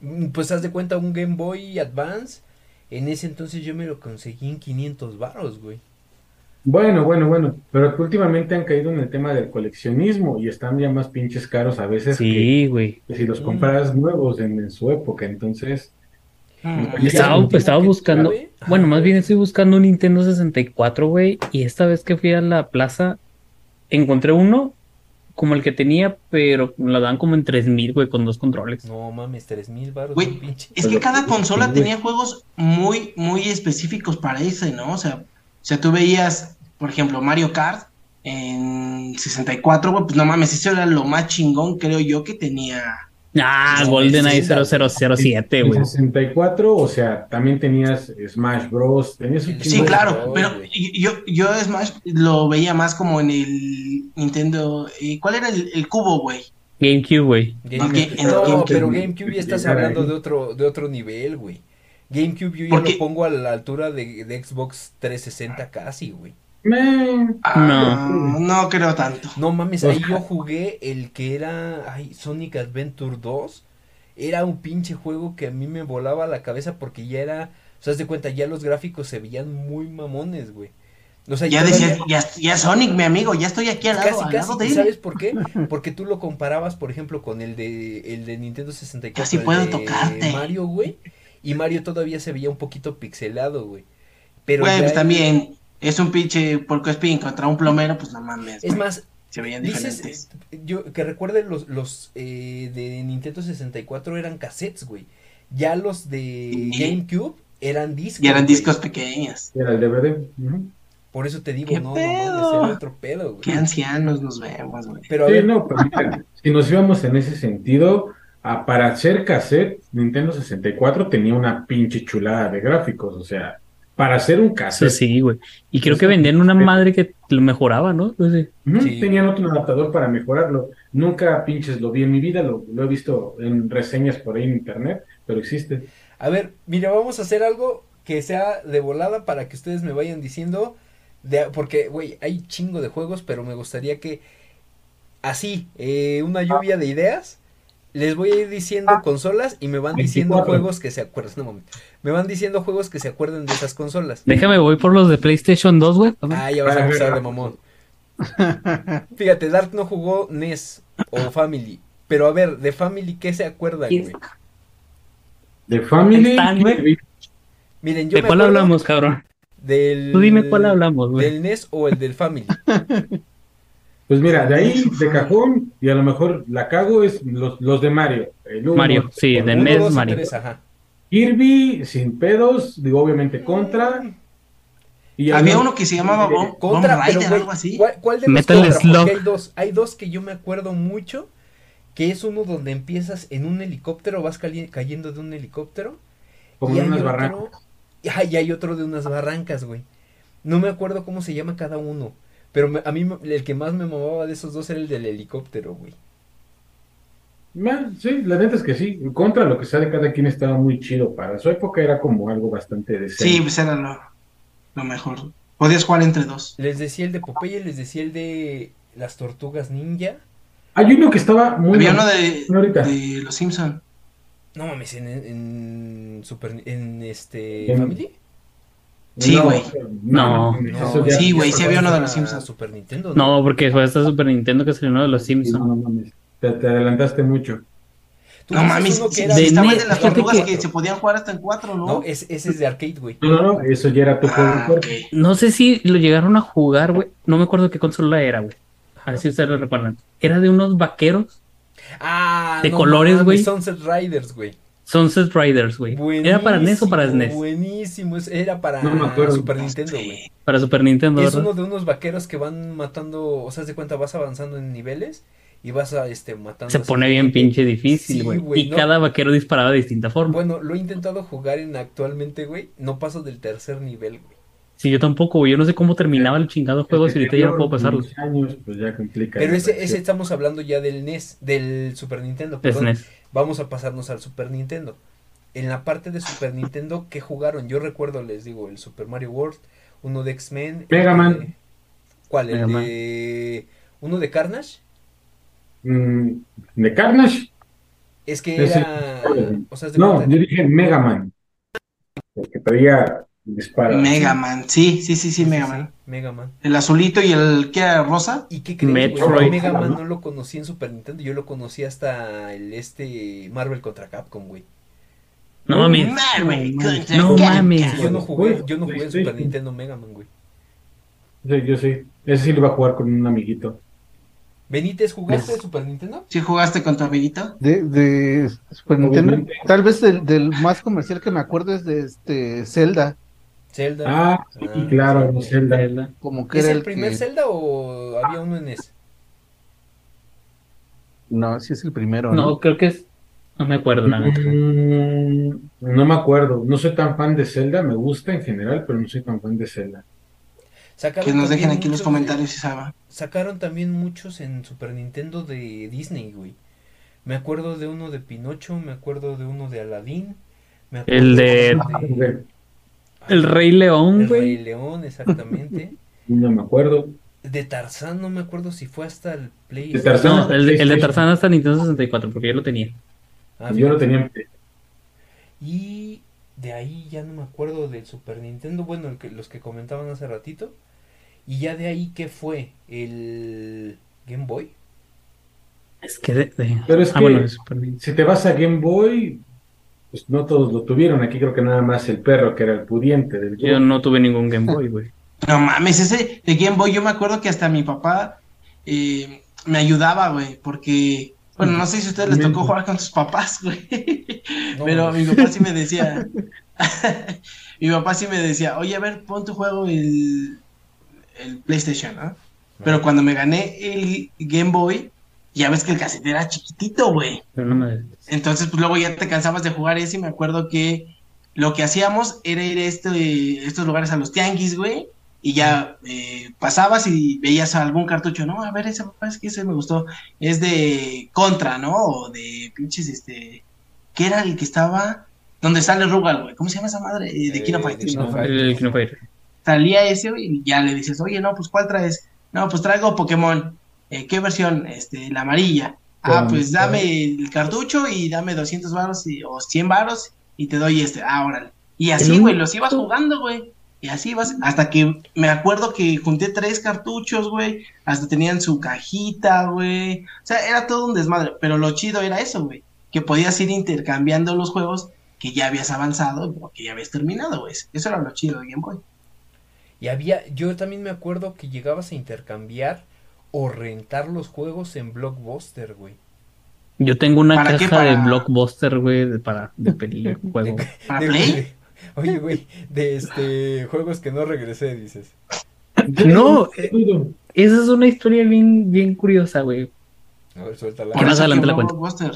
[SPEAKER 1] Mm, Pues haz de cuenta un Game Boy Advance. En ese entonces yo me lo conseguí en 500 varos, güey.
[SPEAKER 2] Bueno, bueno, bueno, pero que últimamente han caído en el tema del coleccionismo y están ya más pinches caros a veces
[SPEAKER 4] Sí, güey.
[SPEAKER 2] que si los
[SPEAKER 1] Mm.
[SPEAKER 2] compras nuevos en, en su época, entonces. Y
[SPEAKER 4] Estaba, buscando, bueno, más bien estoy buscando un Nintendo 64, güey, y esta vez que fui a la plaza, encontré uno como el que tenía, pero lo dan como en 3000, güey, con dos controles.
[SPEAKER 1] No mames, 3000 varos,
[SPEAKER 3] Güey,
[SPEAKER 1] pinche.
[SPEAKER 3] Es que cada consola
[SPEAKER 2] sí,
[SPEAKER 3] tenía juegos muy, muy específicos para ese, ¿no? O sea, o sea, tú veías, por ejemplo, Mario Kart en 64, güey, pues no mames, eso era lo más chingón, creo yo, que tenía
[SPEAKER 4] Ah,
[SPEAKER 1] No,
[SPEAKER 4] GoldenEye
[SPEAKER 1] es Zelda,
[SPEAKER 4] 0007,
[SPEAKER 2] En
[SPEAKER 4] güey.
[SPEAKER 2] 64, o sea, también tenías Smash Bros. Tenías un
[SPEAKER 3] Sí, claro, pero yo, yo Smash lo veía más como en el Nintendo. eh, ¿Cuál era el, el cubo, güey?
[SPEAKER 4] GameCube, güey.
[SPEAKER 1] GameCube. No, pero GameCube ya estás hablando de otro, de otro nivel, güey. GameCube yo ya
[SPEAKER 3] Porque-
[SPEAKER 1] lo pongo a la altura de, de Xbox 360 casi, güey.
[SPEAKER 3] Ah, no creo tanto.
[SPEAKER 1] No mames, ahí yo jugué el que era ay, Sonic Adventure 2. Era un pinche juego que a mí me volaba la cabeza porque ya era, o sea, de cuenta, ya los gráficos se veían muy mamones, güey. O sea,
[SPEAKER 3] Ya decías, ya, ya Sonic, mi amigo, ya estoy aquí al lado,
[SPEAKER 1] Casi,
[SPEAKER 3] al
[SPEAKER 1] casi,
[SPEAKER 3] lado de
[SPEAKER 1] ¿y
[SPEAKER 3] él.
[SPEAKER 1] ¿sabes por qué? Porque tú lo comparabas, por ejemplo, con el de, el de Nintendo 64.
[SPEAKER 3] Casi puedo
[SPEAKER 1] de
[SPEAKER 3] tocarte.
[SPEAKER 1] Mario, güey. Y Mario todavía se veía un poquito pixelado, güey. Pero
[SPEAKER 3] pues también es un pinche porco espín contra un plomero, pues no mames.
[SPEAKER 1] Es
[SPEAKER 3] güey.
[SPEAKER 1] más,
[SPEAKER 3] se veían
[SPEAKER 1] dices,
[SPEAKER 3] diferentes.
[SPEAKER 1] eh, yo que recuerde los, los eh, de Nintendo 64 eran cassettes, güey. Ya los de
[SPEAKER 3] Sí.
[SPEAKER 1] GameCube eran discos.
[SPEAKER 3] Y eran
[SPEAKER 1] güey.
[SPEAKER 3] discos pequeños.
[SPEAKER 2] Era el DVD.
[SPEAKER 1] Por eso te digo,
[SPEAKER 3] ¿Qué
[SPEAKER 1] no, no
[SPEAKER 3] pedo?
[SPEAKER 1] mames, era otro pedo, güey.
[SPEAKER 3] Qué ancianos nos vemos, güey.
[SPEAKER 1] Pero
[SPEAKER 2] Sí,
[SPEAKER 1] ver,
[SPEAKER 2] no, pero mira, si nos íbamos en ese sentido, a- para hacer cassette, Nintendo 64 tenía una pinche chulada de gráficos, o sea, para hacer un cassette,
[SPEAKER 4] sí, güey. Y creo que vendían una madre que lo mejoraba, ¿no? No sé.
[SPEAKER 2] ujú,
[SPEAKER 1] Sí.
[SPEAKER 2] tenían otro adaptador para mejorarlo. Nunca pinches lo vi en mi vida, lo, lo he visto en reseñas por ahí en internet, pero existe.
[SPEAKER 1] A ver, mira, vamos a hacer algo que sea de volada para que ustedes me vayan diciendo. De, porque, güey, hay chingo de juegos, pero me gustaría que así, eh, una lluvia de ideas. Les voy a ir diciendo consolas y me van diciendo
[SPEAKER 2] 24.
[SPEAKER 1] juegos que se acuerdan. No, me van diciendo juegos que se acuerden de esas consolas.
[SPEAKER 4] Déjame, voy por los de PlayStation 2, güey.
[SPEAKER 1] Ah, ya vas a empezar de mamón. Fíjate, Dark no jugó NES o Family. Pero a ver, de Family, ¿qué se acuerdan, güey?
[SPEAKER 2] De Family,
[SPEAKER 4] güey.
[SPEAKER 1] Miren, yo
[SPEAKER 4] ¿De
[SPEAKER 1] me
[SPEAKER 4] cuál hablamos, cabrón?
[SPEAKER 1] Del,
[SPEAKER 4] Tú dime cuál hablamos, güey.
[SPEAKER 1] ¿Del NES o el del Family?
[SPEAKER 2] pues mira, de ahí, de cajón, y a lo mejor la cago, es los, los de Mario. El uno,
[SPEAKER 4] Mario, sí,
[SPEAKER 2] el
[SPEAKER 4] de
[SPEAKER 1] Uno,
[SPEAKER 4] NES,
[SPEAKER 1] dos y
[SPEAKER 4] Mario.
[SPEAKER 1] tres, ajá.
[SPEAKER 2] Kirby, sin pedos, digo, obviamente contra. Y
[SPEAKER 3] Había uno que se llamaba Bomb,
[SPEAKER 1] Contra,
[SPEAKER 3] Bomb
[SPEAKER 1] pero
[SPEAKER 3] algo así.
[SPEAKER 1] ¿cuál, cuál de los
[SPEAKER 4] Metal
[SPEAKER 1] contra?
[SPEAKER 4] Slug.
[SPEAKER 1] Porque hay dos, hay dos que yo me acuerdo mucho, que es uno donde empiezas en un helicóptero, vas cayendo de un helicóptero.
[SPEAKER 2] como
[SPEAKER 1] hay
[SPEAKER 2] unas
[SPEAKER 1] otro-
[SPEAKER 2] barrancas.
[SPEAKER 1] Y hay otro de unas barrancas, güey. No me acuerdo cómo se llama cada uno, pero me- a mí el que más me mamaba de esos dos era el del helicóptero, güey.
[SPEAKER 2] Ma, Sí, la neta es que sí. Contra lo que sea de cada quien estaba muy chido. Para su época era como algo bastante decente.
[SPEAKER 3] Sí, pues era lo, lo mejor. Podías jugar entre dos.
[SPEAKER 1] Les decía el de Popeye, les decía el de las tortugas ninja.
[SPEAKER 2] Hay uno que estaba muy.
[SPEAKER 3] Había uno de, Los Simpson.
[SPEAKER 1] No mames, en, en Super, en este
[SPEAKER 2] En-
[SPEAKER 1] Family.
[SPEAKER 3] Sí,
[SPEAKER 2] No,
[SPEAKER 3] güey.
[SPEAKER 4] No.
[SPEAKER 3] Sí, güey, sí había uno de los Simpsons.
[SPEAKER 1] Super Nintendo.
[SPEAKER 4] No, porque fue hasta Super Nintendo que salió uno de los
[SPEAKER 2] Sí, no,
[SPEAKER 4] Simpsons.
[SPEAKER 2] no mames. Te, te adelantaste mucho.
[SPEAKER 1] Tú
[SPEAKER 3] No mames,
[SPEAKER 1] que era
[SPEAKER 4] de
[SPEAKER 3] estaba de las tortugas
[SPEAKER 4] que-
[SPEAKER 3] que se podían jugar hasta en cuatro, ¿no?
[SPEAKER 1] No, es, ese es de arcade, güey.
[SPEAKER 2] No, no, no, eso ya era tu juego.
[SPEAKER 3] Ah, ok.
[SPEAKER 4] No sé si lo llegaron a jugar, güey. No me acuerdo qué consola era, güey. A ver si ustedes lo recuerdan. Era de unos vaqueros,
[SPEAKER 1] Ah,
[SPEAKER 4] De colores, güey.
[SPEAKER 1] Sunset Riders, güey.
[SPEAKER 4] Sunset Riders, güey. ¿Era para NES o para SNES?
[SPEAKER 1] Buenísimo, es- era para
[SPEAKER 2] No me acuerdo.
[SPEAKER 1] Super Nintendo, güey.
[SPEAKER 3] Sí.
[SPEAKER 4] Para Super Nintendo,
[SPEAKER 1] Es
[SPEAKER 4] ¿verdad?
[SPEAKER 1] uno de unos vaqueros que van matando, o sea, haz de cuenta, vas avanzando en niveles y vas a, este, matando.
[SPEAKER 4] Se pone bien
[SPEAKER 1] gente.
[SPEAKER 4] pinche difícil, güey. y
[SPEAKER 1] no.
[SPEAKER 4] cada vaquero disparaba de distinta forma.
[SPEAKER 1] Bueno, lo he intentado jugar en actualmente, güey. No paso del tercer nivel, güey.
[SPEAKER 4] Sí, yo tampoco, güey. Yo no sé cómo terminaba el chingado juego si ahorita ya no puedo pasarlo.
[SPEAKER 2] Años, pues ya complica.
[SPEAKER 1] Pero ese, ese estamos hablando ya del NES, del Super Nintendo,
[SPEAKER 4] Es
[SPEAKER 1] perdón.
[SPEAKER 4] NES.
[SPEAKER 1] Vamos a pasarnos al Super Nintendo. En la parte de Super Nintendo, ¿qué jugaron? Yo recuerdo, les digo, el Super Mario World, uno de X-Men.
[SPEAKER 2] Mega
[SPEAKER 1] el
[SPEAKER 2] Man.
[SPEAKER 1] de- ¿Cuál?
[SPEAKER 4] Mega
[SPEAKER 1] ¿El
[SPEAKER 4] Man.
[SPEAKER 1] de... ¿Uno de Carnage?
[SPEAKER 2] Mm, ¿De Carnage?
[SPEAKER 1] Es que
[SPEAKER 2] Ese-
[SPEAKER 1] era... O sea,
[SPEAKER 2] No,
[SPEAKER 1] cuenta-
[SPEAKER 2] yo dije Mega Man. Porque traía disparo.
[SPEAKER 3] Mega Man, sí, sí, sí, sí, Mega
[SPEAKER 1] sí,
[SPEAKER 3] Man.
[SPEAKER 1] Mega Man.
[SPEAKER 3] El azulito y el que era rosa.
[SPEAKER 1] ¿Y qué crees?
[SPEAKER 4] Metroid.
[SPEAKER 1] Mega Man no lo conocí en Super Nintendo, yo lo conocí hasta el este Marvel contra Capcom, güey.
[SPEAKER 4] No mames.
[SPEAKER 3] Marvel contra
[SPEAKER 4] No mames.
[SPEAKER 1] Sí, yo no jugué, yo no jugué en. Super Nintendo Mega Man, güey.
[SPEAKER 2] Sí, yo sí. Ese sí lo iba a jugar con un amiguito.
[SPEAKER 1] Benítez, ¿jugaste Super Nintendo?
[SPEAKER 3] ¿Sí jugaste con tu amiguito?
[SPEAKER 5] De, de Super Nintendo. Tal vez del, del más comercial que me acuerdo es de este Zelda.
[SPEAKER 1] Zelda.
[SPEAKER 2] Ah, sí,
[SPEAKER 1] Ah,
[SPEAKER 2] claro. Zelda.
[SPEAKER 4] Zelda.
[SPEAKER 5] Como que
[SPEAKER 1] ¿Es
[SPEAKER 5] era
[SPEAKER 1] el
[SPEAKER 5] el
[SPEAKER 1] primer
[SPEAKER 5] que-
[SPEAKER 1] Zelda o había uno en ese?
[SPEAKER 5] No, sí es el primero,
[SPEAKER 4] No,
[SPEAKER 5] ¿no?
[SPEAKER 4] creo que es. No me acuerdo, la neta.
[SPEAKER 2] Mm, no me acuerdo. No soy tan fan de Zelda. Me gusta en general, pero no soy tan fan de Zelda.
[SPEAKER 1] Sacaron
[SPEAKER 3] Que nos dejen aquí en los comentarios si saben.
[SPEAKER 1] sacaron también muchos en Super Nintendo de Disney, güey. Me acuerdo de uno de Pinocho, me acuerdo de uno de Aladdin. Me acuerdo
[SPEAKER 4] El de-
[SPEAKER 1] de-
[SPEAKER 4] El Rey León,
[SPEAKER 1] El Rey
[SPEAKER 4] güey.
[SPEAKER 1] León, exactamente.
[SPEAKER 2] No me acuerdo.
[SPEAKER 1] De Tarzán, no me acuerdo si fue hasta el Play.
[SPEAKER 2] De Tarzán.
[SPEAKER 4] No, el, de- el de. Tarzán hasta Nintendo 64, porque yo lo tenía.
[SPEAKER 1] Ah,
[SPEAKER 2] Yo lo tenía en
[SPEAKER 1] Y de ahí ya no me acuerdo del Super Nintendo, bueno, el que, los que comentaban hace ratito. Y ya de ahí, ¿qué fue? ¿El Game Boy?
[SPEAKER 4] Es que de, de-
[SPEAKER 2] Pero es
[SPEAKER 4] ah,
[SPEAKER 2] que-
[SPEAKER 4] bueno.
[SPEAKER 2] Si te vas a Game Boy, pues no todos lo tuvieron. Aquí creo que nada más el perro, que era el pudiente del
[SPEAKER 4] Yo no tuve ningún Game Boy, güey.
[SPEAKER 3] No mames, ese de Game Boy, yo me acuerdo que hasta mi papá eh, me ayudaba, güey, porque, bueno, no sé si a ustedes les tocó jugar con sus papás, güey,
[SPEAKER 1] No,
[SPEAKER 3] pero mi papá sí me decía, mi papá sí me decía, oye, a ver, pon tu juego el, el PlayStation, ¿no? Pero cuando me gané el Game Boy, ya ves que el cassette era chiquitito, güey.
[SPEAKER 4] Pero no me...
[SPEAKER 3] Entonces, pues luego ya te cansabas de jugar ese y me acuerdo que lo que hacíamos era ir a este, estos lugares a los tianguis, güey, y ya eh, pasabas y veías algún cartucho, no, a ver, ese papá es que ese me gustó, es de Contra, ¿no? O de pinches, este, ¿qué era el que estaba? Donde sale Rugal, güey, ¿cómo se llama esa madre? Eh, de
[SPEAKER 1] Eh,
[SPEAKER 3] Kino.
[SPEAKER 4] El Kino Fighter.
[SPEAKER 3] salía ese güey, y ya le dices, oye, no, pues ¿cuál traes? No, pues traigo Pokémon. Eh, ¿Qué versión? Este, la amarilla. Ah, pues dame el cartucho y dame 200 varos y- o 100 varos y te doy este. Ah, órale. Y así, güey, los ibas jugando, güey. Y así ibas, hasta que me acuerdo que junté tres cartuchos, güey. Hasta tenían su cajita, güey. O sea, era todo un desmadre. Pero lo chido era eso, güey. Que podías ir intercambiando los juegos que ya habías avanzado o que ya habías terminado, güey. Eso era lo chido de Game Boy.
[SPEAKER 1] Y había, yo también me acuerdo que llegabas a intercambiar o rentar los juegos en Blockbuster, güey.
[SPEAKER 4] Yo tengo una
[SPEAKER 3] ¿Para
[SPEAKER 4] caja
[SPEAKER 3] qué? Para-
[SPEAKER 4] de Blockbuster, güey, de, para, de película, juego.
[SPEAKER 3] ¿Para
[SPEAKER 1] De-
[SPEAKER 3] Play?
[SPEAKER 1] de- oye, güey, de este juegos que no regresé, dices.
[SPEAKER 4] No,
[SPEAKER 2] dudo.
[SPEAKER 4] Esa es una historia bien, bien curiosa, güey.
[SPEAKER 1] A ver, suéltala.
[SPEAKER 4] Por más adelante la.
[SPEAKER 3] Blockbuster.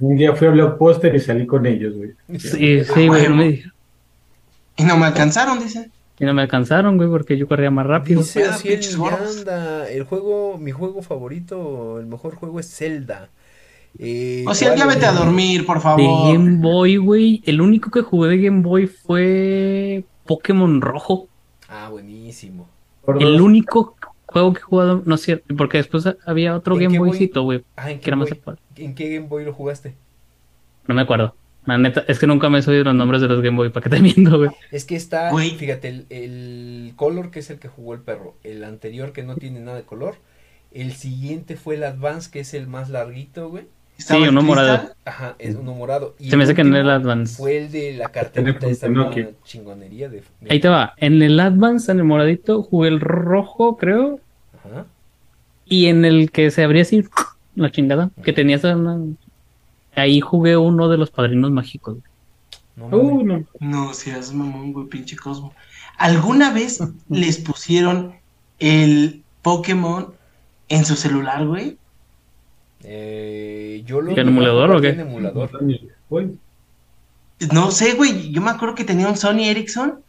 [SPEAKER 2] Un día fui a Blockbuster y salí con ellos, güey.
[SPEAKER 4] Sí, sí, güey, no me,
[SPEAKER 3] Y no me alcanzaron, dice.
[SPEAKER 4] Y no me alcanzaron, güey, porque yo corría más rápido.
[SPEAKER 1] Dice
[SPEAKER 3] Pero,
[SPEAKER 1] así. Miranda, el juego, mi juego favorito, el mejor juego es Zelda. Eh,
[SPEAKER 3] O sea,
[SPEAKER 1] ¿cuál
[SPEAKER 3] ya vete a dormir, por
[SPEAKER 4] De
[SPEAKER 3] favor.
[SPEAKER 4] Game Boy, güey. El único que jugué de Game Boy fue Pokémon Rojo.
[SPEAKER 1] Ah, buenísimo.
[SPEAKER 2] Por
[SPEAKER 4] El
[SPEAKER 2] dos.
[SPEAKER 4] único juego que he jugado, no es cierto, porque después había otro
[SPEAKER 1] ¿En
[SPEAKER 4] Game? Boycito, güey,
[SPEAKER 1] Ah, ¿en qué, Boy-. ¿en qué Game Boy lo jugaste?
[SPEAKER 4] No me acuerdo. La neta, es que nunca me he sabido los nombres de los Game Boy, para que te miento, güey.
[SPEAKER 1] Es que está,
[SPEAKER 3] Güey.
[SPEAKER 1] fíjate, el, el Color que es el que jugó el perro, el anterior que no tiene nada de color, el siguiente fue el Advance que es el más larguito, güey.
[SPEAKER 3] Estaba
[SPEAKER 4] Sí, uno morado.
[SPEAKER 1] Ajá, es uno morado. Y
[SPEAKER 4] Se me hace que era el Advance.
[SPEAKER 1] Fue el de la carterita,
[SPEAKER 2] Teléfono
[SPEAKER 1] esta
[SPEAKER 2] Nokia.
[SPEAKER 1] chingonería de, de-
[SPEAKER 4] Ahí te va. En el Advance, en el moradito, jugué el rojo, creo.
[SPEAKER 1] Ajá.
[SPEAKER 4] Y en el que se abría así, la chingada, que tenías una... Ahí jugué uno de los padrinos mágicos. güey.
[SPEAKER 1] No
[SPEAKER 2] Uh, no.
[SPEAKER 3] No seas mamón, güey, pinche Cosmo. ¿Alguna vez les pusieron el Pokémon en su celular, güey?
[SPEAKER 1] Eh, yo lo
[SPEAKER 4] ¿En emulador o qué?
[SPEAKER 1] En emulador.
[SPEAKER 3] No sé, güey. Yo me acuerdo que tenía un Sony Ericsson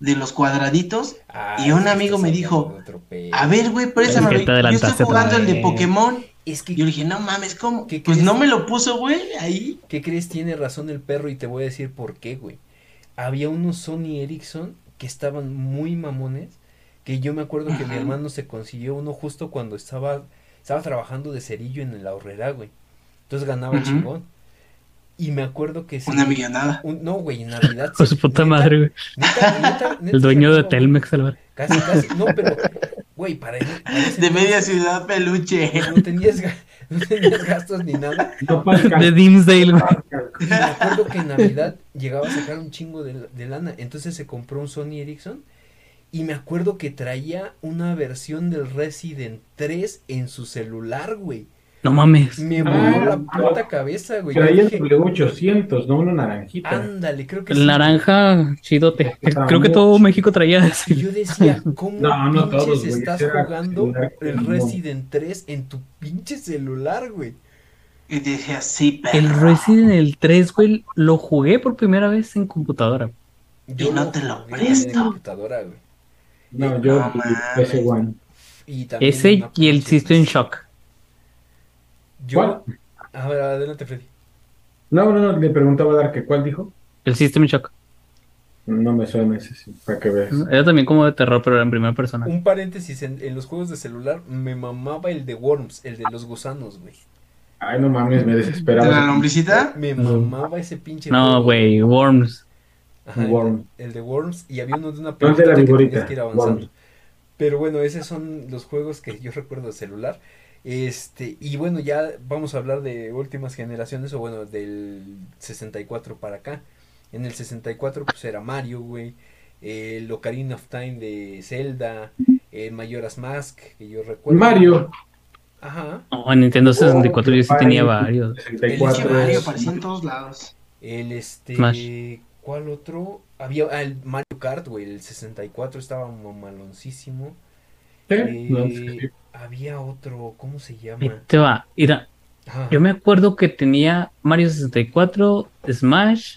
[SPEAKER 3] de los cuadraditos.
[SPEAKER 1] Ah,
[SPEAKER 3] Y un
[SPEAKER 1] es que
[SPEAKER 3] amigo me dijo. A ver, güey,
[SPEAKER 4] te
[SPEAKER 3] Yo estoy jugando el de. Pokémon.
[SPEAKER 1] Es que,
[SPEAKER 3] Yo dije, no mames, ¿cómo?
[SPEAKER 1] ¿Qué
[SPEAKER 3] Pues
[SPEAKER 1] crees?
[SPEAKER 3] no me lo puso, güey, ahí.
[SPEAKER 1] ¿qué crees? Tiene razón el perro y te voy a decir por qué, güey. Había unos Sony Ericsson que estaban muy mamones, que yo me acuerdo que mi hermano se consiguió uno justo cuando estaba, estaba trabajando de cerillo en la horrera, güey. Entonces ganaba chingón. Y me acuerdo que sí.
[SPEAKER 3] Una millonada.
[SPEAKER 1] un- no, güey, en Navidad. Sí,
[SPEAKER 4] su puta
[SPEAKER 1] neta,
[SPEAKER 4] madre, güey.
[SPEAKER 1] neta, neta, neta
[SPEAKER 4] El dueño de. Telmex.
[SPEAKER 1] Casi, casi. No, pero, güey, para, para ese
[SPEAKER 3] De media ciudad peluche.
[SPEAKER 1] No tenías, no tenías gastos ni nada.
[SPEAKER 2] No.
[SPEAKER 4] De Dimsdale.
[SPEAKER 1] Y me acuerdo que en Navidad llegaba a sacar un chingo de, de lana. Entonces se compró un Sony Ericsson. Y me acuerdo que traía una versión del Resident 3 en su celular, güey.
[SPEAKER 4] No mames.
[SPEAKER 1] Me
[SPEAKER 2] Ah,
[SPEAKER 1] voló la
[SPEAKER 2] no.
[SPEAKER 1] puta cabeza, güey. Yo
[SPEAKER 2] Traía el
[SPEAKER 1] dije,
[SPEAKER 2] W800, no una naranjita.
[SPEAKER 1] ándale, creo que
[SPEAKER 4] El
[SPEAKER 1] sí.
[SPEAKER 4] naranja chidote.
[SPEAKER 2] Estaba
[SPEAKER 4] Creo que todo México traía ese.
[SPEAKER 1] Y yo decía, ¿cómo
[SPEAKER 2] No, no
[SPEAKER 1] pinches
[SPEAKER 2] todos, güey,
[SPEAKER 1] estás jugando el. Resident 3 en tu pinche celular, güey?
[SPEAKER 3] Y dije así, perro.
[SPEAKER 4] El Resident Evil 3, güey, lo jugué por primera vez en computadora.
[SPEAKER 3] Y no te lo presto.
[SPEAKER 1] En computadora, güey.
[SPEAKER 2] No, yo
[SPEAKER 3] mames.
[SPEAKER 2] one.
[SPEAKER 1] Y
[SPEAKER 4] Ese y el. System Shock.
[SPEAKER 1] Yo.
[SPEAKER 2] ¿Cuál?
[SPEAKER 1] A ver, adelante, Freddy.
[SPEAKER 2] No, no, no, le preguntaba a Dar que cuál dijo.
[SPEAKER 4] El System Shock.
[SPEAKER 2] No me suena ese, sí, para que veas.
[SPEAKER 4] Era también como de terror, pero era en primera persona.
[SPEAKER 1] Un paréntesis, en, en los juegos de celular me mamaba el de Worms, el de los gusanos, güey.
[SPEAKER 2] Ay, no mames, me
[SPEAKER 3] ¿De
[SPEAKER 2] desesperaba.
[SPEAKER 3] la lombricita?
[SPEAKER 1] Me
[SPEAKER 4] No.
[SPEAKER 1] mamaba ese pinche
[SPEAKER 4] No, güey, Worms.
[SPEAKER 1] Ajá, el,
[SPEAKER 2] Worm.
[SPEAKER 1] de, el de Worms y había uno de una
[SPEAKER 2] No el de la
[SPEAKER 1] pelotita que tenías que ir avanzando.
[SPEAKER 2] Worms.
[SPEAKER 1] Pero bueno, esos son los juegos que yo recuerdo de celular. Este, y bueno, ya vamos a hablar de últimas generaciones o bueno, del 64 para acá. En el 64 pues era Mario, güey. El Ocarina of Time de Zelda, el Majora's Mask, que yo recuerdo.
[SPEAKER 2] Mario.
[SPEAKER 1] Ajá.
[SPEAKER 4] Oh, en Nintendo 64 yo sí
[SPEAKER 2] Mario,
[SPEAKER 4] tenía varios.
[SPEAKER 2] 64.
[SPEAKER 3] Pinche Mario aparecía en todos lados.
[SPEAKER 1] El este,
[SPEAKER 4] Smash.
[SPEAKER 1] ¿cuál otro? Había ah, el Mario Kart, güey, el 64 estaba mamaloncísimo.
[SPEAKER 2] ¿Sí?
[SPEAKER 1] Eh,
[SPEAKER 2] No, sí.
[SPEAKER 1] Había otro, ¿cómo se
[SPEAKER 4] Ahí
[SPEAKER 1] llama?
[SPEAKER 4] te va. Mira, yo me acuerdo que tenía Mario 64, Smash,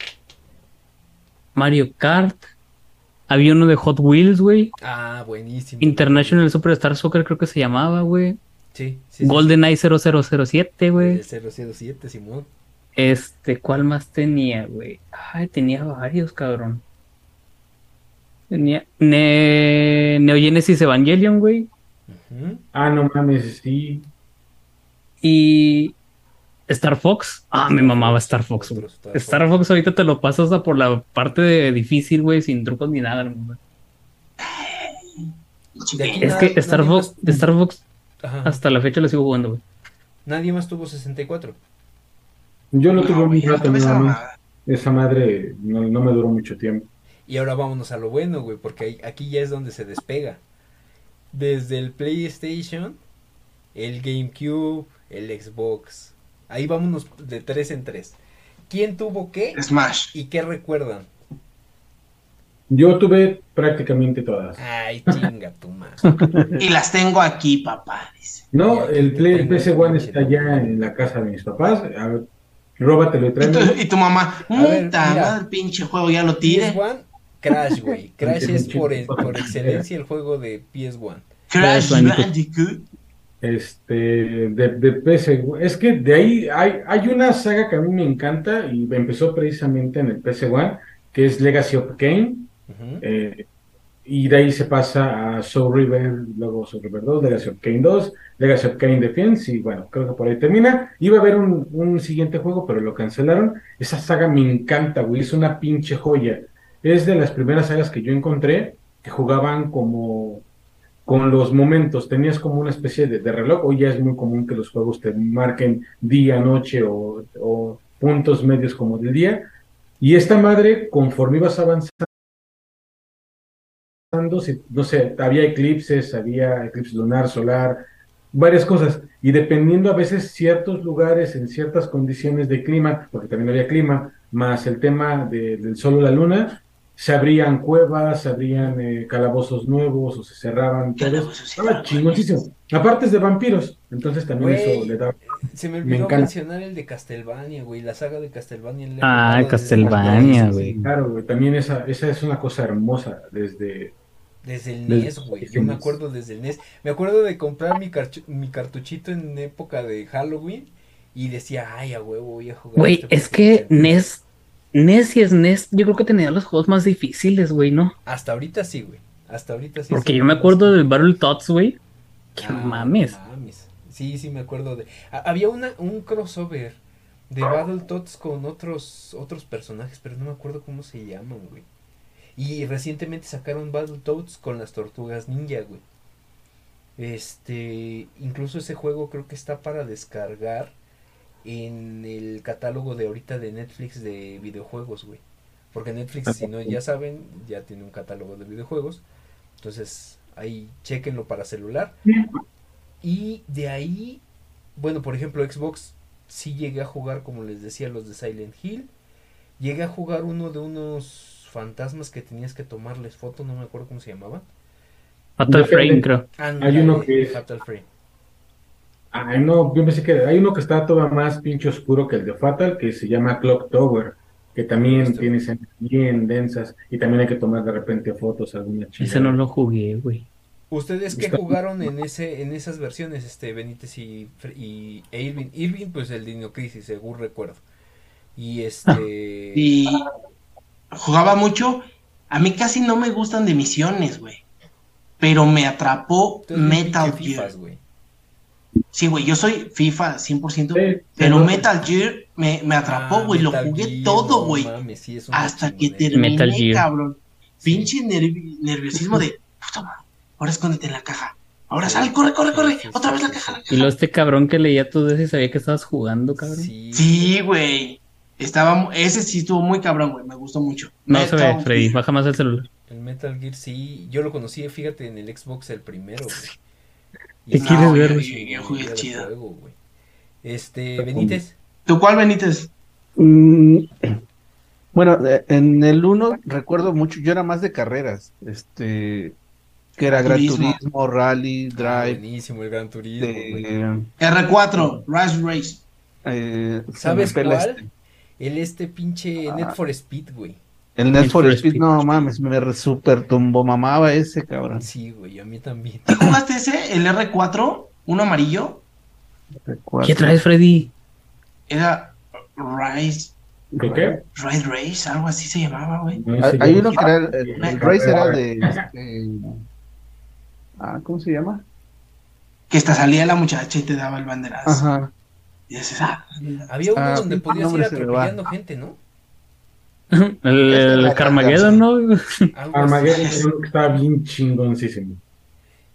[SPEAKER 4] Mario Kart. Había uno de Hot Wheels, güey.
[SPEAKER 1] Ah, buenísimo.
[SPEAKER 4] International Superstar Soccer creo que se llamaba, güey.
[SPEAKER 1] Sí, sí, sí,
[SPEAKER 4] GoldenEye 0007,
[SPEAKER 1] sí.
[SPEAKER 4] güey.
[SPEAKER 1] El 007, Simón.
[SPEAKER 4] Este, ¿cuál más tenía, güey? Ay, tenía varios, cabrón. Tenía Ne- Neo Genesis Evangelion, güey.
[SPEAKER 2] Ah, no mames, sí.
[SPEAKER 4] Y Star Fox. Ah, me mamaba Star Fox, güey.
[SPEAKER 1] Otro Star
[SPEAKER 4] Star
[SPEAKER 1] Fox.
[SPEAKER 4] Fox ahorita te lo pasas hasta por la parte de difícil, güey, sin trucos ni nada. güey. Es
[SPEAKER 1] Nadie-
[SPEAKER 4] que Star
[SPEAKER 1] nadie
[SPEAKER 4] Fox,
[SPEAKER 1] más-
[SPEAKER 4] Star Fox
[SPEAKER 1] Ajá.
[SPEAKER 4] hasta la fecha lo sigo jugando, güey.
[SPEAKER 1] Nadie más tuvo 64.
[SPEAKER 2] Yo lo tuve
[SPEAKER 3] No,
[SPEAKER 2] un
[SPEAKER 3] güey,
[SPEAKER 2] rato
[SPEAKER 3] no esa
[SPEAKER 2] nada más. Esa madre no, no me duró mucho tiempo.
[SPEAKER 1] Y ahora vámonos a lo bueno, güey, porque aquí ya es donde se despega. Desde el PlayStation, el GameCube, el Xbox. Ahí vámonos de tres en tres. ¿Quién tuvo qué
[SPEAKER 3] Smash.
[SPEAKER 1] y qué recuerdan?
[SPEAKER 2] Yo tuve prácticamente todas.
[SPEAKER 1] Ay, chinga tu madre.
[SPEAKER 3] Y las tengo aquí, papá. Dice.
[SPEAKER 2] No, el, Play, el PC One está ya en la casa de mis papás. A ver, róbatelo y
[SPEAKER 3] Y tu,
[SPEAKER 2] tráemelo.
[SPEAKER 3] y tu mamá, puta madre, el pinche juego ya lo tire.
[SPEAKER 1] PS1, Crash, güey. Crash es por, por excelencia el juego de PS1.
[SPEAKER 3] Crash
[SPEAKER 4] Bandicoot.
[SPEAKER 2] Este, de, de PC. Es que de ahí hay, hay una saga que a mí me encanta y empezó precisamente en el PC One, que es Legacy of Kain.
[SPEAKER 1] Ujú.
[SPEAKER 2] eh, y de ahí se pasa a Soul River, luego Soul River 2, Legacy of Kain 2, Legacy of Kain Defense, y bueno, creo que por ahí termina. Iba a haber un, un siguiente juego, pero lo cancelaron. Esa saga me encanta, güey, es una pinche joya. Es de las primeras sagas que yo encontré que jugaban como con los momentos, tenías como una especie de, reloj, hoy ya es muy común que los juegos te marquen día, noche o, puntos medios como del día, y esta madre, conforme ibas avanzando, no sé, había eclipses, había eclipse lunar, solar, varias cosas, y dependiendo a veces ciertos lugares en ciertas condiciones de clima, porque también había clima, más el tema de- del sol o la luna, se abrían cuevas, se abrían eh, calabozos nuevos o se cerraban todos. Estaba chingoncísimo. Aparte es de vampiros, entonces también
[SPEAKER 1] Güey,
[SPEAKER 2] eso le da.
[SPEAKER 1] Se me olvidó mencionar el de Castlevania, güey. La saga de Castlevania.
[SPEAKER 4] Ah, Castlevania, güey.
[SPEAKER 2] Claro, güey, también esa, esa es una cosa hermosa desde
[SPEAKER 1] Desde el
[SPEAKER 2] Desde
[SPEAKER 1] NES,
[SPEAKER 2] los
[SPEAKER 1] güey. Yo me acuerdo desde el NES. Me acuerdo de comprar mi, mi cartuchito en época de Halloween. Y decía, ay, a huevo, voy a jugar.
[SPEAKER 4] Güey,
[SPEAKER 1] este
[SPEAKER 4] es que NES, NES y SNES, yo creo que tenía los juegos más difíciles, güey, ¿no?
[SPEAKER 1] Hasta ahorita sí, güey. Hasta ahorita sí.
[SPEAKER 4] Porque yo me acuerdo del Battletoads, güey. Que
[SPEAKER 1] Ah,
[SPEAKER 4] mames.
[SPEAKER 1] mames. Sí, sí, me acuerdo de. ha- había una, un crossover de Battletoads con otros otros personajes, pero no me acuerdo cómo se llaman, güey. Y recientemente sacaron Battletoads con las tortugas ninja, güey. Este, incluso ese juego creo que está para descargar en el catálogo de ahorita de Netflix de videojuegos, güey. Porque Netflix, si no ya saben, ya tiene un catálogo de videojuegos. Entonces, ahí chequenlo para celular. Y de ahí, bueno, por ejemplo, Xbox sí llegué a jugar, como les decía, los de Silent Hill. Llegué a jugar uno de unos fantasmas que tenías que tomarles foto, no me acuerdo cómo se llamaba.
[SPEAKER 4] Fatal. Frame, creo.
[SPEAKER 2] Hay uno que es-
[SPEAKER 1] Fatal Frame.
[SPEAKER 2] Ay, no, yo pensé que hay uno que está todavía más pinche oscuro que el de Fatal, que se llama Clock Tower, que también tiene escenas bien densas y también hay que tomar de repente fotos alguna
[SPEAKER 4] Ese
[SPEAKER 2] chingada.
[SPEAKER 4] no lo jugué, güey.
[SPEAKER 1] ¿Ustedes qué
[SPEAKER 2] Está-
[SPEAKER 1] jugaron en ese en esas versiones, este Benítez y, y e Irving? Irving, pues el Dino Crisis, según recuerdo. Y este...
[SPEAKER 3] Y jugaba mucho. A mí casi no me gustan de misiones, güey. Pero me atrapó
[SPEAKER 1] un
[SPEAKER 3] Metal Gear.
[SPEAKER 1] fifas, güey.
[SPEAKER 3] Sí, güey, yo soy FIFA 100%.
[SPEAKER 2] Sí,
[SPEAKER 3] pero Metal Gear me, me atrapó,
[SPEAKER 1] Ah,
[SPEAKER 3] güey. lo jugué
[SPEAKER 1] Gear,
[SPEAKER 3] todo, güey.
[SPEAKER 1] mames, sí,
[SPEAKER 3] hasta que
[SPEAKER 1] chingonera.
[SPEAKER 3] terminé,
[SPEAKER 4] Metal Gear.
[SPEAKER 3] cabrón. Pinche nervi- nerviosismo de, puta madre, ahora escóndete en la caja. Ahora sal, corre, corre, corre.
[SPEAKER 1] Sí, sí,
[SPEAKER 3] Otra
[SPEAKER 1] sí,
[SPEAKER 3] vez la caja, la
[SPEAKER 1] sí.
[SPEAKER 4] Y
[SPEAKER 3] caja.
[SPEAKER 4] luego este cabrón que leía todo eso y sabía que estabas jugando, cabrón.
[SPEAKER 1] Sí,
[SPEAKER 3] Sí, güey. Estaba, mu- ese sí estuvo muy cabrón, güey. Me gustó mucho.
[SPEAKER 4] No se ve, Freddy.
[SPEAKER 3] Gear.
[SPEAKER 4] Baja más el celular.
[SPEAKER 1] el Metal Gear sí, yo lo conocí, fíjate, en el Xbox el primero, güey. Y
[SPEAKER 4] ¿Qué quieres ver?
[SPEAKER 3] yo- yo- yo jugué
[SPEAKER 1] de
[SPEAKER 3] chido.
[SPEAKER 1] juego. Este, Benítez,
[SPEAKER 3] ¿Tú cuál, Benítez?
[SPEAKER 5] Mm, bueno, eh, en el 1 recuerdo mucho, yo era más de carreras, este, que era Gran
[SPEAKER 3] Turismo.
[SPEAKER 5] Turismo, Rally,
[SPEAKER 1] ah,
[SPEAKER 5] Drive,
[SPEAKER 1] buenísimo el Gran Turismo, güey.
[SPEAKER 5] eh,
[SPEAKER 3] R4, Rise Race.
[SPEAKER 5] eh,
[SPEAKER 1] ¿Sabes cuál?
[SPEAKER 5] este.
[SPEAKER 1] El este pinche
[SPEAKER 5] Ah.
[SPEAKER 1] Need for Speed, güey.
[SPEAKER 5] El Need for Speed, no mames, me re- super tumbo mamaba ese cabrón.
[SPEAKER 1] Sí, güey, a mí también.
[SPEAKER 3] ¿Tú jugaste ese? ¿El R4? ¿Uno amarillo?
[SPEAKER 4] ¿Qué traes, Freddy?
[SPEAKER 3] Era Rise,
[SPEAKER 2] ¿Qué qué?
[SPEAKER 3] Rise Race, algo así se llamaba, güey.
[SPEAKER 2] No
[SPEAKER 5] Hay,
[SPEAKER 2] sé,
[SPEAKER 5] hay uno que era, el, el Race era de, este, ah, ¿cómo se llama?
[SPEAKER 3] Que hasta salía la muchacha y te daba el banderazo.
[SPEAKER 5] Ajá.
[SPEAKER 3] Y dices, ah,
[SPEAKER 1] Había uno
[SPEAKER 5] Ah,
[SPEAKER 1] donde podías ir atropellando gente, ¿no?
[SPEAKER 4] El, el Carmageddon, ¿no?
[SPEAKER 1] Algo así.
[SPEAKER 2] Armageddon era uno que estaba bien chingoncísimo.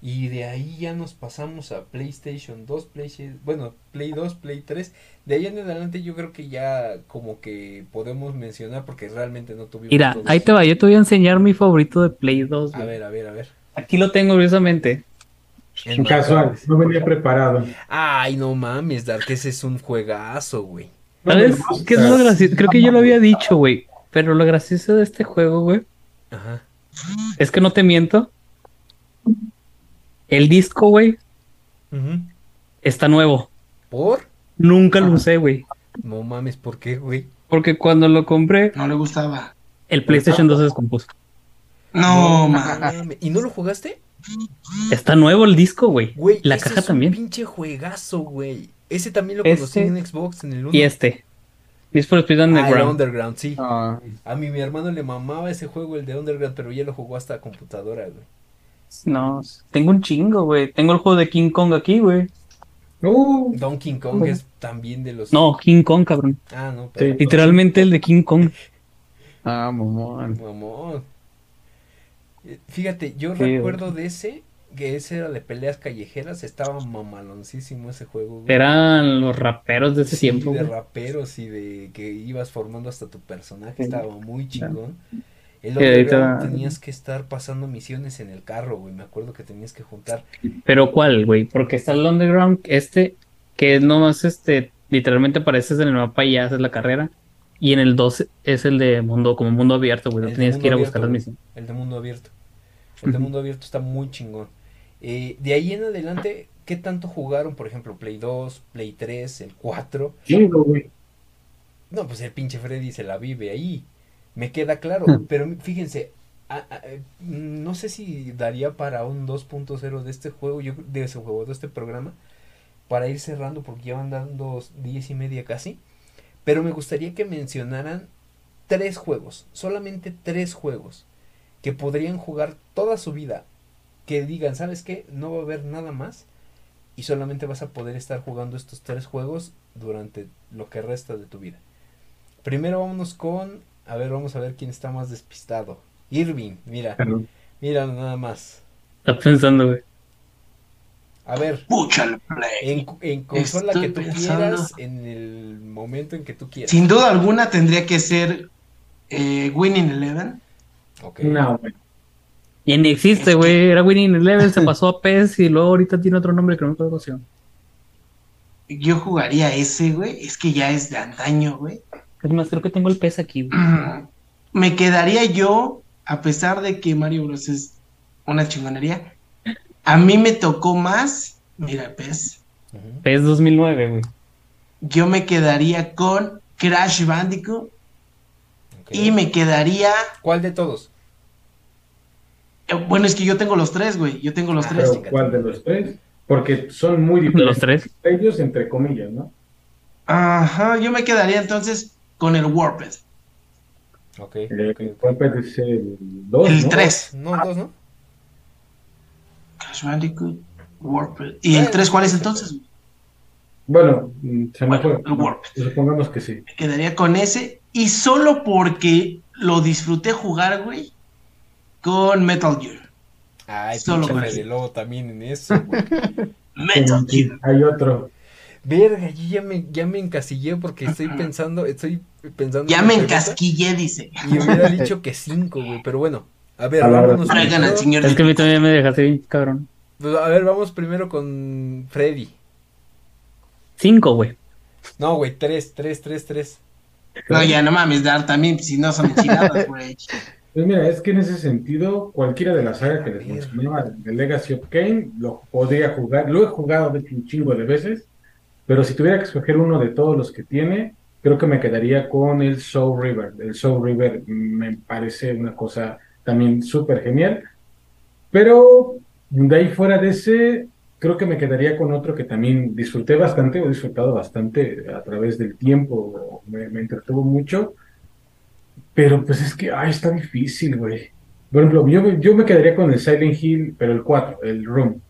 [SPEAKER 1] Y de ahí ya nos pasamos a PlayStation 2, PlayStation, bueno, Play 2, Play 3. De ahí en adelante yo creo que ya como que podemos mencionar porque realmente no tuvimos
[SPEAKER 4] Mira,
[SPEAKER 1] todos.
[SPEAKER 4] ahí te va. Yo te voy a enseñar mi favorito de Play 2.
[SPEAKER 1] A
[SPEAKER 4] güey.
[SPEAKER 1] ver, a ver, a ver.
[SPEAKER 4] Aquí lo tengo, curiosamente.
[SPEAKER 1] En
[SPEAKER 2] Casual, no venía preparado.
[SPEAKER 1] Ay, no mames, Dark, ese es un juegazo, güey.
[SPEAKER 4] ¿Sabes qué es lo gracioso? Creo que yo lo había dicho, güey. Pero lo gracioso de este juego, güey,
[SPEAKER 1] Ajá.
[SPEAKER 4] es que no te miento. El disco, güey,
[SPEAKER 1] Ujú.
[SPEAKER 4] está nuevo.
[SPEAKER 1] ¿Por?
[SPEAKER 4] Nunca lo usé, güey.
[SPEAKER 1] No mames, ¿por qué, güey?
[SPEAKER 4] Porque cuando lo compré,
[SPEAKER 3] no le gustaba.
[SPEAKER 4] el PlayStation 2 se descompuso.
[SPEAKER 3] No, man.
[SPEAKER 1] mames. ¿Y no lo jugaste?
[SPEAKER 4] Está nuevo el disco, güey.
[SPEAKER 1] Güey,
[SPEAKER 4] La
[SPEAKER 1] ese
[SPEAKER 4] caja
[SPEAKER 1] es
[SPEAKER 4] también.
[SPEAKER 1] un pinche juegazo, güey. Ese también lo
[SPEAKER 4] Este
[SPEAKER 1] conocí en Xbox, en el 1.
[SPEAKER 4] Y este. Need for Speed
[SPEAKER 1] Ah, el
[SPEAKER 4] Underground.
[SPEAKER 1] Underground, sí.
[SPEAKER 5] Ah,
[SPEAKER 1] A mí mi hermano le mamaba ese juego, el de Underground, pero ya lo jugó hasta computadora, güey.
[SPEAKER 4] No, tengo un chingo, güey. Tengo el juego de King Kong aquí, güey.
[SPEAKER 2] Uh,
[SPEAKER 1] Donkey Kong es también de los...
[SPEAKER 4] No, King Kong, cabrón.
[SPEAKER 1] Ah, no, pero...
[SPEAKER 4] Literalmente el de King Kong.
[SPEAKER 5] ah, mamón.
[SPEAKER 1] Mamón. Eh, Fíjate, yo
[SPEAKER 4] Sí,
[SPEAKER 1] recuerdo de ese, que ese era de peleas callejeras, estaba mamaloncísimo ese juego, güey.
[SPEAKER 4] Eran los raperos de ese
[SPEAKER 1] Sí,
[SPEAKER 4] tiempo,
[SPEAKER 1] de
[SPEAKER 4] güey.
[SPEAKER 1] raperos y de que ibas formando hasta tu personaje,
[SPEAKER 4] Sí.
[SPEAKER 1] estaba muy chingón. El
[SPEAKER 4] ahorita-
[SPEAKER 1] Underground tenías que estar pasando misiones en el carro, güey, me acuerdo que tenías que juntar.
[SPEAKER 4] Pero ¿cuál, güey? Porque está el Underground, este, que nomás, este, literalmente apareces en el mapa y ya haces la carrera. Y en el 2 es el de mundo, como mundo abierto, güey. No tenías que ir a buscar las misiones.
[SPEAKER 1] El de mundo abierto. El de mundo abierto está muy chingón. Eh, de ahí en adelante, ¿qué tanto jugaron? Por ejemplo, Play 2, Play 3, el 4.
[SPEAKER 2] chingo, güey.
[SPEAKER 1] No, pues el pinche Freddy se la vive ahí. Me queda claro. Pero fíjense, a- a- eh, no sé si daría para un 2.0 de este juego, yo de ese juego, de este programa, para ir cerrando porque ya van dando 10 y media casi. Pero me gustaría que mencionaran tres juegos, solamente tres juegos, que podrían jugar toda su vida. Que digan, ¿sabes qué? No va a haber nada más. Y solamente vas a poder estar jugando estos tres juegos durante lo que resta de tu vida. Primero vámonos con, a ver, vamos a ver quién está más despistado. Irving, mira,
[SPEAKER 2] Perdón.
[SPEAKER 1] mira nada más.
[SPEAKER 4] Está pensando, güey.
[SPEAKER 1] A ver,
[SPEAKER 3] Pucha el play.
[SPEAKER 1] en, en consola
[SPEAKER 3] Estoy
[SPEAKER 1] que tú
[SPEAKER 3] pensando.
[SPEAKER 1] quieras, en el momento en que tú quieras.
[SPEAKER 3] Sin duda alguna tendría que ser eh, Winning Eleven.
[SPEAKER 1] Ok.
[SPEAKER 2] No, güey.
[SPEAKER 4] Y ni existe, güey. Era Winning Eleven, se pasó a PES y luego ahorita tiene otro nombre que no me acuerdo.
[SPEAKER 3] Yo jugaría ese, güey. Es que ya es de antaño, güey.
[SPEAKER 4] Es más, creo que tengo el PES aquí, güey.
[SPEAKER 3] Me quedaría yo, a pesar de que Mario Bros. es una chingonería, a mí me tocó más, mira, pez,
[SPEAKER 1] Ujú,
[SPEAKER 4] PES 2009, güey.
[SPEAKER 3] Yo me quedaría con Crash Bandicoot y me quedaría.
[SPEAKER 1] ¿Cuál de todos?
[SPEAKER 3] Eh, Bueno, es que yo tengo los tres, güey. Yo tengo los
[SPEAKER 1] Ah,
[SPEAKER 3] tres.
[SPEAKER 2] Pero, ¿cuál de los tres? Porque son muy diferentes.
[SPEAKER 4] Los tres.
[SPEAKER 2] Ellos, entre comillas, ¿no?
[SPEAKER 3] Ajá, yo me quedaría entonces con el Warped.
[SPEAKER 1] Ok,
[SPEAKER 2] Eh,
[SPEAKER 1] ok, ok.
[SPEAKER 2] ¿Cuál puede ser el 2?
[SPEAKER 3] El
[SPEAKER 2] ¿no?
[SPEAKER 3] 3.
[SPEAKER 1] No, dos, ¿no?
[SPEAKER 3] Crash Bandicoot, Warped. ¿Y el 3 cuál es entonces?
[SPEAKER 2] Bueno, mm, se me
[SPEAKER 3] Bueno,
[SPEAKER 2] fue.
[SPEAKER 3] el Warped.
[SPEAKER 2] Supongamos que sí.
[SPEAKER 3] Me quedaría con ese. Y solo porque lo disfruté jugar, güey, con Metal Gear.
[SPEAKER 1] Ay,
[SPEAKER 3] Solo con eso.
[SPEAKER 1] Lobo también en eso, güey.
[SPEAKER 3] Metal
[SPEAKER 2] Sí,
[SPEAKER 3] Gear.
[SPEAKER 2] hay otro.
[SPEAKER 1] Verga, yo ya me, ya me encasillé porque estoy pensando, estoy pensando.
[SPEAKER 3] Ya
[SPEAKER 1] en
[SPEAKER 3] me encasquillé, dice.
[SPEAKER 1] Y hubiera dicho que cinco, güey, pero bueno. A ver,
[SPEAKER 2] Palabra.
[SPEAKER 1] vámonos
[SPEAKER 3] Traigan al
[SPEAKER 1] primero-
[SPEAKER 3] señor.
[SPEAKER 4] Es que a mí también me dejaste bien, cabrón.
[SPEAKER 1] pues, a ver, vamos primero con Freddy.
[SPEAKER 4] Cinco, güey.
[SPEAKER 1] No, güey, tres, tres, tres, tres.
[SPEAKER 3] No, ya no mames, dar también, si no son enchiladas, güey.
[SPEAKER 2] Pues mira, es que en ese sentido, cualquiera de las sagas que les mencionaba, de Legacy of Kain, lo podría jugar. Lo he jugado de hecho un chingo de veces, pero si tuviera que escoger uno de todos los que tiene, creo que me quedaría con el Soul River. El Soul River me parece una cosa también súper genial. Pero de ahí fuera de ese, creo que me quedaría con otro que también disfruté bastante, o he disfrutado bastante a través del tiempo, me, me entretuvo mucho. Pero pues es que, ay, está difícil, güey. Por ejemplo, yo, me- yo me quedaría con el Silent Hill, pero el 4, el Room.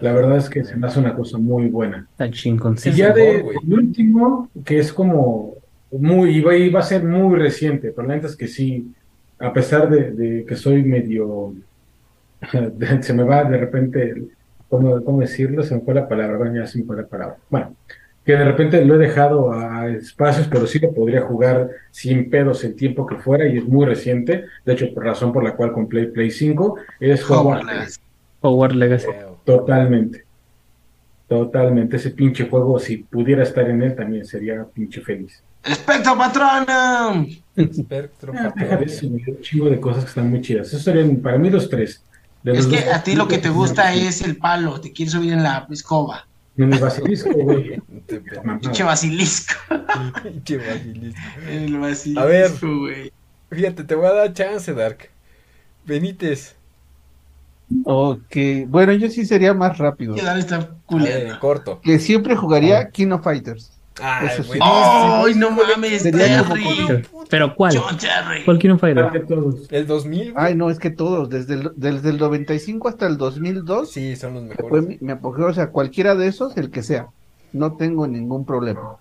[SPEAKER 2] La verdad es que se me hace una cosa muy buena.
[SPEAKER 4] Está chingón.
[SPEAKER 2] Y ya de el último, que es como muy, iba, iba a ser muy reciente, pero la neta es que sí, a pesar de, de que soy medio, de- se me va de repente, ¿cómo, cómo decirlo? Se me fue la palabra, bueno, ya se me fue la palabra. Bueno, que de repente lo he dejado a espacios, pero sí lo podría jugar sin pedos el tiempo que fuera y es muy reciente. De hecho, por razón por la cual compré el Play 5, es
[SPEAKER 3] Hogwarts
[SPEAKER 2] Hogwarts
[SPEAKER 3] Legacy.
[SPEAKER 4] Hogwarts Legacy.
[SPEAKER 2] Totalmente. Totalmente. Ese pinche juego, si pudiera estar en él, también sería pinche feliz.
[SPEAKER 3] ¡Espectro Patronum!
[SPEAKER 1] Espectro,
[SPEAKER 2] Ah, un chingo de cosas que están muy chidas. Esos serían para mí los tres. De
[SPEAKER 3] Es
[SPEAKER 2] los
[SPEAKER 3] que
[SPEAKER 2] dos-
[SPEAKER 3] a ti lo que te gusta es el palo, te quieres subir en la escoba.
[SPEAKER 2] En el basilisco, güey.
[SPEAKER 3] Pinche basilisco.
[SPEAKER 1] Pinche basilisco.
[SPEAKER 3] El basilisco,
[SPEAKER 1] A ver.
[SPEAKER 3] güey.
[SPEAKER 1] Fíjate, te voy a dar chance, Dark. Benítez.
[SPEAKER 5] Ok, bueno, yo sí sería más rápido.
[SPEAKER 3] Que dar esta
[SPEAKER 1] A ver, en
[SPEAKER 3] culiada.
[SPEAKER 1] corto.
[SPEAKER 5] Que siempre jugaría King of Fighters.
[SPEAKER 1] Ay,
[SPEAKER 5] Eso sí.
[SPEAKER 1] buenísimo.
[SPEAKER 3] ¡Ay, no mames!
[SPEAKER 5] Sería
[SPEAKER 3] Terry!
[SPEAKER 5] como
[SPEAKER 4] ¿Pero cuál?
[SPEAKER 3] John Terry.
[SPEAKER 4] ¿Cuál
[SPEAKER 2] todos.
[SPEAKER 1] El 2000. güey.
[SPEAKER 5] Ay, no, es que todos, desde el, desde el 95 hasta el 2002,
[SPEAKER 1] Sí, son los mejores.
[SPEAKER 5] mi apogeo, o sea, cualquiera de esos, el que sea, no tengo ningún problema.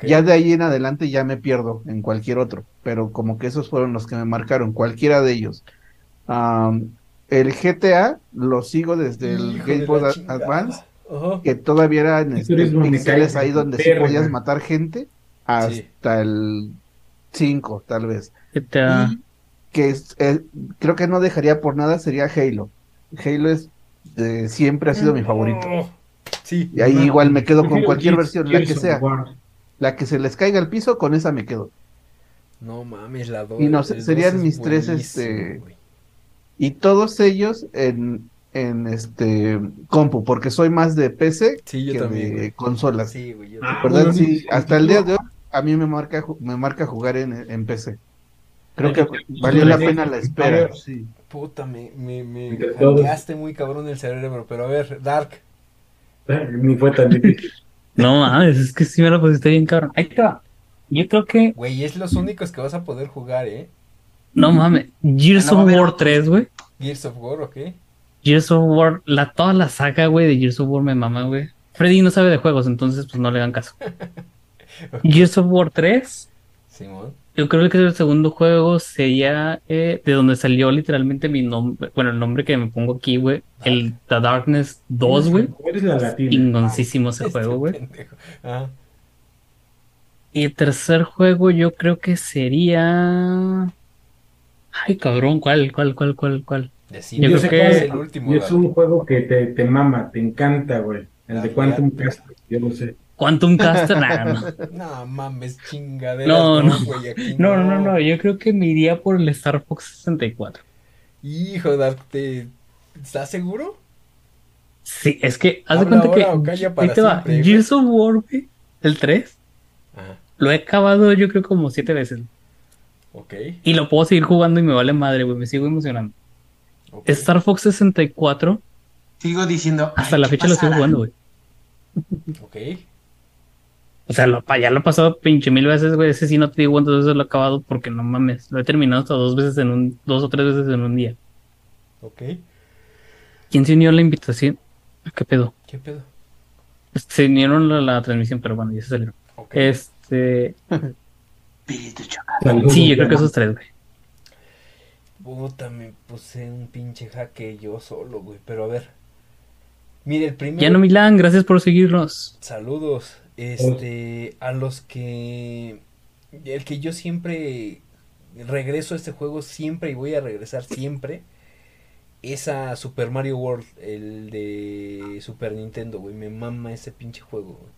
[SPEAKER 5] Ya de ahí en adelante ya me pierdo en cualquier otro, pero como que esos fueron los que me marcaron, cualquiera de ellos. El GTA lo sigo desde el
[SPEAKER 1] Hijo
[SPEAKER 5] Game Boy. Advance,
[SPEAKER 1] Ajá.
[SPEAKER 5] que todavía era en
[SPEAKER 2] Ese
[SPEAKER 5] este,
[SPEAKER 2] cae
[SPEAKER 5] ahí
[SPEAKER 2] de
[SPEAKER 5] donde sí
[SPEAKER 2] verga.
[SPEAKER 5] podías matar gente, hasta el 5 tal vez. Y que es, eh, creo que no dejaría por nada sería Halo. Halo es eh, siempre ha sido mi favorito.
[SPEAKER 1] Sí.
[SPEAKER 5] Y ahí igual me quedo con cualquier
[SPEAKER 2] Gears-
[SPEAKER 5] versión, la que
[SPEAKER 2] of
[SPEAKER 5] sea. La que se les caiga al piso, con esa me quedo.
[SPEAKER 1] No mames, la 2.
[SPEAKER 5] Y no sé, serían mis tres, este, Y todos ellos en, en este compu, porque soy más de PC
[SPEAKER 1] Sí, yo
[SPEAKER 5] que
[SPEAKER 1] también.
[SPEAKER 5] de
[SPEAKER 1] güey.
[SPEAKER 5] consolas.
[SPEAKER 1] Sí, güey. yo
[SPEAKER 2] Ah,
[SPEAKER 1] también.
[SPEAKER 5] ¿Verdad?
[SPEAKER 2] bueno,
[SPEAKER 5] Sí, hasta el día de hoy a mí me marca me marca jugar en, en PC. Creo que valió la pena la espera. Sí.
[SPEAKER 1] Puta, me, me, me hackeaste muy cabrón el cerebro. Pero a ver, Dark.
[SPEAKER 2] Ni fue tan difícil.
[SPEAKER 4] No mames, es que sí me lo pusiste bien, cabrón. Ahí te va. Yo creo que,
[SPEAKER 1] Güey, es los únicos que vas a poder jugar, ¿eh?
[SPEAKER 4] no mames, Gears
[SPEAKER 3] No va a
[SPEAKER 4] of War
[SPEAKER 3] otros.
[SPEAKER 4] 3, güey.
[SPEAKER 1] Gears of War, ¿ok?
[SPEAKER 4] Gears of War, la, toda la saga, güey, de Gears of War me mama, güey. Freddy no sabe de juegos, entonces pues no le hagan caso. Gears of War 3,
[SPEAKER 1] Simón.
[SPEAKER 4] yo creo que el segundo juego sería eh, de donde salió literalmente mi nombre, bueno, el nombre que me pongo aquí, güey, el The Darkness 2, güey.
[SPEAKER 2] Eres la latina.
[SPEAKER 4] Chingoncísimo ese juego,
[SPEAKER 1] Este
[SPEAKER 4] güey.
[SPEAKER 1] pendejo. Ajá.
[SPEAKER 4] Y el tercer juego yo creo que sería... Ay, cabrón, ¿cuál, cuál, cuál, cuál, cuál?
[SPEAKER 1] Decide.
[SPEAKER 4] Yo
[SPEAKER 2] sé
[SPEAKER 4] que-
[SPEAKER 1] es el último.
[SPEAKER 2] es un juego que te, te mama, te encanta, güey. El de
[SPEAKER 1] Ah,
[SPEAKER 2] Quantum. Castle, yo lo sé.
[SPEAKER 4] Quantum Caster, nah, no.
[SPEAKER 1] No mames, chingaderas.
[SPEAKER 4] No, no.
[SPEAKER 1] güey, aquí
[SPEAKER 4] No, no, no, no, yo creo que me iría por el Star Fox 64.
[SPEAKER 1] Hijo, Dark, ¿te... ¿estás seguro?
[SPEAKER 4] Sí, es que, haz de cuenta que.
[SPEAKER 1] ahora
[SPEAKER 4] ahí te va. Gears of War, güey, el 3,
[SPEAKER 1] Ajá,
[SPEAKER 4] lo he acabado yo creo como siete veces.
[SPEAKER 1] ok,
[SPEAKER 4] Y lo puedo seguir jugando y me vale madre, güey, me sigo emocionando. Star Fox 64,
[SPEAKER 3] Sigo diciendo.
[SPEAKER 4] hasta
[SPEAKER 3] "Ay,
[SPEAKER 4] la
[SPEAKER 3] ¿qué
[SPEAKER 4] fecha lo sigo
[SPEAKER 3] pasará?".
[SPEAKER 4] jugando, güey.
[SPEAKER 1] Ok,
[SPEAKER 4] O sea, lo, ya lo he pasado pinche mil veces, güey. Ese sí no te digo cuántas veces lo he acabado porque no mames. Lo he terminado hasta dos veces en un, dos o tres veces en un día.
[SPEAKER 1] ok.
[SPEAKER 4] ¿Quién se unió a la invitación? ¿Qué pedo?
[SPEAKER 1] ¿Qué pedo?
[SPEAKER 4] Se unieron a la transmisión, pero bueno, ya se salieron.
[SPEAKER 1] Ok.
[SPEAKER 4] Este, sí, yo creo que esos tres, güey.
[SPEAKER 1] Puta, me puse un pinche jaque yo solo, güey. Pero a ver. Mire, el primero.
[SPEAKER 4] Ya no Milán, gracias por seguirnos.
[SPEAKER 1] Saludos. Este, a los que. El que yo siempre regreso a este juego siempre y voy a regresar siempre. Es a Super Mario World, el de Super Nintendo, güey. Me mama ese pinche juego, güey.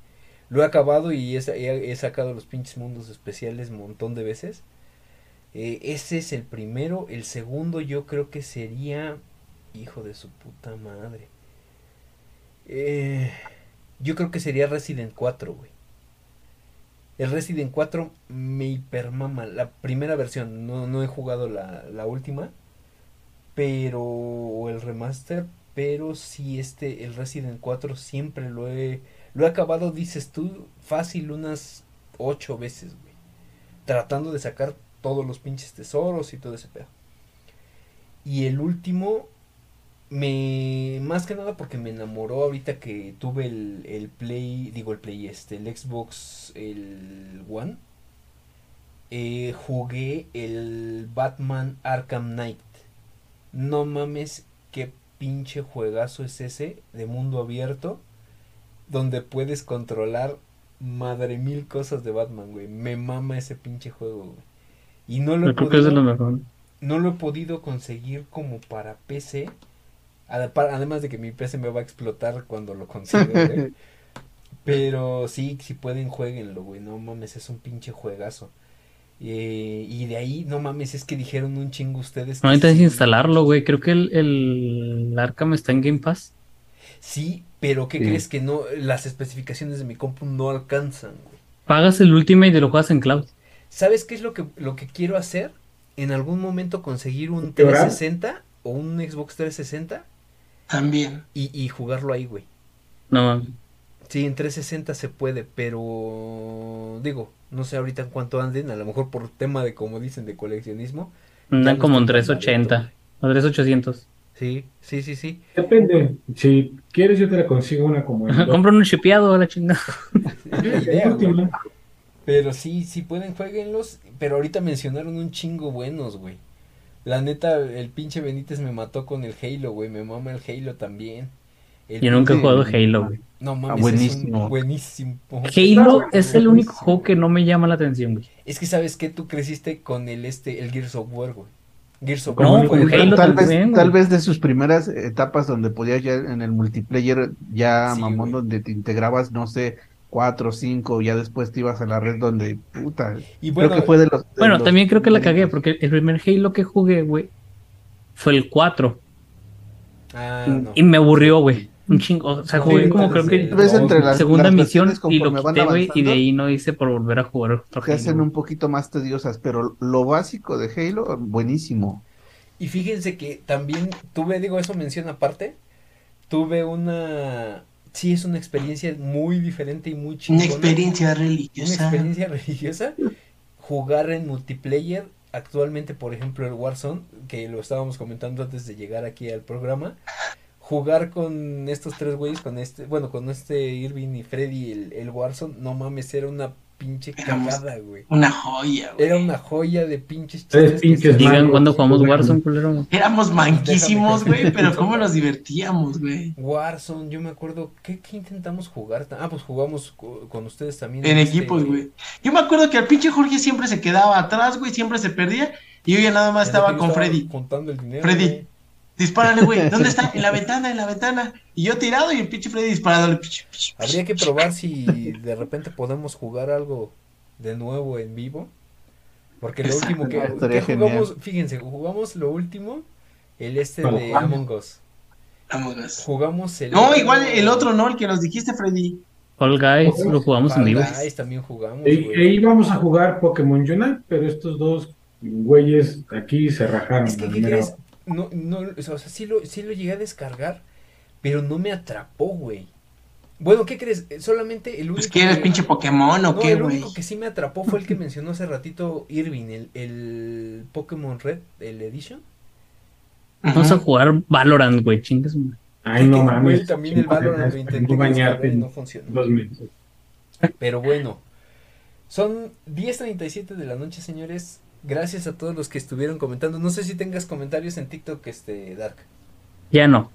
[SPEAKER 1] Lo he acabado y he- he sacado los pinches mundos especiales un montón de veces. Eh, ese es el primero. El segundo yo creo que sería... Hijo de su puta madre. Eh, yo creo que sería Resident 4, güey. El Resident 4 me hipermama. La primera versión. No, no he jugado la, la última. Pero... El remaster. Pero sí, este, el Resident 4 siempre lo he... Lo he acabado, dices tú, fácil unas ocho veces, güey. Tratando de sacar todos los pinches tesoros y todo ese pedo. Y el último, me. Más que nada porque me enamoró ahorita que tuve el, el Play. Digo el Play, este, el Xbox, el One. eh, jugué el Batman Arkham Knight. No mames, qué pinche juegazo es ese de mundo abierto. Donde puedes controlar madre mil cosas de Batman, güey. Me mama ese pinche juego, güey. Y no lo he
[SPEAKER 4] es de
[SPEAKER 1] podido-
[SPEAKER 4] lo mejor.
[SPEAKER 1] no lo he podido conseguir como para PC. Además de que mi PC me va a explotar cuando lo consiga, güey. Pero sí, si pueden, jueguenlo, güey. No mames, es un pinche juegazo. Eh, y de ahí, no mames, es que dijeron un chingo ustedes.
[SPEAKER 4] No necesitas
[SPEAKER 1] sí.
[SPEAKER 4] instalarlo, güey. Creo que el, el Arkham está en Game Pass.
[SPEAKER 1] Sí, pero ¿qué
[SPEAKER 5] Sí.
[SPEAKER 1] crees que no? Las especificaciones de mi compu no alcanzan, güey.
[SPEAKER 4] Pagas el Ultimate y lo juegas en cloud.
[SPEAKER 1] ¿Sabes qué es lo que, lo que quiero hacer? En algún momento conseguir un
[SPEAKER 2] ¿Llorar?
[SPEAKER 1] 360 o un Xbox 360
[SPEAKER 3] También.
[SPEAKER 1] y, y jugarlo ahí, güey.
[SPEAKER 4] No.
[SPEAKER 1] Sí, en 360 se puede, pero digo, no sé ahorita en cuánto anden, a lo mejor por tema de, como dicen, de coleccionismo.
[SPEAKER 4] Andan
[SPEAKER 1] no
[SPEAKER 4] como en
[SPEAKER 1] está tan
[SPEAKER 4] 380
[SPEAKER 1] barato,
[SPEAKER 4] o 3800.
[SPEAKER 1] Sí, sí, sí, sí.
[SPEAKER 2] Depende. Si quieres, yo te la consigo una como en
[SPEAKER 4] Compra un chipeado a la chingada.
[SPEAKER 1] Pero sí, sí pueden, jueguenlos. Pero ahorita mencionaron un chingo buenos, güey. La neta, el pinche Benítez me mató con el Halo, güey. Me mama el Halo también. El
[SPEAKER 4] Yo nunca he jugado Halo, güey.
[SPEAKER 1] No mames,
[SPEAKER 5] Ah,
[SPEAKER 1] es un
[SPEAKER 5] buenísimo.
[SPEAKER 1] buenísimo.
[SPEAKER 4] Halo es el único
[SPEAKER 1] Buenísimo.
[SPEAKER 4] juego que no me llama la atención, güey.
[SPEAKER 1] Es que sabes que tú creciste con el este, el Gears of War, güey. Gears of
[SPEAKER 2] No,
[SPEAKER 1] War
[SPEAKER 4] con
[SPEAKER 1] el-
[SPEAKER 4] Halo
[SPEAKER 5] tal vez,
[SPEAKER 4] también,
[SPEAKER 5] tal
[SPEAKER 4] güey.
[SPEAKER 5] vez de sus primeras etapas donde podías ya en el multiplayer, ya
[SPEAKER 1] Sí,
[SPEAKER 5] mamón,
[SPEAKER 1] güey.
[SPEAKER 5] donde te integrabas, no sé, cuatro o cinco, ya después te ibas a la red donde, puta,
[SPEAKER 1] Y
[SPEAKER 5] creo
[SPEAKER 1] bueno,
[SPEAKER 5] que fue de los... de
[SPEAKER 4] Bueno,
[SPEAKER 5] los
[SPEAKER 4] también creo que la cagué porque el primer Halo que jugué, güey, fue el 4
[SPEAKER 1] ah, no.
[SPEAKER 4] y me aburrió, güey. Un chingo. O sea, jugué
[SPEAKER 1] sí,
[SPEAKER 4] como creo que
[SPEAKER 5] vez entre las,
[SPEAKER 4] segunda
[SPEAKER 5] las
[SPEAKER 4] misión y lo quité, güey, y de ahí no hice por volver a jugar otro
[SPEAKER 5] hacen un poquito más tediosas, pero lo básico de Halo, buenísimo.
[SPEAKER 1] Y fíjense que también tuve, digo, eso menciona aparte, tuve una, sí, es una experiencia muy diferente y muy
[SPEAKER 3] Una
[SPEAKER 1] chingona.
[SPEAKER 3] experiencia
[SPEAKER 1] Una
[SPEAKER 3] religiosa.
[SPEAKER 1] experiencia religiosa, jugar en multiplayer, actualmente, por ejemplo, el Warzone, que lo estábamos comentando antes de llegar aquí al programa, jugar con estos tres güeyes, con este, bueno, con este Irving y Freddy, el, el Warzone, no mames, era una pinche cagada, güey.
[SPEAKER 3] Una joya, güey.
[SPEAKER 1] Era una joya de pinches
[SPEAKER 2] Tres pinches
[SPEAKER 4] Digan cuando jugamos. Warzone, culero.
[SPEAKER 3] Éramos manquísimos, güey, pero cómo nos divertíamos, güey.
[SPEAKER 1] Warzone, yo me acuerdo, ¿qué, qué intentamos jugar? Ah, pues jugamos co- con ustedes también.
[SPEAKER 3] En
[SPEAKER 1] este-
[SPEAKER 3] equipos, güey. Yo me acuerdo que al pinche Jorge siempre se quedaba atrás, güey, siempre se perdía. Y yo ya nada más
[SPEAKER 1] el
[SPEAKER 3] estaba con Freddy.
[SPEAKER 1] Juntando el dinero.
[SPEAKER 3] Freddy.
[SPEAKER 1] güey.
[SPEAKER 3] Dispárale, güey. ¿Dónde está? En la ventana, en la ventana. Y yo tirado y el pinche Freddy pichi.
[SPEAKER 1] Habría que probar si de repente podemos jugar algo de nuevo en vivo. Porque lo
[SPEAKER 3] Exacto,
[SPEAKER 1] último que, jugamos,
[SPEAKER 5] genial.
[SPEAKER 1] fíjense, jugamos lo último, el este de. Among Us.
[SPEAKER 3] Among Us.
[SPEAKER 1] Jugamos el.
[SPEAKER 3] No, igual el otro no, el que nos dijiste, Freddy.
[SPEAKER 4] Fall Guys lo jugamos en vivo.
[SPEAKER 1] Guys también jugamos.
[SPEAKER 2] E,
[SPEAKER 1] güey.
[SPEAKER 2] e íbamos a jugar Pokémon Unite, pero estos dos güeyes aquí se rajaron.
[SPEAKER 1] Es que. No, no, o sea, sí lo, sí lo llegué a descargar, pero no me atrapó, güey. Bueno, ¿qué crees? Eh, Solamente el único.
[SPEAKER 3] Pues que eres
[SPEAKER 1] que-
[SPEAKER 3] pinche Pokémon o
[SPEAKER 1] No,
[SPEAKER 3] qué,
[SPEAKER 1] el
[SPEAKER 3] güey.
[SPEAKER 1] único que sí me atrapó fue el que mencionó hace ratito Irving, el, el Pokémon Red, el Edition.
[SPEAKER 4] Vamos a jugar Valorant, güey, chingas.
[SPEAKER 2] Ay, no mames.
[SPEAKER 1] también el Valorant lo intenté
[SPEAKER 2] bañarte
[SPEAKER 1] y no funcionó.
[SPEAKER 2] dos meses.
[SPEAKER 1] Pero bueno, son 10.37 de la noche, señores. Gracias a todos los que estuvieron comentando. No sé si tengas comentarios en TikTok, este, Dark.
[SPEAKER 4] Ya no.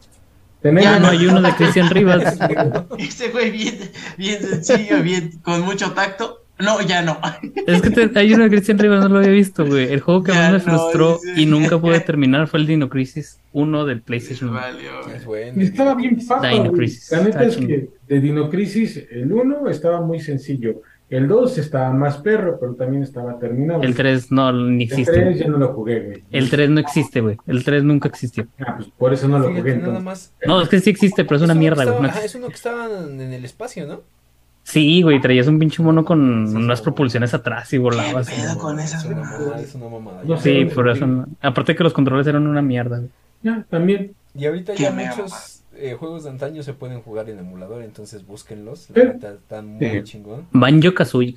[SPEAKER 3] Ya
[SPEAKER 4] No hay uno de Cristian Rivas.
[SPEAKER 3] Ese güey bien, bien sencillo, bien, con mucho tacto. No, ya no.
[SPEAKER 4] Es que te- hay uno de Cristian Rivas, no lo había visto, güey. El juego que
[SPEAKER 3] Ya
[SPEAKER 4] más me
[SPEAKER 3] no,
[SPEAKER 4] frustró y nunca pude terminar fue el Dino Crisis 1 del PlayStation 1.
[SPEAKER 3] Valió, güey.
[SPEAKER 1] Es bueno.
[SPEAKER 2] Estaba bien.
[SPEAKER 4] Crisis.
[SPEAKER 2] La neta es que de Dino Crisis, el 1 estaba muy sencillo. El 2 estaba más perro, pero también estaba terminado.
[SPEAKER 4] El 3 no, ni
[SPEAKER 2] El
[SPEAKER 4] existe.
[SPEAKER 2] 3
[SPEAKER 4] güey.
[SPEAKER 2] ya no lo jugué, güey.
[SPEAKER 4] El 3 no existe, güey. El 3 nunca existió.
[SPEAKER 2] Ah, pues por eso no lo jugué
[SPEAKER 1] nada
[SPEAKER 2] entonces.
[SPEAKER 1] más.
[SPEAKER 4] No, es que sí existe, pero es una mierda, güey. no
[SPEAKER 1] ajá, es uno que estaban en el espacio, ¿no?
[SPEAKER 4] Sí, güey, traías un pinche mono con
[SPEAKER 1] Sí,
[SPEAKER 4] unas
[SPEAKER 1] sí.
[SPEAKER 4] propulsiones atrás y volabas.
[SPEAKER 3] ¿Qué pedo con esas
[SPEAKER 1] Es una mamada, es una mamada.
[SPEAKER 2] No
[SPEAKER 1] ya.
[SPEAKER 2] sé.
[SPEAKER 4] Sí, por eso no. Aparte que los controles eran una mierda, güey.
[SPEAKER 2] Ya, también.
[SPEAKER 1] Y ahorita
[SPEAKER 3] Qué
[SPEAKER 1] ya muchos eh, juegos de antaño se pueden jugar en emulador, entonces búsquenlos. La neta, están muy
[SPEAKER 2] Sí.
[SPEAKER 1] chingón.
[SPEAKER 4] Banjo Kazooie.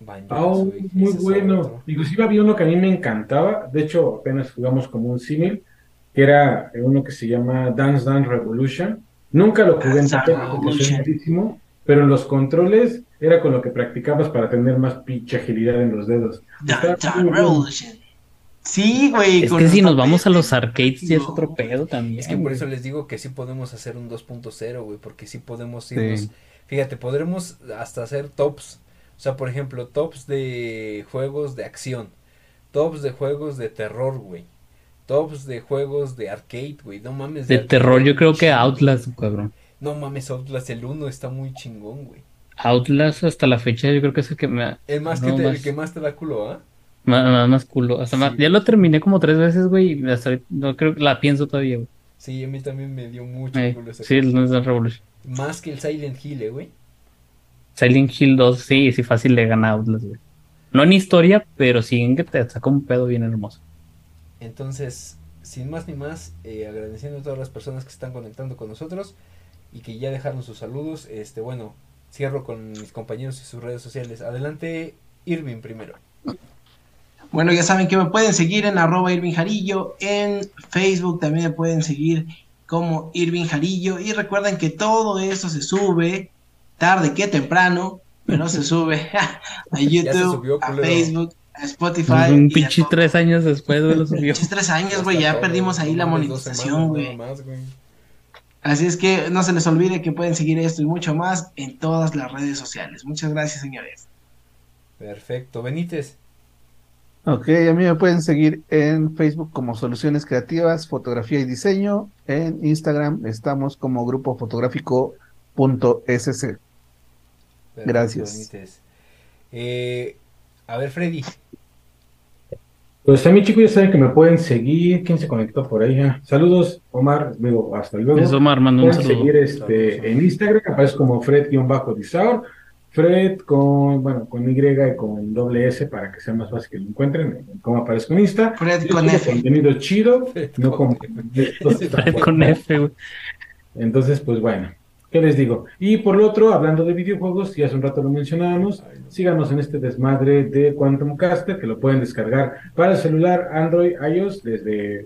[SPEAKER 1] Banjo,
[SPEAKER 2] Oh,
[SPEAKER 1] Kazooie,
[SPEAKER 2] muy bueno. Inclusive había uno que a mí me encantaba. De hecho, apenas jugamos como un símil, que era uno que se llama Dance Dance Revolution. Nunca lo jugué en
[SPEAKER 3] Dance Dance
[SPEAKER 2] malísimo, pero en los controles era con lo que practicabas para tener más pinche agilidad en los dedos. Bueno.
[SPEAKER 3] Revolution. Sí, güey.
[SPEAKER 4] Es que si nos vamos a los arcades ya es otro pedo también.
[SPEAKER 1] Es que por eso les digo que sí podemos hacer un 2.0, güey, porque sí podemos
[SPEAKER 5] Sí.
[SPEAKER 1] irnos. Fíjate, podremos hasta hacer tops. O sea, por ejemplo, tops de juegos de acción, tops de juegos de terror, güey. Tops de juegos de arcade, güey. No mames.
[SPEAKER 4] De
[SPEAKER 1] arcade
[SPEAKER 4] terror, yo creo que. Outlast, cabrón.
[SPEAKER 1] No mames, Outlast el 1 está muy chingón, güey.
[SPEAKER 4] Outlast hasta la fecha yo creo que es el que me
[SPEAKER 1] El más
[SPEAKER 4] No,
[SPEAKER 1] que te, el que más te da culo, ¿ah?
[SPEAKER 4] Más, más culo. Hasta
[SPEAKER 1] Sí,
[SPEAKER 4] más- ya lo terminé como tres veces, güey, hasta no creo que la pienso todavía, güey.
[SPEAKER 1] Sí, a mí también me dio mucho
[SPEAKER 4] Eh,
[SPEAKER 1] culo ese
[SPEAKER 4] sí, el Revolution.
[SPEAKER 1] Más que el Silent Hill, eh, güey.
[SPEAKER 4] Silent Hill 2, sí, sí, fácil le gana a Outlast, güey. No en historia, pero sí en que te saca un pedo bien hermoso.
[SPEAKER 1] Entonces, sin más ni más, eh, agradeciendo a todas las personas que están conectando con nosotros y que ya dejaron sus saludos. Este, bueno, cierro con mis compañeros y sus redes sociales. Adelante, Irving primero.
[SPEAKER 3] Bueno, ya saben que me pueden seguir en arroba Irving Jarillo, en Facebook también me pueden seguir como Irving Jarillo y recuerden que todo eso se sube tarde que temprano, pero se sube a YouTube,
[SPEAKER 1] subió,
[SPEAKER 3] a. Facebook, a Spotify.
[SPEAKER 4] un pinche tres años después, güey, lo subió.
[SPEAKER 3] Pinches tres años, güey, ya perdimos ahí la monetización, güey. Así es que no se les olvide que pueden seguir esto y mucho más en todas las redes sociales. Muchas gracias, señores.
[SPEAKER 1] Perfecto. Benítez.
[SPEAKER 5] Ok, a mí me pueden seguir en Facebook como Soluciones Creativas, Fotografía y Diseño. En Instagram estamos como grupo fotográfico.sc. Gracias.
[SPEAKER 1] Eh, a ver, Freddy.
[SPEAKER 2] Pues a mí, chicos, ya saben que me pueden seguir. ¿Quién se conectó por ahí? Ah, Saludos, Omar. Luego, hasta luego.
[SPEAKER 4] Eso, Omar, mando un
[SPEAKER 2] Pueden
[SPEAKER 4] saludo.
[SPEAKER 2] seguir este,
[SPEAKER 1] Saludos.
[SPEAKER 2] en Instagram, aparece como Fred-Disaur. Fred con, bueno, con Y y con doble S para que sea más fácil que lo encuentren, como aparezco en Insta.
[SPEAKER 3] Fred
[SPEAKER 2] Yo
[SPEAKER 3] con F.
[SPEAKER 2] Contenido chido,
[SPEAKER 1] Fred
[SPEAKER 2] no
[SPEAKER 1] con
[SPEAKER 4] Fred con F, güey.
[SPEAKER 2] Entonces, pues bueno, ¿qué les digo? Y por lo otro, hablando de videojuegos, ya hace un rato lo mencionábamos, síganos en este desmadre de Quantum Caster, que lo pueden descargar para el celular Android, iOS, desde...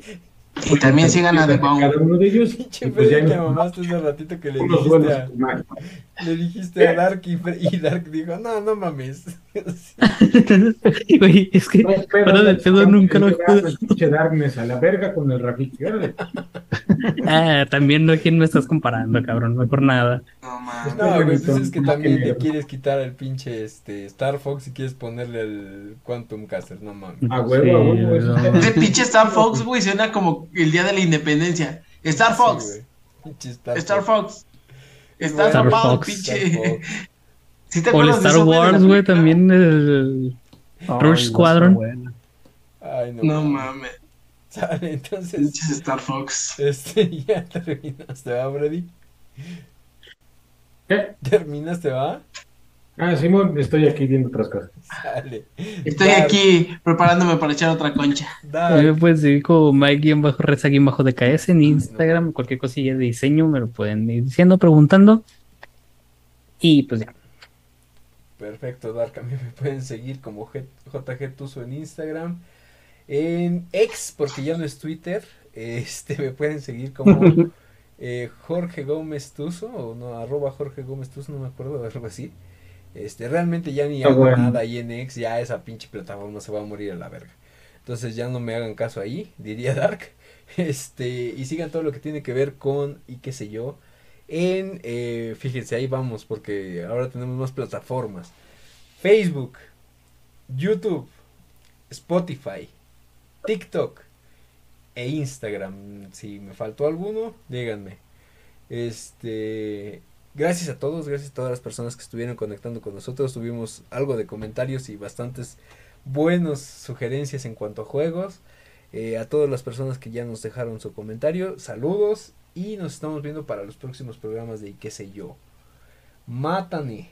[SPEAKER 3] Y también sigan a The
[SPEAKER 2] Cada uno de ellos.
[SPEAKER 1] Pinche
[SPEAKER 2] pues ya nos
[SPEAKER 1] mamaste hace ratito que le dijiste a, le dijiste a Dark y, y Dark dijo, no, no mames.
[SPEAKER 4] Güey, es que
[SPEAKER 2] No hay pedo,
[SPEAKER 4] fuera de
[SPEAKER 2] no,
[SPEAKER 4] pedo nunca lo
[SPEAKER 2] el pinche Darkness a la verga con el Rafiki.
[SPEAKER 4] Ah, también no a quién me estás comparando, cabrón, no es por nada.
[SPEAKER 3] No mames.
[SPEAKER 1] No, güey, pues es que también
[SPEAKER 2] miedo.
[SPEAKER 1] quieres quitar al pinche este Star Fox y quieres ponerle el Quantum Caster, no mames.
[SPEAKER 2] A huevo, a huevo,
[SPEAKER 4] no.
[SPEAKER 3] Ese pinche Star Fox, güey, suena como el día de la independencia. Star Fox,
[SPEAKER 1] Sí, Star,
[SPEAKER 3] Star Fox. Está atrapado, pinche.
[SPEAKER 1] Star Fox.
[SPEAKER 3] ¿Sí te
[SPEAKER 4] O el Star
[SPEAKER 3] eso,
[SPEAKER 4] Wars, güey, también el
[SPEAKER 5] Ay,
[SPEAKER 4] Rush
[SPEAKER 5] no,
[SPEAKER 4] Squadron.
[SPEAKER 5] buena.
[SPEAKER 1] Ay, no,
[SPEAKER 3] No
[SPEAKER 1] mames. Sale, entonces,
[SPEAKER 3] Star Fox.
[SPEAKER 1] este, ya terminaste, ¿va, Freddy?
[SPEAKER 2] ¿Qué?
[SPEAKER 1] ¿Terminaste, va?
[SPEAKER 2] Ah, Simón, estoy aquí viendo otras cosas.
[SPEAKER 1] Sale.
[SPEAKER 3] Estoy aquí preparándome para echar otra concha.
[SPEAKER 4] Me pueden seguir como Mike-Reza-DKS en Instagram, cualquier cosilla de diseño me lo pueden ir diciendo, preguntando. Y pues ya.
[SPEAKER 1] Perfecto, Dark. A mí me pueden seguir como G- JG Tuso en Instagram. En X, porque ya no es Twitter. Este, me pueden seguir como eh, Jorge Gómez Tuso, o no, arroba Jorge Gómez Tuso, no me acuerdo, algo así. Este, realmente ya ni hago
[SPEAKER 2] bueno.
[SPEAKER 1] nada ahí en X, ya esa pinche plataforma se va a morir a la verga. Entonces ya no me hagan caso ahí, diría Dark. Este, y sigan todo lo que tiene que ver con, y qué sé yo, en, eh, fíjense, ahí vamos, porque ahora tenemos más plataformas. Facebook, YouTube, Spotify, TikTok e Instagram. Si me faltó alguno, díganme. Este, gracias a todos, gracias a todas las personas que estuvieron conectando con nosotros. Tuvimos algo de comentarios y bastantes buenas sugerencias en cuanto a juegos. Eh, a todas las personas que ya nos dejaron su comentario, saludos y nos estamos viendo para los próximos programas de qué sé yo. Mátane.